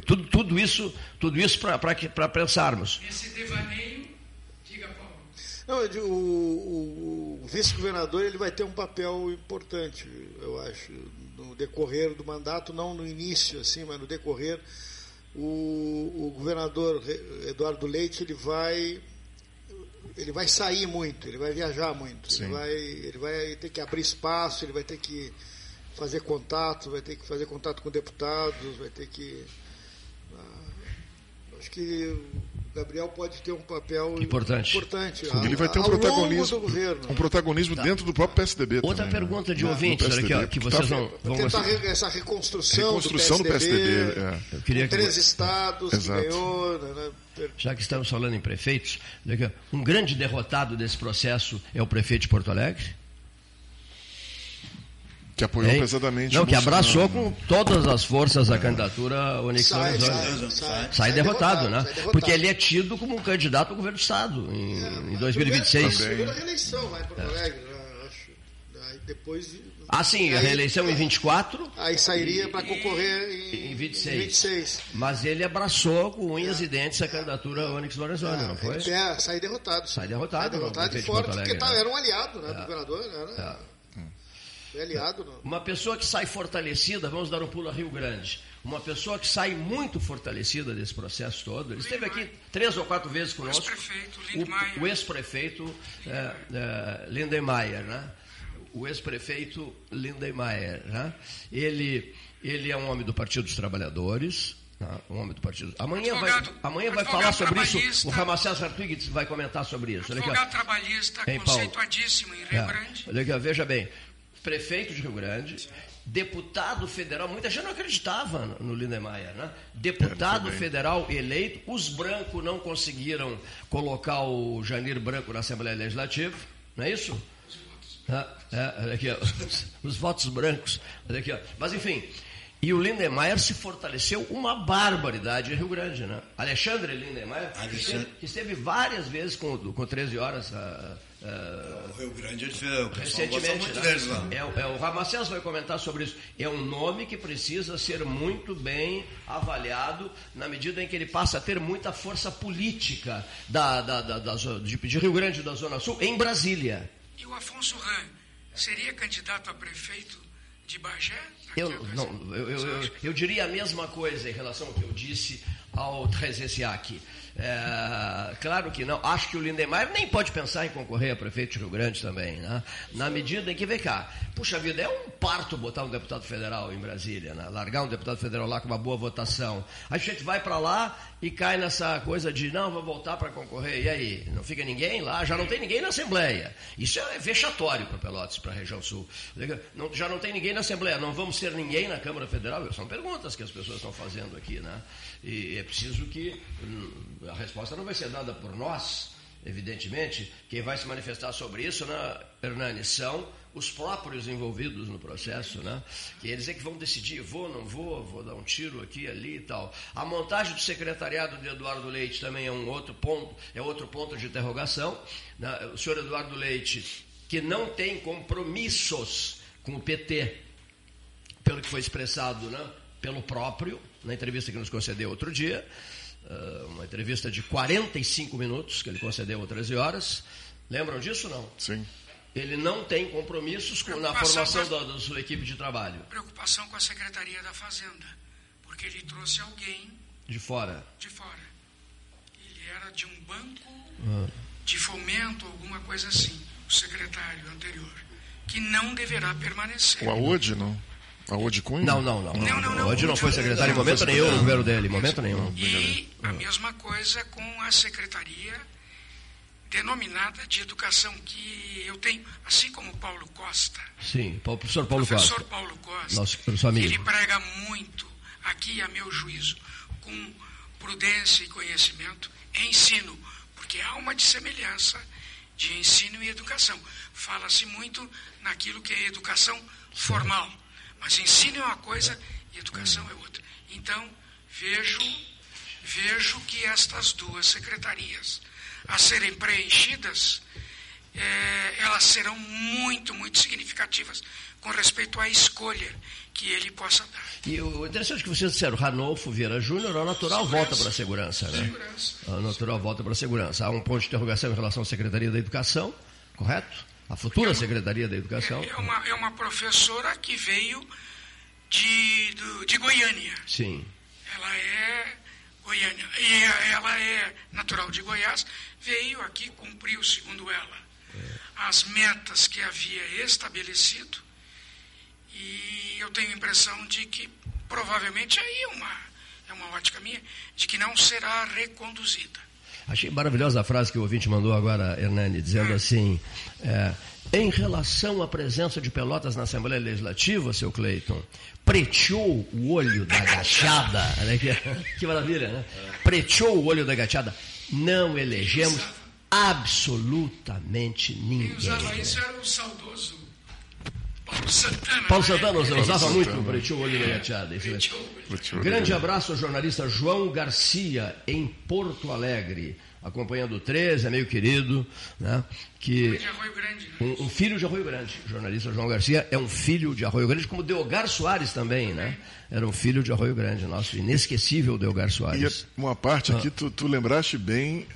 Tudo, tudo isso, tudo isso para pensarmos. Esse devaneio. Não, o, o- o vice-governador ele vai ter um papel importante, eu acho, no decorrer do mandato, não no início, assim, mas no decorrer. O, o governador Eduardo Leite ele vai ele vai sair muito, ele vai viajar muito, Sim. ele vai, ele vai ter que abrir espaço, ele vai ter que fazer contato, vai ter que fazer contato com deputados, vai ter que ah, acho que Gabriel pode ter um papel Importante. importante Ele vai ter um protagonismo, do governo. um protagonismo dentro do próprio PSDB. Outra também, né? pergunta de olha aqui, ó, PSDB, que vocês tá- vão tentar conseguir. re- essa reconstrução, Reconstrução do do PSDB, PSDB, é. Eu queria que três estados Exato. que ganhou, né, né, Já que estamos falando em prefeitos, um grande derrotado desse processo é o prefeito de Porto Alegre. Que apoiou Hein? pesadamente. Não, o que Bolsonaro, abraçou né? com todas as forças a candidatura Onix sai, Lorenzoni. sai, sai, Sai derrotado, né? sai derrotado. Porque ele é tido como um candidato ao governo do Estado em, em 2026. Também. Segunda reeleição lá em Porto Alegre, né, acho. Depois de- Ah, sim, a Aí- reeleição em 24. Aí sairia para concorrer em, Em 26. em 26. Mas ele abraçou com unhas e dentes a candidatura Onyx Lorenzoni, não foi? É, sair derrotado. Sai derrotado. Sai derrotado no e prefeito de forte, Porto porque tá- né? era um aliado, né? do governador era foi aliado. Não. Uma pessoa que sai fortalecida, vamos dar um pulo a Rio Grande. Uma pessoa que sai muito fortalecida desse processo todo. Ele esteve aqui três ou quatro vezes conosco. ex-prefeito O, Lindmeier. o ex-prefeito é, é, Lindenmayer, né? O ex-prefeito Lindenmayer, né? Ele, ele é um homem do Partido dos Trabalhadores. né? Um homem do Partido. Amanhã vai, Advogado- amanhã vai falar sobre isso. O Ramacés Artuig vai comentar sobre isso. Advogado trabalhista conceituadíssimo em Rio É. Grande. Veja bem, prefeito de Rio Grande, deputado federal, muita gente não acreditava no- Lindemeyer, né? Deputado federal eleito, os brancos não conseguiram colocar o Janir Branco na Assembleia Legislativa, não é isso? É, é, olha aqui, ó, os votos brancos, olha aqui, ó. mas enfim, e o Lindemeyer se fortaleceu uma barbaridade em Rio Grande, né? Alexandre Lindemeyer, que Alexandre. esteve, que esteve várias vezes com, com 13 horas. ah, ah, O Rio Grande, pessoal gosta recentemente. muito né? deles lá. É, o- é, o Ramacés vai comentar sobre isso. É um nome que precisa ser muito bem avaliado na medida em que ele passa a ter muita força política da, da- da- da de, de Rio Grande da Zona Sul em Brasília. E o Afonso Ran seria candidato a prefeito de Bagé? Eu, não, eu, eu, eu- eu diria a mesma coisa em relação ao que eu disse ao Trezessiak. É, claro que não. Acho que o Lindemeyer nem pode pensar em concorrer a prefeito de Rio Grande também. Né? Na medida em que, vem cá, puxa vida, é um parto botar um deputado federal em Brasília, né? largar um deputado federal lá com uma boa votação. A gente vai para lá e cai nessa coisa de, não, vou voltar para concorrer. E aí? Não fica ninguém lá? Já não tem ninguém na Assembleia. Isso é vexatório para Pelotas, para a região sul. Não- já não tem ninguém na Assembleia. Não vamos ter ninguém na Câmara Federal? São perguntas que as pessoas estão fazendo aqui. Né? E é preciso que hum, a resposta não vai ser dada por nós, evidentemente. Quem vai se manifestar sobre isso, né, Hernani, são os próprios envolvidos no processo, né? Que eles é que vão decidir, vou, não vou, vou dar um tiro aqui, ali e tal. A montagem do secretariado de Eduardo Leite também é um outro ponto, é outro ponto de interrogação. né? O senhor Eduardo Leite, que não tem compromissos com o PT, pelo que foi expressado né, pelo próprio, na entrevista que nos concedeu outro dia, ah, uma entrevista de 45 minutos que ele concedeu às 13 horas. Lembram disso não? Sim. Ele não tem compromissos com, na formação com a- da, da sua equipe de trabalho. Preocupação com a Secretaria da Fazenda, porque ele trouxe alguém De fora. de fora. Ele era de um banco Ah. de fomento, alguma coisa assim, o secretário anterior, que não deverá permanecer. O Aode, não? Aode Cunha? Não, não, não. Não, não, não. Hoje não foi secretário em momento nenhum no governo dele, em momento nenhum. E a mesma coisa com a secretaria denominada de educação que eu tenho, assim como o Paulo Costa, Sim, o professor Paulo professor Costa. Paulo Costa, Nosso, nosso amigo. ele prega muito, aqui a meu juízo, com prudência e conhecimento, ensino, porque há uma dissemelhança de ensino e educação. Fala-se muito naquilo que é educação formal, mas ensino é uma coisa e educação é outra. Então, vejo, vejo que estas duas secretarias, a serem preenchidas, eh, elas serão muito, muito significativas com respeito à escolha que ele possa dar. E o interessante é que vocês disseram, Ranolfo Vieira Júnior, ao natural volta para a segurança, né? Segurança. Ao natural volta para a segurança. Há um ponto de interrogação em relação à Secretaria da Educação, correto? A futura Secretaria da Educação. É uma, é uma professora que veio de, do- de Goiânia. Sim. Ela é Goiânia. E ela é natural de Goiás. Veio aqui, cumpriu, segundo ela, as metas que havia estabelecido. E eu tenho a impressão de que, provavelmente, aí é uma, é uma ótica minha, de que não será reconduzida. Achei maravilhosa a frase que o ouvinte mandou agora, Hernani, dizendo assim: é, em relação à presença de Pelotas na Assembleia Legislativa, seu Cleiton, preteou o olho da gachada. Olha que, que maravilha, né? Preteou o olho da gachada. Não elegemos absolutamente ninguém. isso era o saudoso Paulo Santana. Paulo? Santana usava muito o Pretinho Olho Negateado. isso mesmo. Grande abraço ao jornalista João Garcia, em Porto Alegre, acompanhando o 13, é meio querido, né? Que De Arroio Grande. né? um, um filho de Arroio Grande. O jornalista João Garcia é um filho de Arroio Grande, como Deogar Soares também, né? Era um filho de Arroio Grande, nosso inesquecível Deogar E Soares. uma parte Ah. aqui, tu, tu lembraste bem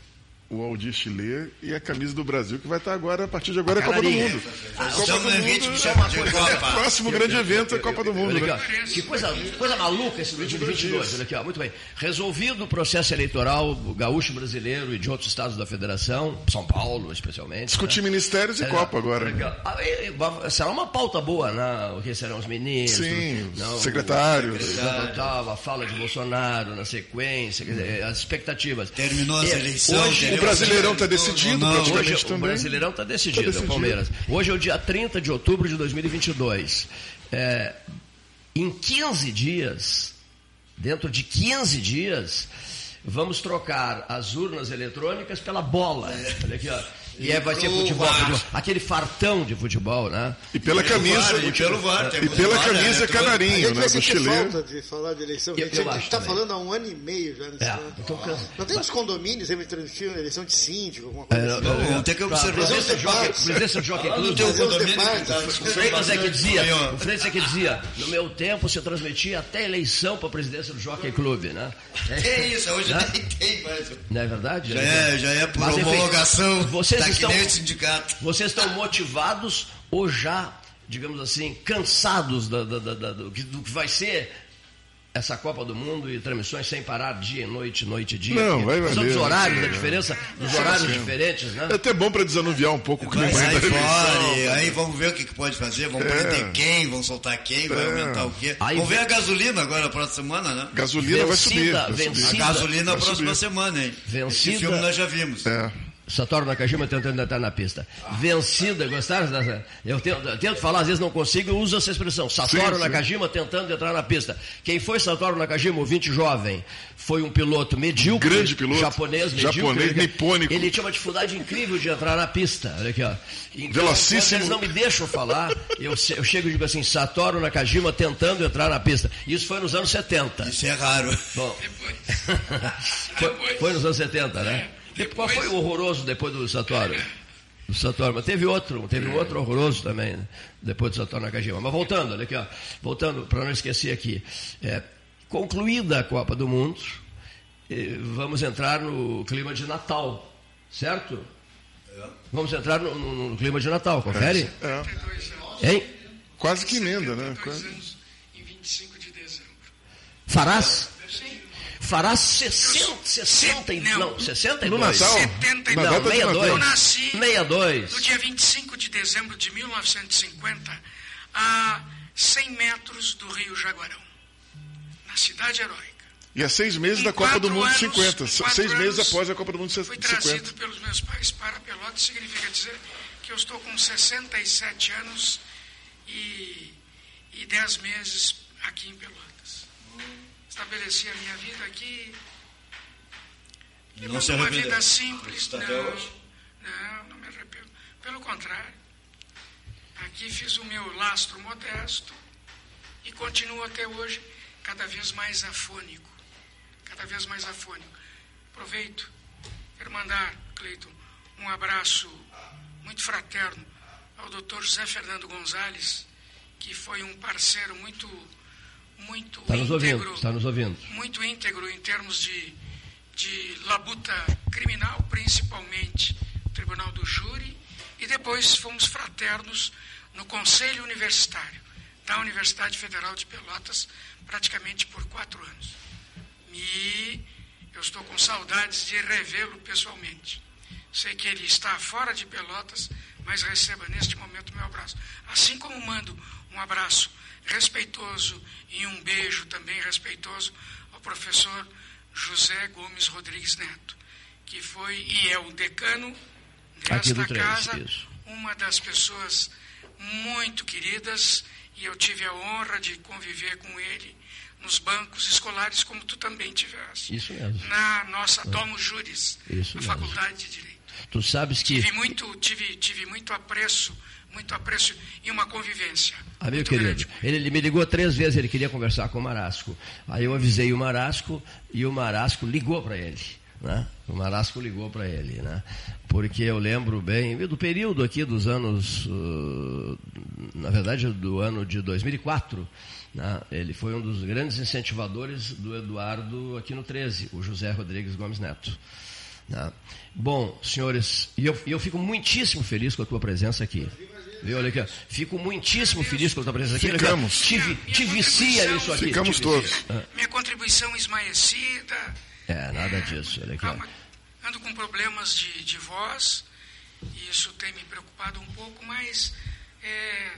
o Aldir Chile e a camisa do Brasil, que vai estar agora, a partir de agora, é a Copa do. Mundo. Ah, Copa estamos do Mundo é o próximo grande evento é a Copa do Mundo. Né? Que coisa, coisa maluca esse 2022. Olha aqui, ó. Muito bem. Resolvido o processo eleitoral gaúcho brasileiro e de outros estados da federação, São Paulo especialmente. Discutir né? ministérios e É, Copa agora. Ah, Será uma pauta boa, né? O que serão os ministros? Sim, não, secretários. o secretário, tal, a fala de Bolsonaro na sequência, quer dizer, as expectativas. Terminou as eleições, hoje- Brasileirão está decidido, Não, praticamente Hoje, o também. Brasileirão está decidido, Tá decidido. é o Palmeiras. Hoje é o dia 30 de outubro de 2022. É, em 15 dias, dentro de 15 dias, vamos trocar as urnas eletrônicas pela bola. Olha aqui, ó. E é, vai ser futebol, futebol, aquele fartão de futebol, né? E pela Pelo camisa. VAR, e pelo VAR, E temos pela VAR, camisa né? A canarinho, né? Do sentir Chile. falta de falar de eleição. Eu- a gente está falando há um ano e meio já nesse É, tô Não tem uns condomínios sempre transmitindo eleição de síndico, alguma É, coisa assim. não, Vamos ter que observar. Do Jockey- Club. Fazer os condomínio, tá, O desculpa, Freitas é que dizia, o Freitas é que dizia, no meu tempo se transmitia até eleição para a presidência do Jockey Club, né? É isso, hoje Né? nem tem mais. Não é verdade? Já é, já é por homologação. Vocês tá estão, que nem o sindicato. vocês estão motivados ou já, digamos assim, cansados da- da- da- da- do, que, do que vai ser essa Copa do Mundo e transmissões sem parar dia e noite, noite e dia? Não, vai valer. São os horários, a diferença dos horários sim. diferentes, né? É até bom para desanuviar um pouco o clima Vai da fora, aí vamos ver o que, que pode fazer, vamos É. prender quem, vão soltar quem, vai É. aumentar o quê. Aí vamos ver vem- a gasolina agora, na próxima semana, né? Gasolina vai subir. Vencida, vai subir. A vencida. gasolina na Vai próxima subir. semana, hein? Vencida. Esse filme nós já vimos. É. Satoru Nakajima tentando entrar na pista. Vencida, gostaram dessa? Eu tento, eu tento falar, às vezes não consigo, eu uso essa expressão. Satoru Sim, sim. Nakajima tentando entrar na pista. Quem foi Satoru Nakajima, ouvinte jovem? Foi um piloto medíocre, Grande piloto. japonês, medíocre. Japonês, nipônico. Ele tinha uma dificuldade incrível de entrar na pista. Olha aqui, ó. Então, Velocíssimo. eles não me deixam falar, eu, eu chego e digo assim, Satoru Nakajima tentando entrar na pista. Isso foi nos anos 70. Isso é raro. Bom, Depois. foi, foi nos anos 70, né? E Qual foi o horroroso depois do Satoru? Do Satoru, mas teve outro, teve um outro horroroso também, né? depois do Satoru Nakajima. Mas voltando, olha aqui, ó, voltando, para não esquecer aqui. É, concluída a Copa do Mundo, eh, vamos entrar no clima de Natal, certo? Vamos entrar no, no- no clima de Natal, confere? É. Hein? Quase que emenda, né? Quase. anos em 25 de dezembro. Farás? Sim. Farás 60, 60 e, Não. não, 62. No Natal? 72. Na Não, data de 62. Natal. Eu nasci 62. no dia 25 de dezembro de 1950, a 100 metros do Rio Jaguarão, na cidade heróica. E há seis meses Em da Copa do Mundo anos- 50. em Seis meses após a Copa do Mundo Fui 50. trazido pelos meus pais para Pelotas, significa dizer que eu estou com 67 anos e, e 10 meses aqui em Pelotas. Estabeleci a minha vida aqui. Não levando se uma arrependeu. vida simples. Está Não, não, não me arrependo. Pelo contrário, aqui fiz o meu lastro modesto e continuo até hoje cada vez mais afônico. Cada vez mais afônico. Aproveito, quero mandar, Cleiton, um abraço muito fraterno ao doutor José Fernando Gonzalez, que foi um parceiro muito, muito Tá nos ouvindo, íntegro, está nos ouvindo. muito íntegro em termos de, de labuta criminal, principalmente Tribunal do Júri, e depois fomos fraternos no Conselho Universitário da Universidade Federal de Pelotas, praticamente por quatro anos. E eu estou com saudades de revê-lo pessoalmente. Sei que ele está fora de Pelotas, mas receba neste momento meu abraço. Assim como mando um abraço respeitoso e um beijo também respeitoso ao professor José Gomes Rodrigues Neto, que foi e é o decano desta casa, isso. uma das pessoas muito queridas e eu tive a honra de conviver com ele nos bancos escolares, como tu também tiveste. Isso mesmo. Na nossa Domo Juris, na mesmo. Faculdade de Direito. Tu sabes que Tive muito, tive, tive muito apreço muito apreço e uma convivência. Amigo querido, grande. ele, ele me ligou três vezes, ele queria conversar com o Marasco. Aí eu avisei o Marasco e o Marasco ligou para ele. Né? O Marasco ligou para ele, né? porque eu lembro bem do período aqui dos anos, uh, na verdade do ano de 2004, né? ele foi um dos grandes incentivadores do Eduardo aqui no 13, o José Rodrigues Gomes Neto. né? Bom, senhores, e eu, e eu fico muitíssimo feliz com a tua presença aqui. Viu, olha aqui, ó. Fico muitíssimo feliz com a tua presença aqui. Olha aqui. Ficamos. Te, vi- te vicia isso aqui. Ficamos todos. Ah, Minha contribuição esmaecida, É, nada disso. Olha aqui, ó. ando com problemas de, de voz, e isso tem me preocupado um pouco, mas é,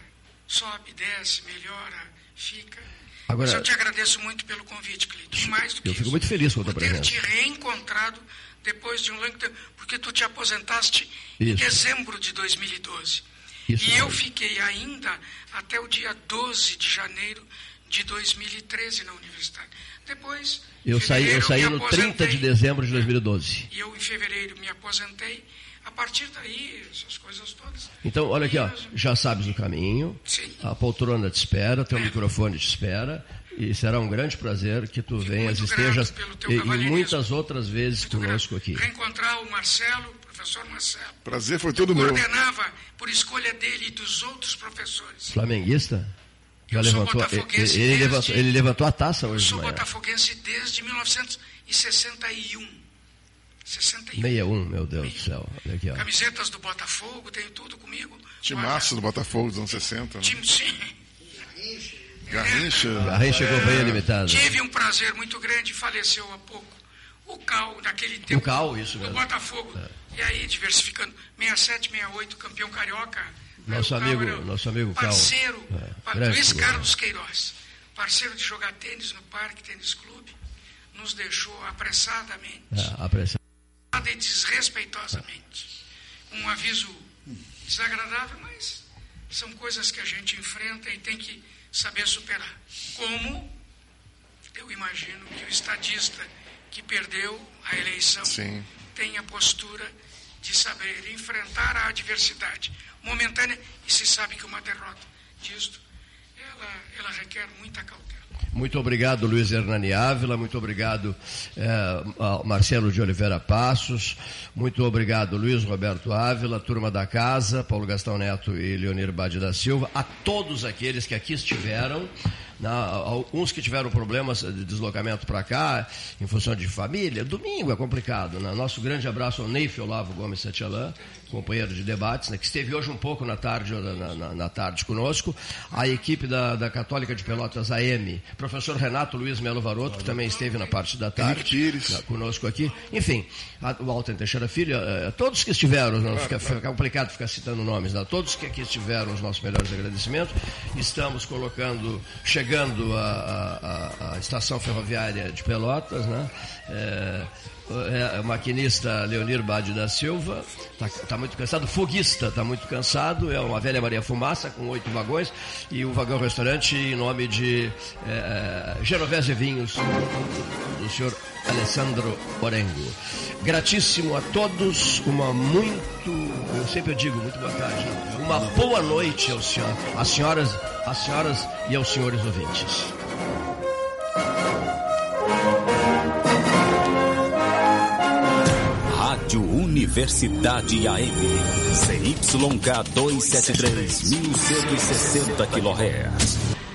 sobe, desce, melhora, fica. Agora- mas eu te agradeço muito pelo convite, Cleiton. E mais do que Eu fico isso, muito feliz com a tua por ter presença. te reencontrado depois de um longo tempo, porque tu te aposentaste em Isso. dezembro de 2012. Isso e eu fiquei ainda até o dia 12 de janeiro de 2013 na universidade. Depois, Eu saí, eu saí no 30 de dezembro de 2012. E eu, em fevereiro, me aposentei. A partir daí, essas coisas todas. Então, olha aqui, ó, já sabes o caminho, a poltrona te espera, teu microfone te espera, e será um grande prazer que tu venhas e estejas e, e muitas outras vezes conosco aqui. Reencontrar o Marcelo, professor Marcelo. Prazer foi todo meu. Coordenava por escolha dele e dos outros professores. Flamenguista? Já Eu levantou, ele, botafoguense ele desde- levantou, ele levantou a taça hoje de Sou manhã. botafoguense desde 1961. 61. 61, meu Deus do céu. Olha aqui, ó. Camisetas do Botafogo, tenho tudo comigo. Timaço do Botafogo dos anos 60. Né? Time, sim. Garrincha. Garrincha Companhia É. Limitada. Tive um prazer muito grande, faleceu há pouco. O Cal, naquele tempo. O Cal, isso do mesmo. Botafogo. E aí, diversificando. 67, 68, campeão carioca. Nosso Aí o Cal amigo, era nosso amigo Cal. Parceiro, É, Luiz. Carlos Queiroz, parceiro de jogar tênis no Parque Tênis Clube, nos deixou apressadamente, É, a pressão. e desrespeitosamente. Um aviso desagradável, mas são coisas que a gente enfrenta e tem que saber superar. Como eu imagino que o estadista que perdeu a eleição Sim. tem a postura de saber enfrentar a adversidade momentânea e se sabe que uma derrota disto ela, ela requer muita cautela. Muito obrigado, Luiz Hernani Ávila. Muito obrigado, eh, Marcelo de Oliveira Passos. Muito obrigado, Luiz Roberto Ávila, turma da casa, Paulo Gastão Neto e Leonir Bade da Silva. A todos aqueles que aqui estiveram, na, que tiveram problemas de deslocamento para cá, em função de família. Domingo é complicado. Né? Nosso grande abraço ao Neif Olavo Gomes Satialã, companheiro de debates, né, que esteve hoje um pouco na tarde, na, na- na tarde conosco. A equipe da, da Católica de Pelotas AM, professor Renato Luiz Melo Varoto, que também esteve na parte da tarde né, conosco aqui. Enfim, a- o Walter Teixeira Filho, eh, todos que estiveram, não fica, fica complicado ficar citando nomes, né? todos que aqui estiveram, os nossos melhores agradecimentos. Estamos colocando, chegando à, estação ferroviária de Pelotas, né? Eh, é, o maquinista Leonir Bade da Silva. Está muito cansado, foguista está muito cansado, é uma velha Maria Fumaça com oito vagões. E o vagão restaurante em nome de é, é, Genovese Vinhos do senhor Alessandro Orengo. Gratíssimo a todos, uma muito, eu sempre digo, muito boa tarde, uma boa noite aos senhor, às senhoras, às senhoras e aos senhores ouvintes. Universidade AM. CYK 273, 1160 kHz.